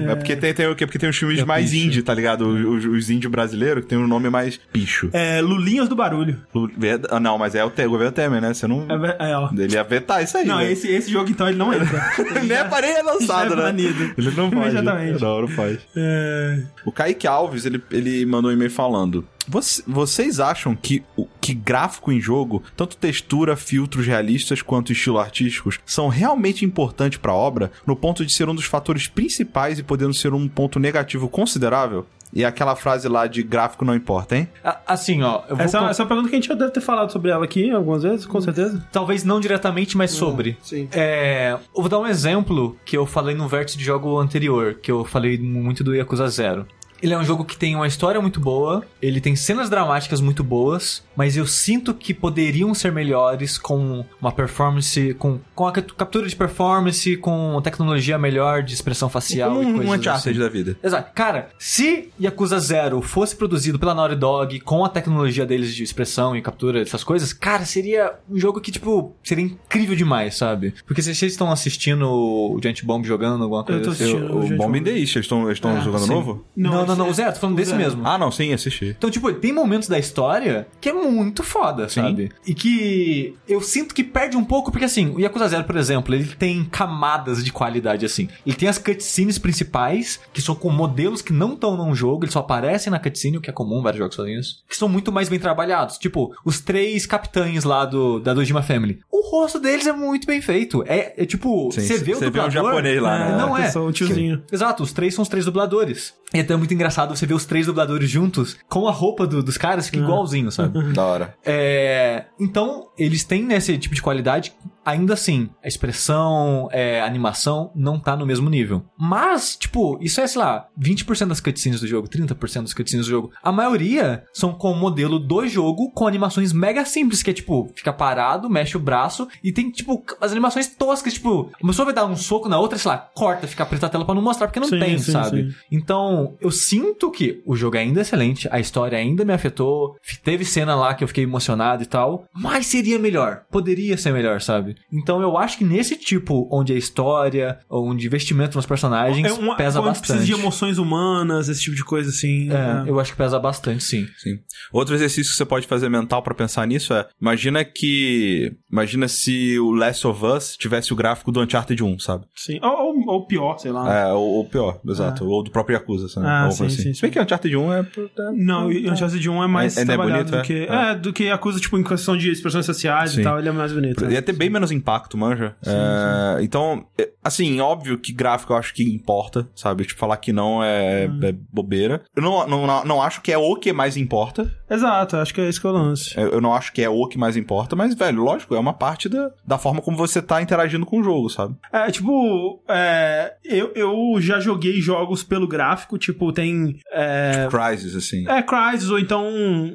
É porque tem, tem, o quê? porque tem os filmes É mais picho. indie, tá ligado? Os, os indie brasileiros que tem um nome mais picho. É, Lulinhas do Barulho. Ver- ah, Não, mas é o, Te- o governo Temer, né? Você não. É, é, ó. Ele ia vetar isso aí. Não, né? esse, esse jogo então ele não entra. Nem a parede é lançado, já é né? banido. Ele não pode. Imediatamente. Não, não pode. É, O Kaique Alves, ele, ele mandou um e-mail falando. "Voc- Vocês acham que, o- que gráfico em jogo, tanto textura, filtros realistas quanto estilo artísticos, são realmente importantes pra obra, no ponto de ser um dos fatores principais e podendo ser um ponto negativo considerável? E aquela frase lá de gráfico não importa, hein? A- Assim, ó. Eu vou essa, con- essa é uma pergunta que a gente já deve ter falado sobre ela aqui algumas vezes, com certeza. Talvez não diretamente, mas sobre. Sim. É, eu vou dar um exemplo que eu falei no vértice de jogo anterior, que eu falei muito do Yakuza Zero. Ele é um jogo que tem uma história muito boa, ele tem cenas dramáticas muito boas, mas eu sinto que poderiam ser melhores com uma performance, com, com a cap- captura de performance, com tecnologia melhor de expressão facial Como e um, coisas um Uncharted assim. da vida. Exato. Cara, se Yakuza Zero fosse produzido pela Naughty Dog com a tecnologia deles de expressão e captura dessas coisas, cara, seria um jogo que, tipo, seria incrível demais, sabe? Porque se vocês estão assistindo o Giant Bomb jogando alguma coisa tô assim, assistindo. eu- O gente, Bomb in vamos- the East, eles estão Ah, jogando sim. novo? Não, não, não, não, o Zero, tô falando desse Zero. mesmo. Ah, não, sim, assisti. Então, tipo, tem momentos da história que é muito foda, Sim. sabe? E que eu sinto que perde um pouco, porque assim, o Yakuza Zero, por exemplo, ele tem camadas de qualidade, assim. Ele tem as cutscenes principais, que são com modelos que não estão num jogo, eles só aparecem na cutscene, o que é comum em vários jogos fazem isso, que são muito mais bem trabalhados. Tipo, os três capitães lá do, da Dojima Family. O rosto deles é muito bem feito. É, é tipo, você vê o você vê o dublador... japonês lá, né? Não que é. são o tiozinho. Exato, os três são os três dubladores. E até é muito engraçado você ver os três dubladores juntos com a roupa do- dos caras, fica igualzinho, sabe? Da hora. É, então, eles têm né, esse tipo de qualidade. Ainda assim, a expressão, é, a animação não tá no mesmo nível. Mas, tipo, isso é, sei lá, 20% das cutscenes do jogo, 30% das cutscenes do jogo. A maioria são com o modelo do jogo, com animações mega simples, que é tipo, fica parado, mexe o braço e tem, tipo, as animações toscas, tipo, a pessoa vai dar um soco na outra, sei lá, corta, fica preta a tela pra não mostrar, porque não Sim, tem, sim, sabe? sim. Então, eu sinto que o jogo é ainda excelente, a história ainda me afetou, teve cena lá que eu fiquei emocionado e tal, mas seria melhor, poderia ser melhor, sabe? Então eu acho que nesse tipo, onde a história, onde investimento nos personagens É uma, pesa quando precisa bastante. de emoções humanas, esse tipo de coisa assim. É, é. eu acho que pesa bastante, sim. Sim. Outro exercício que você pode fazer mental pra pensar nisso é: imagina que. Imagina se o Last of Us tivesse o gráfico do Uncharted 1, sabe? Sim. Ou, ou- ou pior, sei lá. É, ou, ou pior, exato. Ou do próprio Yakuza, sabe? Ah, Algo sim, assim. sim, Se bem sim. que Uncharted 1 é. é- Não, o Uncharted 1 é mais É- ainda é trabalhado bonito, do que... é? É. do que acusa, tipo, em questão de expressões sociais Sim. e tal, ele é mais bonito. Ia ter bem menos impacto, manja. É, Então, é, assim, óbvio que gráfico eu acho que importa, sabe? Tipo, falar que não é, Hum. é bobeira. Eu não, não, não, acho que é o que mais importa. Exato, acho que é esse que é o lance. Eu eu não acho que é o que mais importa, mas, velho, lógico, é uma parte da, da forma como você tá interagindo com o jogo, sabe? É, tipo, é, eu, eu já joguei jogos pelo gráfico, tipo, tem... É, Crysis, assim. É, Crysis, ou então,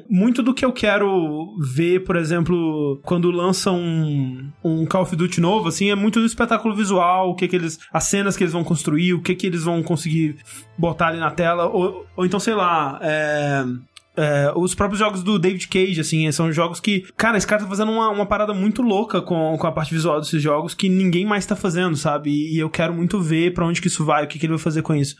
muito do que eu quero ver, por exemplo, quando lança um, um Call of Duty novo, assim, é muito do espetáculo visual, o que que eles, as cenas que eles vão construir, o que que eles vão conseguir botar ali na tela, ou, ou então, sei lá, é... é, os próprios jogos do David Cage, assim, são jogos que, cara, esse cara tá fazendo uma, uma parada muito louca com, com a parte visual desses jogos que ninguém mais tá fazendo, sabe? E, eu quero muito ver pra onde que isso vai, o que, que ele vai fazer com isso.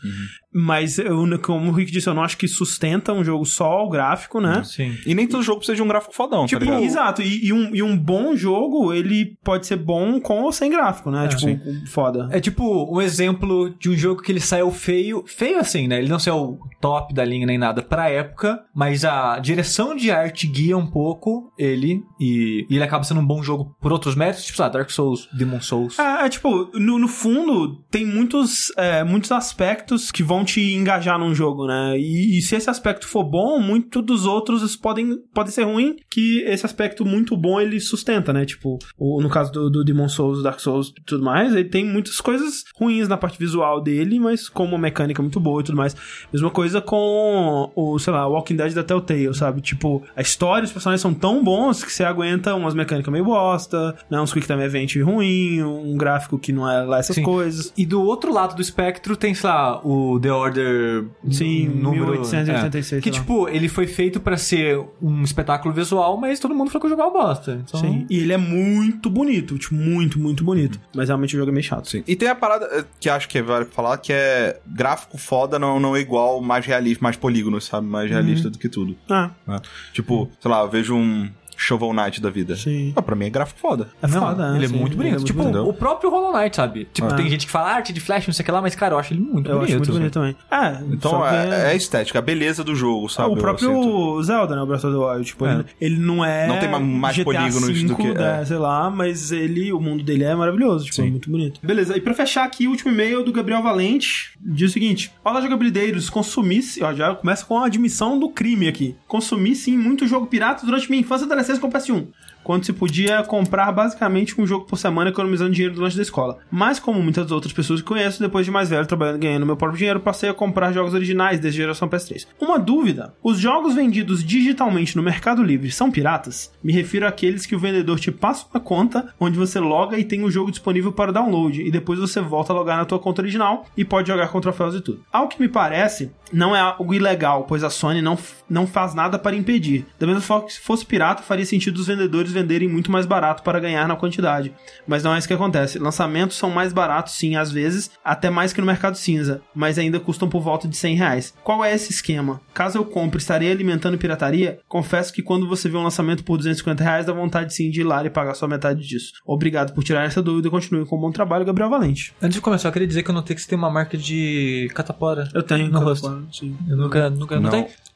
Mas, eu, como o Rick disse, eu não acho que sustenta um jogo só o gráfico, né? Sim. E nem todo jogo precisa de um gráfico fodão, Tipo, tá ligado? exato, e, e um, e um bom jogo, ele pode ser bom com ou sem gráfico, né? tipo, sim. foda. É tipo um exemplo de um jogo que ele saiu feio, feio assim, né? Ele não saiu top da linha nem nada pra época, mas a direção de arte guia um pouco ele e, e ele acaba sendo um bom jogo por outros méritos, tipo, lá, Dark Souls, Demon Souls. É, é, tipo, no, no fundo, tem muitos, é, muitos aspectos que vão te engajar num jogo, né? E, e se esse aspecto for bom, muito dos outros podem, podem ser ruim, que esse aspecto muito bom ele sustenta, né? Tipo, o- no caso do, do Demon Souls, Dark Souls e tudo mais, ele tem muitas coisas ruins na parte visual dele, mas com uma mecânica muito boa e tudo mais. Mesma coisa com o, sei lá, Walking Dead da Telltale, sabe? Tipo, a história, os personagens são tão bons que você aguenta umas mecânicas meio bosta, né? Uns Quick Time Event ruim, um gráfico que não é lá essas Sim. coisas. E do outro lado do espectro tem, sei lá, o The Order Sim, número 1886, é, que tipo, ele foi feito pra ser um espetáculo visual, mas todo mundo falou que o jogo é uma bosta. Então, Sim. E ele é muito bonito, tipo, muito, muito bonito. Mas realmente o jogo é meio chato. Sim. E tem a parada eh, que acho que é válido falar, que é gráfico foda não, não é igual mais realista, mais polígonos, sabe? Mais realista do que tudo. Ah, né? Tipo, sei lá, eu vejo um Shovel Knight da vida. sim. Ah, pra mim é gráfico foda. É Não, foda, né? ele é Sim, muito bonito. é tipo, bonito. o próprio Hollow Knight, sabe? Tipo, Ah. tem gente que fala arte de flash, não sei o que lá, mas, cara, eu acho ele muito Eu bonito. acho muito bonito também. É, Então só que é, é a estética, a beleza do jogo, sabe? o Eu próprio. Zelda, né? O Breath of the Wild. Tipo, É. ele, ele não é. Não tem ma- mais GTA polígonos do 5, que- né, é. Sei lá, mas ele, o mundo dele é maravilhoso. Tipo, Sim. é muito bonito. Beleza, e pra fechar aqui, o último e-mail do Gabriel Valente diz o seguinte: Olá, jogabilideiros, consumi. Ó, já começa com a admissão do crime aqui. Consumi sim muito jogo pirata durante minha infância e adolescência com o PS1. Quando se podia comprar basicamente um jogo por semana economizando dinheiro do lanche da escola. Mas, como muitas outras pessoas que conheço, depois de mais velho trabalhando ganhando meu próprio dinheiro, passei a comprar jogos originais desde a geração PS3. Uma dúvida: os jogos vendidos digitalmente no Mercado Livre são piratas? Me refiro àqueles que o vendedor te passa uma conta onde você loga e tem o jogo disponível para download, e depois você volta a logar na tua conta original e pode jogar com troféus e tudo. Ao que me parece, não é algo ilegal, pois a Sony não, não faz nada para impedir. Da mesma forma que se fosse pirata, faria sentido os vendedores venderem muito mais barato para ganhar na quantidade. Mas não é isso que acontece. Lançamentos são mais baratos, sim, às vezes, até mais que no mercado cinza, mas ainda custam por volta de 100 reais. Qual é esse esquema? Caso eu compre, estarei alimentando pirataria? Confesso que quando você vê um lançamento por 250 reais, dá vontade sim de ir lá e pagar só metade disso. Obrigado por tirar essa dúvida e continue com um bom trabalho, Gabriel Valente. Antes de começar, eu queria dizer que eu notei que você tem uma marca de catapora. Eu tenho. No cara, rosto. sim. Eu nunca, nunca Não. notei. E-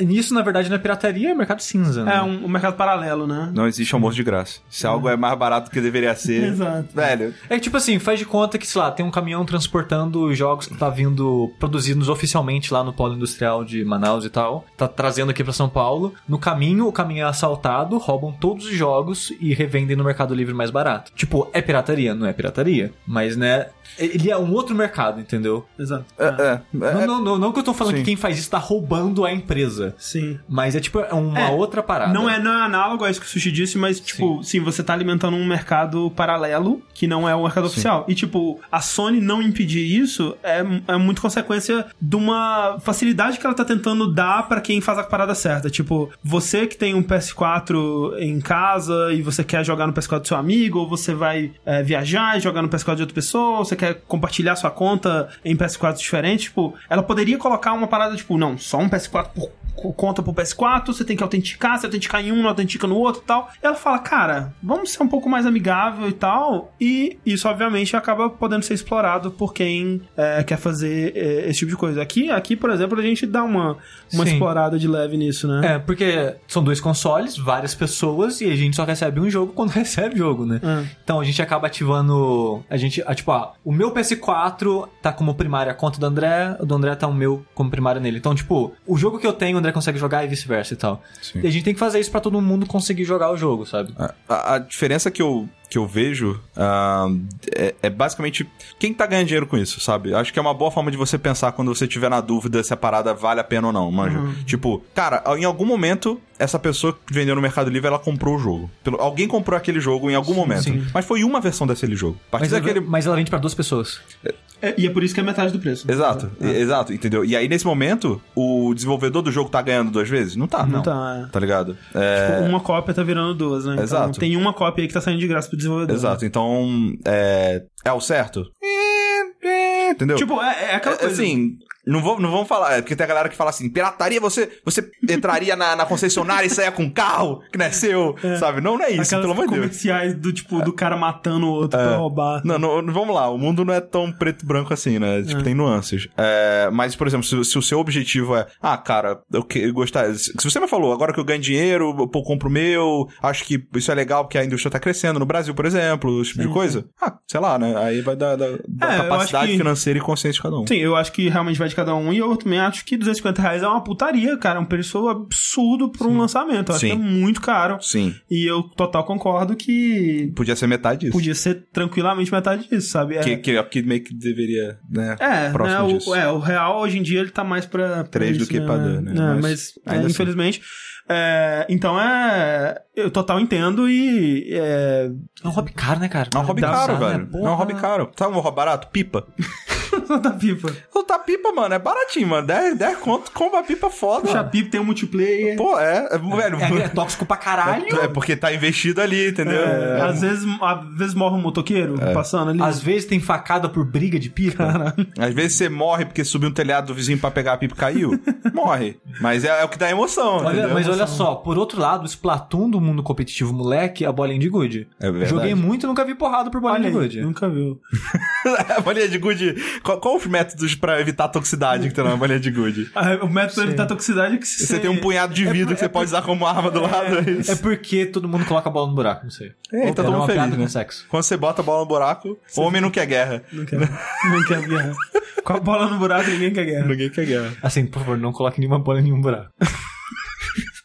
Nisso, na verdade, não é pirataria, é mercado cinza. né? É um, um mercado paralelo, né? Não existe almoço de graça. Se algo é mais barato do que deveria ser. Exato. Velho, É que, tipo assim, faz de conta que, sei lá, tem um caminhão transportando jogos que tá vindo produzidos oficialmente lá no polo industrial de Manaus e tal. Tá trazendo aqui pra São Paulo. No caminho, o caminhão é assaltado, roubam todos os jogos e revendem no Mercado Livre mais barato. Tipo, é pirataria? Não é pirataria. Mas, né, ele é um outro mercado, entendeu? Exato. é, é, Não, é- não, não, não que eu tô falando Sim. que quem faz isso tá roubando a empresa. Sim. Mas é tipo é uma É, outra parada. Não é, não é análogo a isso que o Sushi disse, mas, tipo, sim, você tá alimentando um mercado paralelo que não é o mercado oficial. E, tipo, a Sony não impedir isso é, é muito consequência de uma facilidade que ela tá tentando dar pra quem faz a parada certa. Tipo, você que tem um PS4 em casa e você quer jogar no PS4 do seu amigo, ou você vai é, viajar e jogar no PS4 de outra pessoa, ou você quer compartilhar sua conta em PS4 diferentes, tipo, ela poderia colocar uma parada, tipo, não, só um PS4 por co- conta pro PS4, você tem que autenticar, você autenticar em um, não autentica no outro e tal. E ela fala, cara, vamos ser um pouco mais amigável e tal. E isso, obviamente, acaba podendo ser explorado por quem é, quer fazer é, esse tipo de coisa. Aqui, aqui, por exemplo, a gente dá uma, uma Sim. explorada de leve nisso, né? É, porque são dois consoles, várias pessoas, e a gente só recebe um jogo quando recebe o jogo, né? É. Então a gente acaba ativando. A gente. Tipo, ah, o meu PS4 tá como primária a conta do André, o do André tá o meu como primária nele. Então, tipo, o jogo que eu tenho, André consegue jogar e vice-versa e tal. Sim. E a gente tem que fazer isso pra todo mundo conseguir jogar o jogo, sabe? A, a- a diferença que eu, que eu vejo ah, é, é basicamente quem tá ganhando dinheiro com isso, sabe? Acho que é uma boa forma de você pensar quando você tiver na dúvida se a parada vale a pena ou não, manja. Tipo, cara, em algum momento, essa pessoa que vendeu no Mercado Livre, ela comprou o jogo. Pelo- alguém comprou aquele jogo em algum momento. sim. Mas foi uma versão daquele jogo. Mas, daquele... mas ela vende pra duas pessoas. É, e é por isso que é metade do preço. Exato, e- exato, entendeu? E aí, nesse momento, o desenvolvedor do jogo tá ganhando duas vezes? Não tá, não. Não tá, é. Tá ligado? É... Tipo, uma cópia tá virando duas, né? Então, Exato. tem uma cópia aí que tá saindo de graça pro desenvolvedor. Exato, então, é... É o certo? É, é, Entendeu? Tipo, é, é aquela É, coisa. Assim, não, vou, não vamos falar, é porque tem a galera que fala assim, pirataria, você, você entraria na, na concessionária e saia com um carro que não é seu, sabe? Não, não é isso, Aquelas pelo amor de Deus. comerciais do tipo, do cara matando o outro pra roubar. Não, não, vamos lá, o mundo não é tão preto e branco assim, né? Tipo, tem nuances. É, mas, por exemplo, se, se o seu objetivo é, ah, cara, eu, que, eu gostar. Se você me falou, agora que eu ganho dinheiro, eu compro o meu, acho que isso é legal porque a indústria tá crescendo no Brasil, por exemplo, esse tipo de coisa. Ah, sei lá, né? Aí vai da, da, da É, capacidade que- financeira e consciência de cada um. Sim, eu acho que realmente vai de cada um. E eu também acho que 250 reais é uma putaria, cara. É um preço absurdo pra um lançamento. Eu acho Sim. que é muito caro. Sim. E eu total concordo que Podia ser metade disso. podia ser tranquilamente metade disso, sabe? É, Que, que, que meio que deveria, né? é, próximo né, disso. o, é, o real hoje em dia ele tá mais pra. Três do que pra dois, né? É, Mas mas, é, ainda assim. infelizmente. é, então é. Eu total entendo e. É, É um hobby caro, né, cara? É um hobby caro, né? velho. É Porra. um hobby caro. Sabe um hobby barato? Pipa. da pipa. Soltar pipa, mano, é baratinho, mano. 10, 10 conto, compra pipa foda. Puxa, pipa tem um multiplayer. Pô, é, é, velho. É, é tóxico pra caralho. É porque tá investido ali, entendeu? É, Às, vezes, às vezes morre um motoqueiro É. passando ali. Às vezes tem facada por briga de pipa. Às vezes você morre porque subiu um telhado do vizinho pra pegar a pipa e caiu. morre. Mas é, é o que dá emoção, Olha, entendeu? mas olha só, por outro lado, o Splatoon do mundo competitivo moleque, a bolinha de gude. É verdade. Joguei muito e nunca vi porrada por bolinha Olha de gude. nunca viu. a bolinha de gude. Qual, qual os métodos pra evitar a toxicidade que tem na bolinha de gude? Ah, O método pra evitar toxicidade é que se Você tem um punhado de vidro que você pode usar como arma do lado, é isso. É porque todo mundo coloca a bola no buraco, não sei. É, tá todo mundo feliz, né? sexo. Quando você bota a bola no buraco, o homem não quer guerra. Não quer, não quer guerra. Com a bola no buraco, ninguém quer guerra. Ninguém quer guerra. Assim, por favor, não coloque nenhuma bola em nenhum buraco.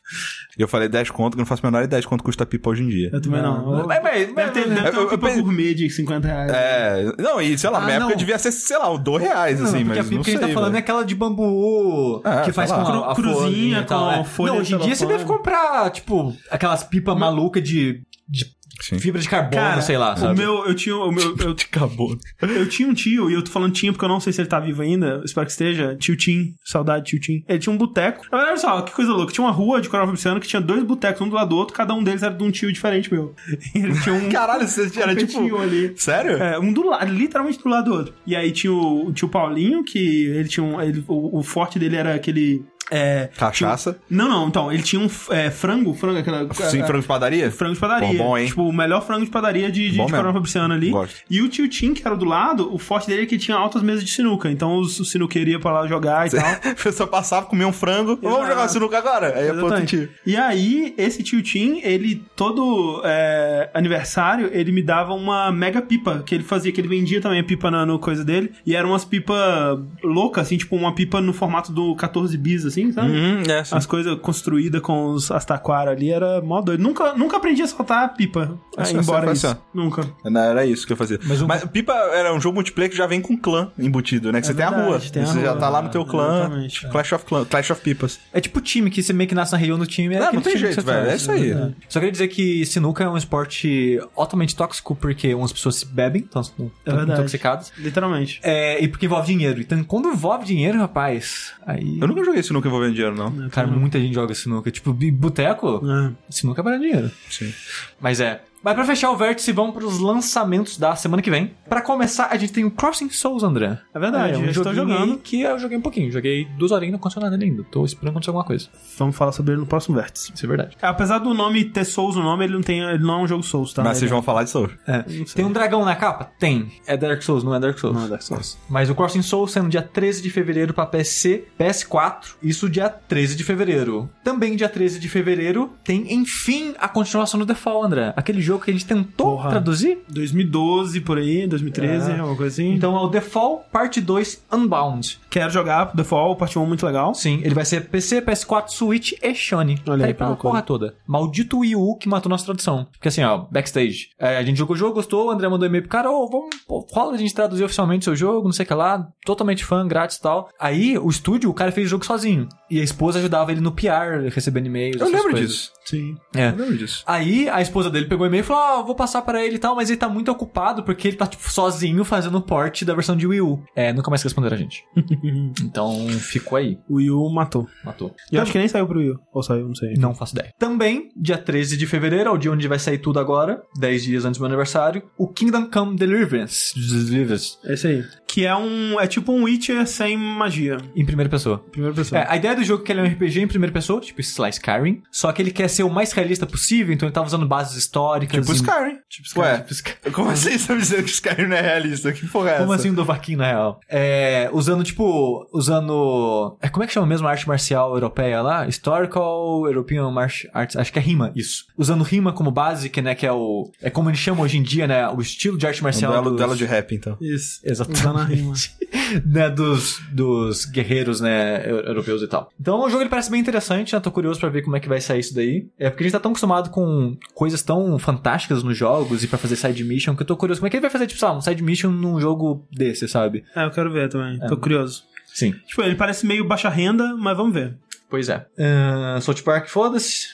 E eu falei 10 conto, que eu não faço a menor ideia de quanto custa pipa hoje em dia. Eu também não. Mas, mas, Deve ter, deve ter eu- uma pipa gourmet de 50 reais. É, não, e sei lá, na Ah, minha não. época devia ser, sei lá, 2 reais, Não, assim, porque mas a pipa não que a gente tá falando é aquela de bambu É, que faz com lá. a Cru- cruzinha e com é. folha Não, hoje em dia você deve comprar, tipo, aquelas pipas malucas de de Sim. fibra de carbono, Cara, sei lá, o sabe? meu, eu tinha, o meu, eu, Acabou. eu tinha um tio, e eu tô falando tinha porque eu não sei se ele tá vivo ainda, espero que esteja, tio Tim, saudade tio Tim. Ele tinha um boteco, na verdade, só, que coisa louca, tinha uma rua de Coronel Fabriciano que tinha dois botecos, um do lado do outro, cada um deles era de um tio diferente meu. E ele tinha um... Caralho, você era tipo. ali. Sério? É, um do lado, literalmente do lado do outro. E aí tinha o, o tio Paulinho, que ele tinha um. ele- o, o forte dele era aquele. É, Cachaça. não, não, então, ele tinha um é, frango, frango, aquela. Sim, é, frango de padaria? Frango de padaria. Pô, bom, hein? Tipo, o melhor frango de padaria de, de, Bom de. Coronel Fabriciano ali. Gosto. E o tio Tim, que era do lado, o forte dele é que tinha altas mesas de sinuca. Então os, o sinuqueiro ia pra lá jogar e tal. A pessoa passava, comia um frango. Vamos Exato. jogar sinuca agora? Aí é tio. E aí, esse tio Tim, ele, todo é, aniversário, ele me dava uma mega pipa, que ele fazia, que ele vendia também a pipa na no coisa dele. E eram umas pipas loucas, assim, tipo uma pipa no formato do 14 bis, assim, sabe? Hum, é, sim. As coisas construídas com os, as taquaras ali, era mó doido. Nunca, nunca aprendi a soltar a pipa, É ah, embora só- isso. só. Nunca. Não, era isso que eu fazia. Mas Mas, o- Pipa era um jogo multiplayer que já vem com clã embutido, né? Que É você tem a verdade, rua. tem a você já rua. tá lá no teu clã. Exatamente. Clash of Clash of Pipas. É tipo time que você meio que nasce na região do time. É Não, não tem jeito, velho. faz. É isso aí. É. Só queria dizer que sinuca é um esporte altamente tóxico porque umas pessoas se bebem, então estão É verdade. intoxicadas. Literalmente. É, e porque envolve dinheiro. Então, quando envolve dinheiro, rapaz, aí. Eu nunca joguei sinuca envolvendo dinheiro, não. Cara, muita gente joga sinuca. Tipo, boteco, É. sinuca é para dinheiro. Sim. Mas é. Mas pra fechar o vértice, vamos pros lançamentos da semana que vem. Pra começar, a gente tem o Crossing Souls, André. É verdade, é, um eu estou joguinho jogando. que eu joguei um pouquinho. Joguei duas horinhas e não aconteceu nada ainda. Tô esperando acontecer alguma coisa. Vamos falar sobre ele no próximo vértice. Isso é verdade. Apesar do nome ter Souls no nome, ele não, tem, ele não é um jogo Souls, tá? Mas vocês vão falar de Soul. É. Tem um dragão na capa? Tem. É Dark Souls, não é Dark Souls. Não é Dark Souls. Mas o Crossing Souls sendo dia 13 de fevereiro pra PC, PS4, isso dia 13 de fevereiro. Também dia 13 de fevereiro tem, enfim, a continuação do The Fall, André. Aquele jogo que a gente tentou Porra. traduzir. 2012, por aí, 2013, É. alguma coisa assim. Então é o The Fall Parte 2 Unbound. Quero jogar The Fall, parte 1 muito legal. Sim, ele vai ser PC, PS4, Switch e Sony. Olha tá aí, loucura. porra toda. Maldito Wii U que matou nossa tradução. Porque assim, ó, backstage. É, a gente jogou o jogo, gostou, o André mandou e-mail pro cara, ô, vamos, pô, rola a gente traduzir oficialmente seu jogo, não sei o que lá, totalmente fã, grátis e tal. Aí, o estúdio, o cara fez o jogo sozinho. E a esposa ajudava ele no PR, recebendo e-mails. Eu essas lembro coisas. disso. Sim. É. Eu lembro disso. Aí a esposa dele pegou o e-mail e falou: Ó, vou passar pra ele e tal, mas ele tá muito ocupado porque ele tá, tipo, sozinho fazendo o port da versão de Wii U. É, nunca mais responderam a gente. então ficou aí. O Wii U matou. Matou. E eu acho que nem saiu pro Wii U. Ou saiu, não sei. Não faço ideia. Também, dia 13 de fevereiro, é o dia onde vai sair tudo agora, 10 dias antes do meu aniversário, o Kingdom Come Deliverance. Deliverance. É isso aí. Que é um. É tipo um Witcher sem magia. Em primeira pessoa. Primeira pessoa. É, a ideia do jogo é que ele é um RPG em primeira pessoa, tipo Slice Skyrim, só que ele quer ser o mais realista possível, então ele tava usando bases históricas. Tipo e- Skyrim. Tipo Ué, Tipo Sky- como assim você tá me dizendo que Skyrim não é realista? Que porra é Como essa? assim um Dovaquinho, na real? É, usando, tipo, usando... É, como é que chama mesmo a arte marcial europeia lá? Historical European Martial Arts, acho que é rima, isso. Usando rima como base, que, né, que é o... É como eles chamam hoje em dia, né, o estilo de arte Um marcial duelo, dos... duelo de rap, então. Isso. Exatamente. Rima. né, dos, dos guerreiros, né, eu- europeus e tal. Então o jogo ele parece bem interessante, né, tô curioso pra ver como é que vai sair isso daí. É porque a gente tá tão acostumado com coisas tão fantásticas nos jogos e pra fazer side mission, que eu tô curioso como é que ele vai fazer, tipo, sei lá, um side mission num jogo desse, sabe? É, eu quero ver também. Tô curioso. Sim. Tipo, ele parece meio baixa renda, mas vamos ver. Pois é. Uh, South Park, foda-se.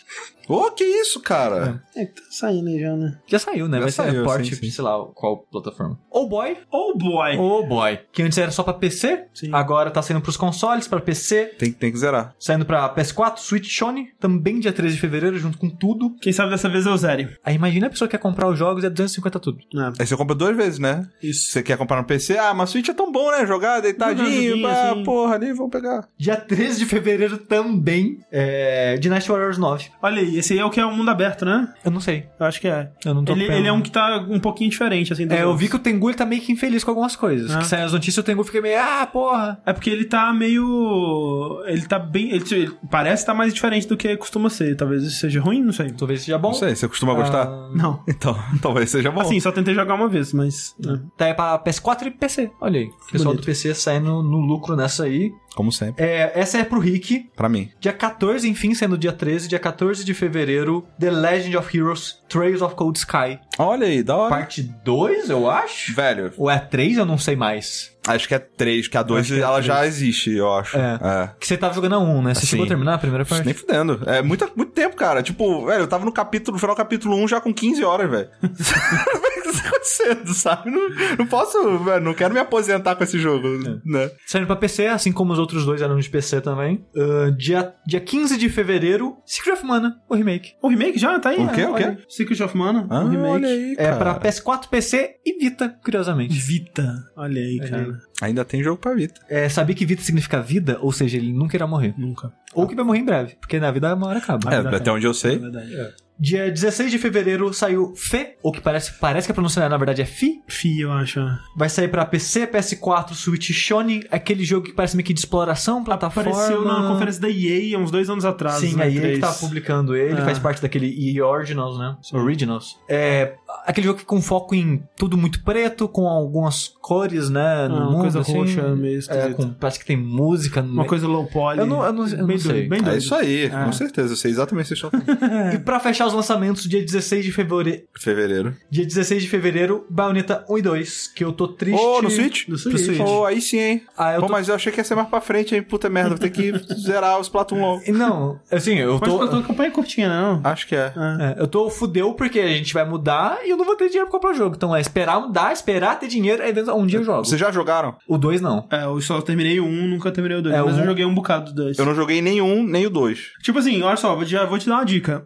Ô, que isso, cara? É, tá saindo aí já, né? Já saiu, né? Já vai saiu, ser porte, sim, sim. sei lá, qual plataforma. Oh boy. Oh boy! Oh boy. Que antes era só pra PC, Sim. agora tá saindo pros consoles, pra PC, Tem, tem que zerar. saindo pra PS4, Switch, Sony, também dia 13 de fevereiro, junto com tudo. Quem sabe dessa vez eu zere. Aí imagina a pessoa que quer comprar os jogos e é 250 tudo. É. Aí você compra duas vezes, né? Isso. Você quer comprar no PC? Ah, mas Switch é tão bom, né? Jogar deitadinho, joguinho, pá, assim. porra, ali, vamos pegar. Dia 13 de fevereiro também é Dynasty Warriors 9. Olha aí, esse aí é o que é o mundo aberto, né? Eu não sei. Eu acho que é. Eu não tô Ele, ele é um que tá um pouquinho diferente, assim. É, eu outros. vi que o Tengu ele tá meio que infeliz com algumas coisas. Ah. Que saem as notícias o Tengu fica meio, ah, porra. É porque ele tá meio. Ele tá bem. Ele, ele parece estar mais diferente do que costuma ser. Talvez isso seja ruim, não sei. Talvez seja bom. Não sei, você costuma gostar? Ah, Não. Então, talvez seja bom. Assim, só tentei jogar uma vez, mas. né. Tá aí pra PS4 e PC. Olha aí. O pessoal Bonito. do PC saindo no lucro nessa aí. Como sempre. É, essa é pro Rick. Pra mim. Dia 14, enfim, sendo dia 13, dia 14 de fevereiro, The Legend of Heroes Trails of Cold Sky. Olha aí, da hora. Parte 2, eu acho? Velho, Ou é 3, eu não sei mais. acho que é 3, que a 2 é ela três. já existe, eu acho. É. é. Que você tava jogando a 1, né? Você Assim, chegou a terminar a primeira parte? Nem fudendo. É muito, muito tempo, cara. Tipo, velho, eu tava no capítulo, no final do capítulo 1 já com 15 horas, velho. tá acontecendo, sabe? Não, não posso, velho, não quero me aposentar com esse jogo, né? Saindo pra PC, assim como os outros dois eram de PC também. Ah, dia, dia 15 de fevereiro, Secret of Mana, o remake. O remake já tá aí? O quê? É, O quê? olha aí. Secret of Mana, Ah, o remake. olha aí, É cara. pra PS4, PC e Vita, curiosamente. Vita. Olha aí, Olha cara. Ainda tem jogo pra Vita. É, sabia que Vita significa vida, ou seja, ele nunca irá morrer. Nunca. Ou que vai morrer em breve, porque na vida uma hora acaba. É, até onde eu É sei. verdade. Dia 16 de fevereiro saiu Fê, ou que parece, parece que a pronúncia na verdade é Fi. Fi, eu acho. Vai sair pra PC, PS4, Switch Shone, aquele jogo que parece meio que de exploração, plataforma. Apareceu na conferência da EA há uns dois anos atrás. Sim, né, aí ele três. que tá publicando ele, É. faz parte daquele EA Originals, né? Originals. É aquele jogo que com foco em tudo muito preto, com algumas cores, né? No Ah, uma mundo, coisa assim. roxa, meio É, com- parece que tem música. Uma meio. coisa low poly. Eu não- eu não- eu não bem sei. Doido, bem É doido. isso aí, É. com certeza. Eu sei exatamente o que vocês estão falando. E pra fechar os lançamentos, dia 16 de fevereiro. Fevereiro. Dia 16 de fevereiro, Bayonetta 1 e 2, que eu tô triste. Ô, no Switch? No Pro Switch. Pô, aí sim, hein? Ah, eu Pô, tô... mas eu achei que ia ser mais pra frente, hein? Puta merda, vou ter que zerar os Splatoon logo. Não, assim, eu Mas tô... tô... uma campanha curtinha, né, não? Acho que é. É, eu tô fudeu porque a gente vai mudar e eu não vou ter dinheiro pra comprar o jogo. Então é esperar mudar, esperar ter dinheiro, aí um dia eu jogo. Vocês já jogaram? O 2 não. É, eu só terminei o 1, nunca terminei o 2. É, mas o eu um- joguei um bocado do 2. Eu não joguei nenhum, nem o dois. Tipo assim, olha só, vou te, vou te dar uma dica.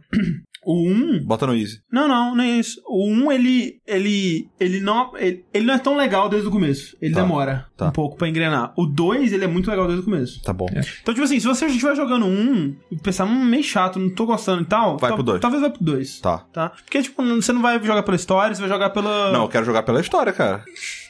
O 1. Bota no Easy. Não, não, nem isso. O 1, ele. Ele. Ele não. Ele, ele não é tão legal desde o começo. Ele Tá, demora tá. um pouco pra engrenar. O 2, ele é muito legal desde o começo. Tá bom. Então, tipo assim, se você estiver jogando um e pensar, hum, meio chato, não tô gostando e tal. Vai pro dois. Talvez vai pro 2. Tá. Tá? Porque, tipo, você não vai jogar pela história, você vai jogar pela. Não, eu quero jogar pela história, cara.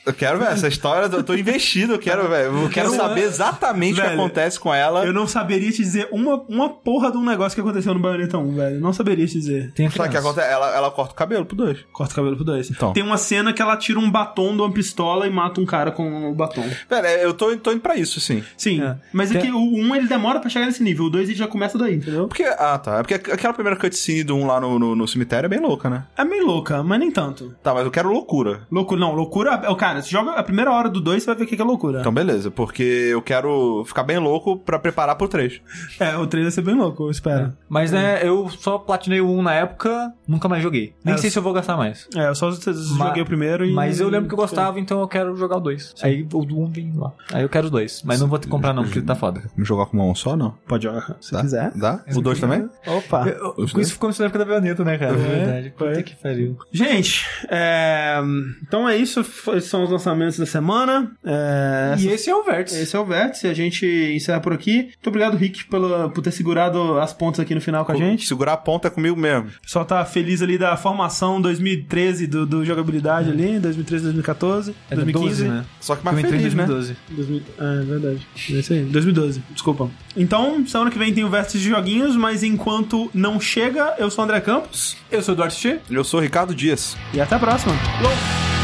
Eu quero, velho, essa história, eu tô investido, eu quero, velho, eu quero Eu- saber exatamente o que Velho, acontece com ela. Eu não saberia te dizer uma, uma porra de um negócio que aconteceu no Bayonetta 1, velho. Não saberia te dizer. Tem o que acontece? Ela, ela corta o cabelo pro dois. Corta o cabelo pro 2. Então. Tem uma cena que ela tira um batom de uma pistola e mata um cara com o batom. Velho, é, eu tô, tô indo pra isso, sim. Sim, É. mas é Tem- que o 1 ele demora pra chegar nesse nível, o 2 ele já começa daí, entendeu? Porque, ah, tá. É porque aquela primeira cutscene do um lá no, no, no cemitério é bem louca, né? É meio louca, mas nem tanto. Tá, mas eu quero loucura. Loucura, não, loucura. é- Cara, você joga a primeira hora do 2, você vai ver o que que é loucura. Então, beleza, porque eu quero ficar bem louco pra preparar pro 3. É, o 3 vai ser bem louco, eu espero. Mas, né, eu só platinei o 1 na época, nunca mais joguei. Nem É, sei se eu vou gastar mais. É, eu só joguei o primeiro e. Mas eu lembro que eu gostava, então eu quero jogar o 2. Aí o do 1 vem lá. Aí eu quero os dois. Mas não vou ter que comprar não, porque tá foda. Vamos jogar com uma mão só, não? Pode jogar, se Dá? quiser. Dá? O 2 também? Opa. Eu- Com isso ficou na época da Bayonetta, né, cara? É verdade. foi. Puta que pariu. Gente, é, então é isso. Esses são os lançamentos da semana. É, E esse é o Vértice. Esse é o Vértice, a gente encerra por aqui. Muito obrigado, Rick, pela, por ter segurado as pontas aqui no final com a gente. Segurar a ponta é comigo mesmo. O pessoal tá feliz ali da formação 2013 do, do jogabilidade ali, 2013, 2014, É 2015. 12, né? Só que mais em feliz, né? 2012. 2000, ah, é verdade. É isso aí. 2012, desculpa. Então, semana que vem tem o Vértice de Joguinhos, mas enquanto não chega, eu sou o André Campos Eu sou o Eduardo. Eu sou o Ricardo Dias. e até a próxima. Falou!